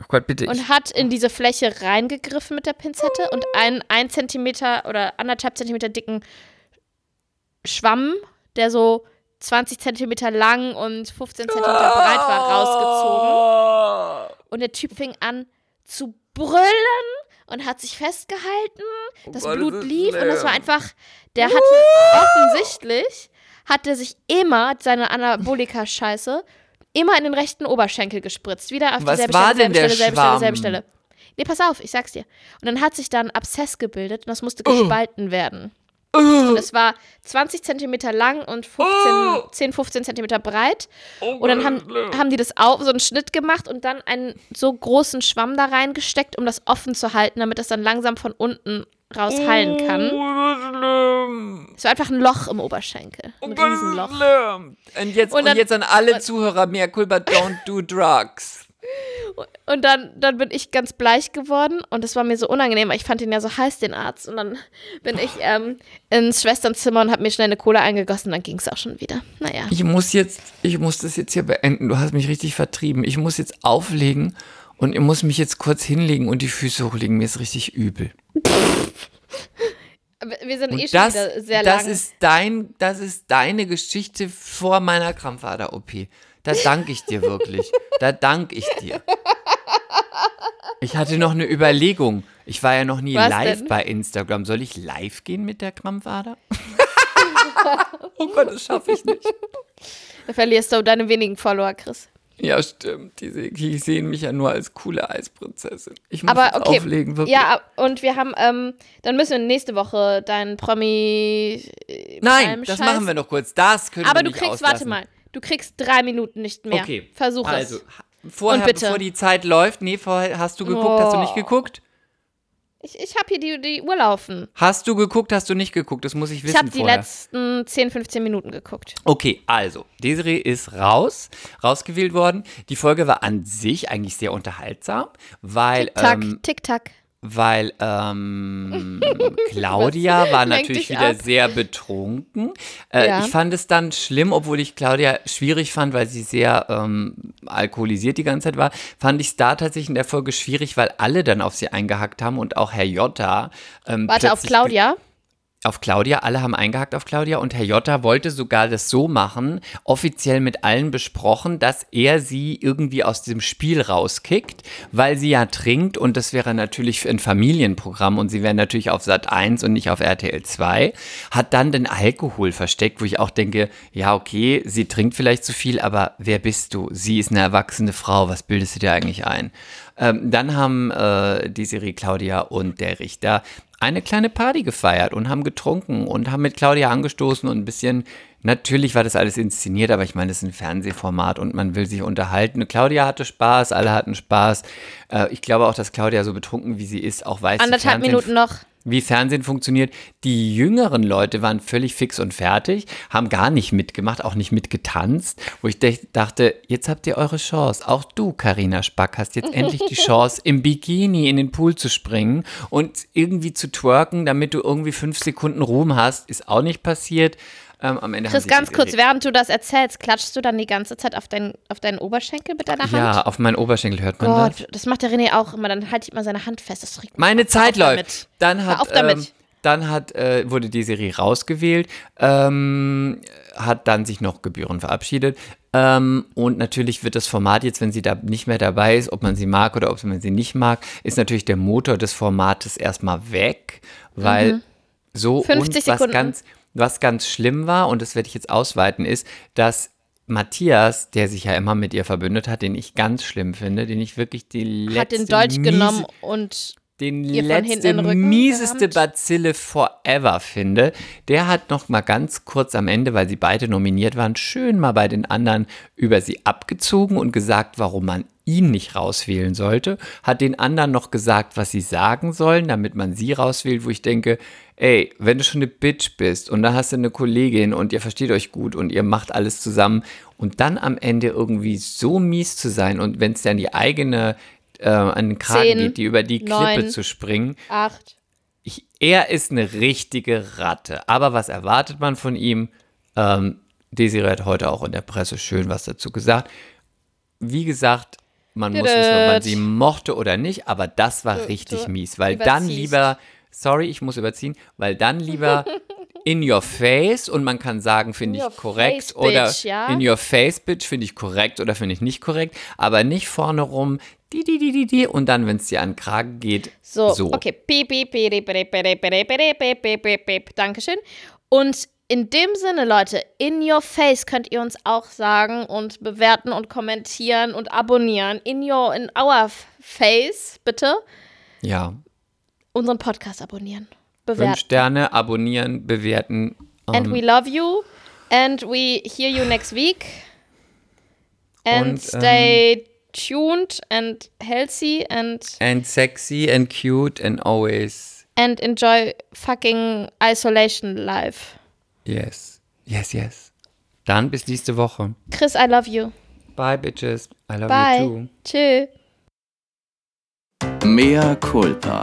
[SPEAKER 3] Oh Gott, bitte.
[SPEAKER 2] und hat in diese Fläche reingegriffen mit der Pinzette und einen ein Zentimeter oder anderthalb Zentimeter dicken Schwamm, der so 20 Zentimeter lang und 15 Zentimeter breit war, rausgezogen. Und der Typ fing an zu brüllen und hat sich festgehalten. Das
[SPEAKER 3] Oh Gott,
[SPEAKER 2] Blut lief und das war einfach, der hatte offensichtlich, hat er sich immer seine Anabolika-Scheiße immer in den rechten Oberschenkel gespritzt. Wieder auf
[SPEAKER 3] Was
[SPEAKER 2] dieselbe
[SPEAKER 3] war
[SPEAKER 2] Stelle,
[SPEAKER 3] denn
[SPEAKER 2] selbe
[SPEAKER 3] der
[SPEAKER 2] Stelle, selbe Stelle, selbe
[SPEAKER 3] Schwamm?
[SPEAKER 2] Stelle. Nee, pass auf, ich sag's dir. Und dann hat sich da ein Abszess gebildet und das musste
[SPEAKER 3] Oh.
[SPEAKER 2] gespalten werden. Und es war 20 Zentimeter lang und 15, 10, 15 Zentimeter breit. Und dann haben, haben die das auf, so einen Schnitt gemacht und dann einen so großen Schwamm da reingesteckt, um das offen zu halten, damit das dann langsam von unten raus heilen kann.
[SPEAKER 3] Schlimm.
[SPEAKER 2] Es war einfach ein Loch im Oberschenkel. Ein Riesenloch.
[SPEAKER 3] schlimm. Und jetzt,
[SPEAKER 2] Und
[SPEAKER 3] und
[SPEAKER 2] dann-
[SPEAKER 3] jetzt an alle Zuhörer, mehr culpa, don't do drugs. *laughs*
[SPEAKER 2] Und dann, dann bin ich ganz bleich geworden und das war mir so unangenehm, weil ich fand ihn ja so heiß, den Arzt. Und dann bin ich ähm, ins Schwesternzimmer und habe mir schnell eine Cola eingegossen, dann ging es auch schon wieder. Naja.
[SPEAKER 3] Ich muss jetzt, ich muss das jetzt hier beenden. Du hast mich richtig vertrieben. Ich muss jetzt auflegen und ich muss mich jetzt kurz hinlegen und die Füße hochlegen. Mir ist richtig übel. *laughs*
[SPEAKER 2] Wir sind eh
[SPEAKER 3] Und
[SPEAKER 2] schon
[SPEAKER 3] das,
[SPEAKER 2] wieder sehr
[SPEAKER 3] das
[SPEAKER 2] lang.
[SPEAKER 3] ist dein, das ist deine Geschichte vor meiner Krampfader-OP. Da danke ich dir wirklich. Da danke ich dir. Ich hatte noch eine Überlegung. Ich war ja noch nie
[SPEAKER 2] Was
[SPEAKER 3] live
[SPEAKER 2] denn?
[SPEAKER 3] bei Instagram. Soll ich live gehen mit der Krampfader? *laughs* oh Gott, das schaffe ich nicht.
[SPEAKER 2] Da verlierst du deine wenigen Follower, Chris.
[SPEAKER 3] Ja, stimmt. Die, die sehen mich ja nur als coole Eisprinzessin. Ich muss
[SPEAKER 2] Aber okay.
[SPEAKER 3] auflegen, wirklich.
[SPEAKER 2] Ja, und wir haben, ähm, dann müssen wir nächste Woche deinen Promi. äh,
[SPEAKER 3] Nein, das
[SPEAKER 2] Scheiß-
[SPEAKER 3] machen wir noch kurz. Das können
[SPEAKER 2] Aber
[SPEAKER 3] wir
[SPEAKER 2] du
[SPEAKER 3] nicht
[SPEAKER 2] kriegst,
[SPEAKER 3] auslassen.
[SPEAKER 2] warte mal, du kriegst drei Minuten nicht mehr.
[SPEAKER 3] Okay.
[SPEAKER 2] Versuch
[SPEAKER 3] also,
[SPEAKER 2] es.
[SPEAKER 3] Vorher, bevor die Zeit läuft, nee, vorher hast du geguckt, hast du nicht
[SPEAKER 2] Oh.
[SPEAKER 3] geguckt?
[SPEAKER 2] Ich, ich habe hier die, die Uhr laufen.
[SPEAKER 3] Hast du geguckt, hast du nicht geguckt? Das muss ich wissen
[SPEAKER 2] Ich habe die
[SPEAKER 3] vorher.
[SPEAKER 2] letzten 10, 15 Minuten geguckt.
[SPEAKER 3] Okay, also, Desiree ist raus, rausgewählt worden. Die Folge war an sich eigentlich sehr unterhaltsam, weil,
[SPEAKER 2] Tick-Tack,
[SPEAKER 3] ähm,
[SPEAKER 2] Tick-Tack.
[SPEAKER 3] Weil ähm, *laughs* Claudia war natürlich wieder
[SPEAKER 2] ab.
[SPEAKER 3] sehr betrunken. Äh,
[SPEAKER 2] Ja.
[SPEAKER 3] Ich fand es dann schlimm, obwohl ich Claudia schwierig fand, weil sie sehr ähm, alkoholisiert die ganze Zeit war, fand ich es da tatsächlich in der Folge schwierig, weil alle dann auf sie eingehackt haben und auch Herr Jotta. Ähm,
[SPEAKER 2] Warte auf Claudia.
[SPEAKER 3] Auf Claudia, alle haben eingehakt auf Claudia und Herr Jotta wollte sogar das so machen, offiziell mit allen besprochen, dass er sie irgendwie aus diesem Spiel rauskickt, weil sie ja trinkt und das wäre natürlich ein Familienprogramm und sie wäre natürlich auf Sat 1 und nicht auf RTL 2, hat dann den Alkohol versteckt, wo ich auch denke, ja okay, sie trinkt vielleicht zu viel, aber wer bist du? Sie ist eine erwachsene Frau, was bildest du dir eigentlich ein? Ähm, dann haben äh, die Serie Claudia und der Richter eine kleine Party gefeiert und haben getrunken und haben mit Claudia angestoßen und ein bisschen, natürlich war das alles inszeniert, aber ich meine, das ist ein Fernsehformat und man will sich unterhalten. Claudia hatte Spaß, alle hatten Spaß. Äh, ich glaube auch, dass Claudia so betrunken wie sie ist, auch weiß,
[SPEAKER 2] Anderthalb Minuten noch.
[SPEAKER 3] Wie Fernsehen funktioniert. Die jüngeren Leute waren völlig fix und fertig, haben gar nicht mitgemacht, auch nicht mitgetanzt, wo ich dachte, jetzt habt ihr eure Chance. Auch du, Karina Spack, hast jetzt *laughs* endlich die Chance, im Bikini in den Pool zu springen und irgendwie zu twerken, damit du irgendwie fünf Sekunden Ruhm hast. Ist auch nicht passiert. Ähm, am Ende
[SPEAKER 2] Chris, ganz kurz, während du das erzählst, klatschst du dann die ganze Zeit auf, dein, auf deinen Oberschenkel mit deiner Hand?
[SPEAKER 3] Ja, auf meinen Oberschenkel hört man das.
[SPEAKER 2] Gott, das macht der René auch immer. Dann halte ich mal seine Hand fest. Das regt
[SPEAKER 3] Meine. Zeit läuft.
[SPEAKER 2] damit.
[SPEAKER 3] Dann hat,
[SPEAKER 2] auf damit.
[SPEAKER 3] ähm, dann hat, äh, wurde die Serie rausgewählt, ähm, hat dann sich noch Gebühren verabschiedet. Ähm, und natürlich wird das Format jetzt, wenn sie da nicht mehr dabei ist, ob man sie mag oder ob man sie nicht mag, ist natürlich der Motor des Formates erstmal weg, weil so
[SPEAKER 2] 50
[SPEAKER 3] und was
[SPEAKER 2] Sekunden.
[SPEAKER 3] ganz, was ganz schlimm war, und das werde ich jetzt ausweiten, ist, dass Matthias, der sich ja immer mit ihr verbündet hat, den ich ganz schlimm finde, den ich wirklich die letzte
[SPEAKER 2] Hat den Dolch
[SPEAKER 3] miese-
[SPEAKER 2] genommen und
[SPEAKER 3] den
[SPEAKER 2] ihr von hinten
[SPEAKER 3] letzte
[SPEAKER 2] in den
[SPEAKER 3] mieseste
[SPEAKER 2] gerammt?
[SPEAKER 3] Bazille forever finde. Der hat noch mal ganz kurz am Ende, weil sie beide nominiert waren, schön mal bei den anderen über sie abgezogen und gesagt, warum man ihn nicht rauswählen sollte. Hat den anderen noch gesagt, was sie sagen sollen, damit man sie rauswählt, wo ich denke, ey, wenn du schon eine Bitch bist und da hast du eine Kollegin und ihr versteht euch gut und ihr macht alles zusammen und dann am Ende irgendwie so mies zu sein und wenn es dann die eigene äh, an den Kragen
[SPEAKER 2] Zehn,
[SPEAKER 3] geht, die über die Klippe
[SPEAKER 2] neun.
[SPEAKER 3] zu springen.
[SPEAKER 2] acht.
[SPEAKER 3] Ich, er ist eine richtige Ratte. Aber was erwartet man von ihm? Ähm, Desiree hat heute auch in der Presse schön was dazu gesagt. Wie gesagt, man muss wissen, ob man sie mochte oder nicht, aber das war richtig mies. Weil dann lieber, sorry, ich muss überziehen, weil dann lieber in your face und man kann sagen, finde
[SPEAKER 2] In
[SPEAKER 3] ich korrekt
[SPEAKER 2] face,
[SPEAKER 3] oder
[SPEAKER 2] bitch, ja?
[SPEAKER 3] in your face, bitch, finde ich korrekt oder finde ich nicht korrekt, aber nicht vorne rum, die, die, die, die, die und dann, wenn es dir an den Kragen geht,
[SPEAKER 2] So,
[SPEAKER 3] so.
[SPEAKER 2] okay. Piep, piep, piep, piep, piep, piep, piep, piep, piep. Dankeschön. Und in dem Sinne, Leute, in your face könnt ihr uns auch sagen und bewerten und kommentieren und abonnieren. In your, in our face, bitte,
[SPEAKER 3] Ja,
[SPEAKER 2] unseren Podcast abonnieren.
[SPEAKER 3] Fünf
[SPEAKER 2] Bewerten.
[SPEAKER 3] Sterne, abonnieren, bewerten.
[SPEAKER 2] And
[SPEAKER 3] ähm,
[SPEAKER 2] we love you. And we hear you next week. And
[SPEAKER 3] Und, ähm,
[SPEAKER 2] stay tuned and healthy and
[SPEAKER 3] and sexy and cute and always.
[SPEAKER 2] and enjoy fucking isolation life.
[SPEAKER 3] Yes. Yes, yes. Dann bis nächste Woche.
[SPEAKER 2] Chris, I love you.
[SPEAKER 3] Bye, bitches. I love you
[SPEAKER 2] Bye.
[SPEAKER 3] too.
[SPEAKER 2] Tschö.
[SPEAKER 1] Mea culpa.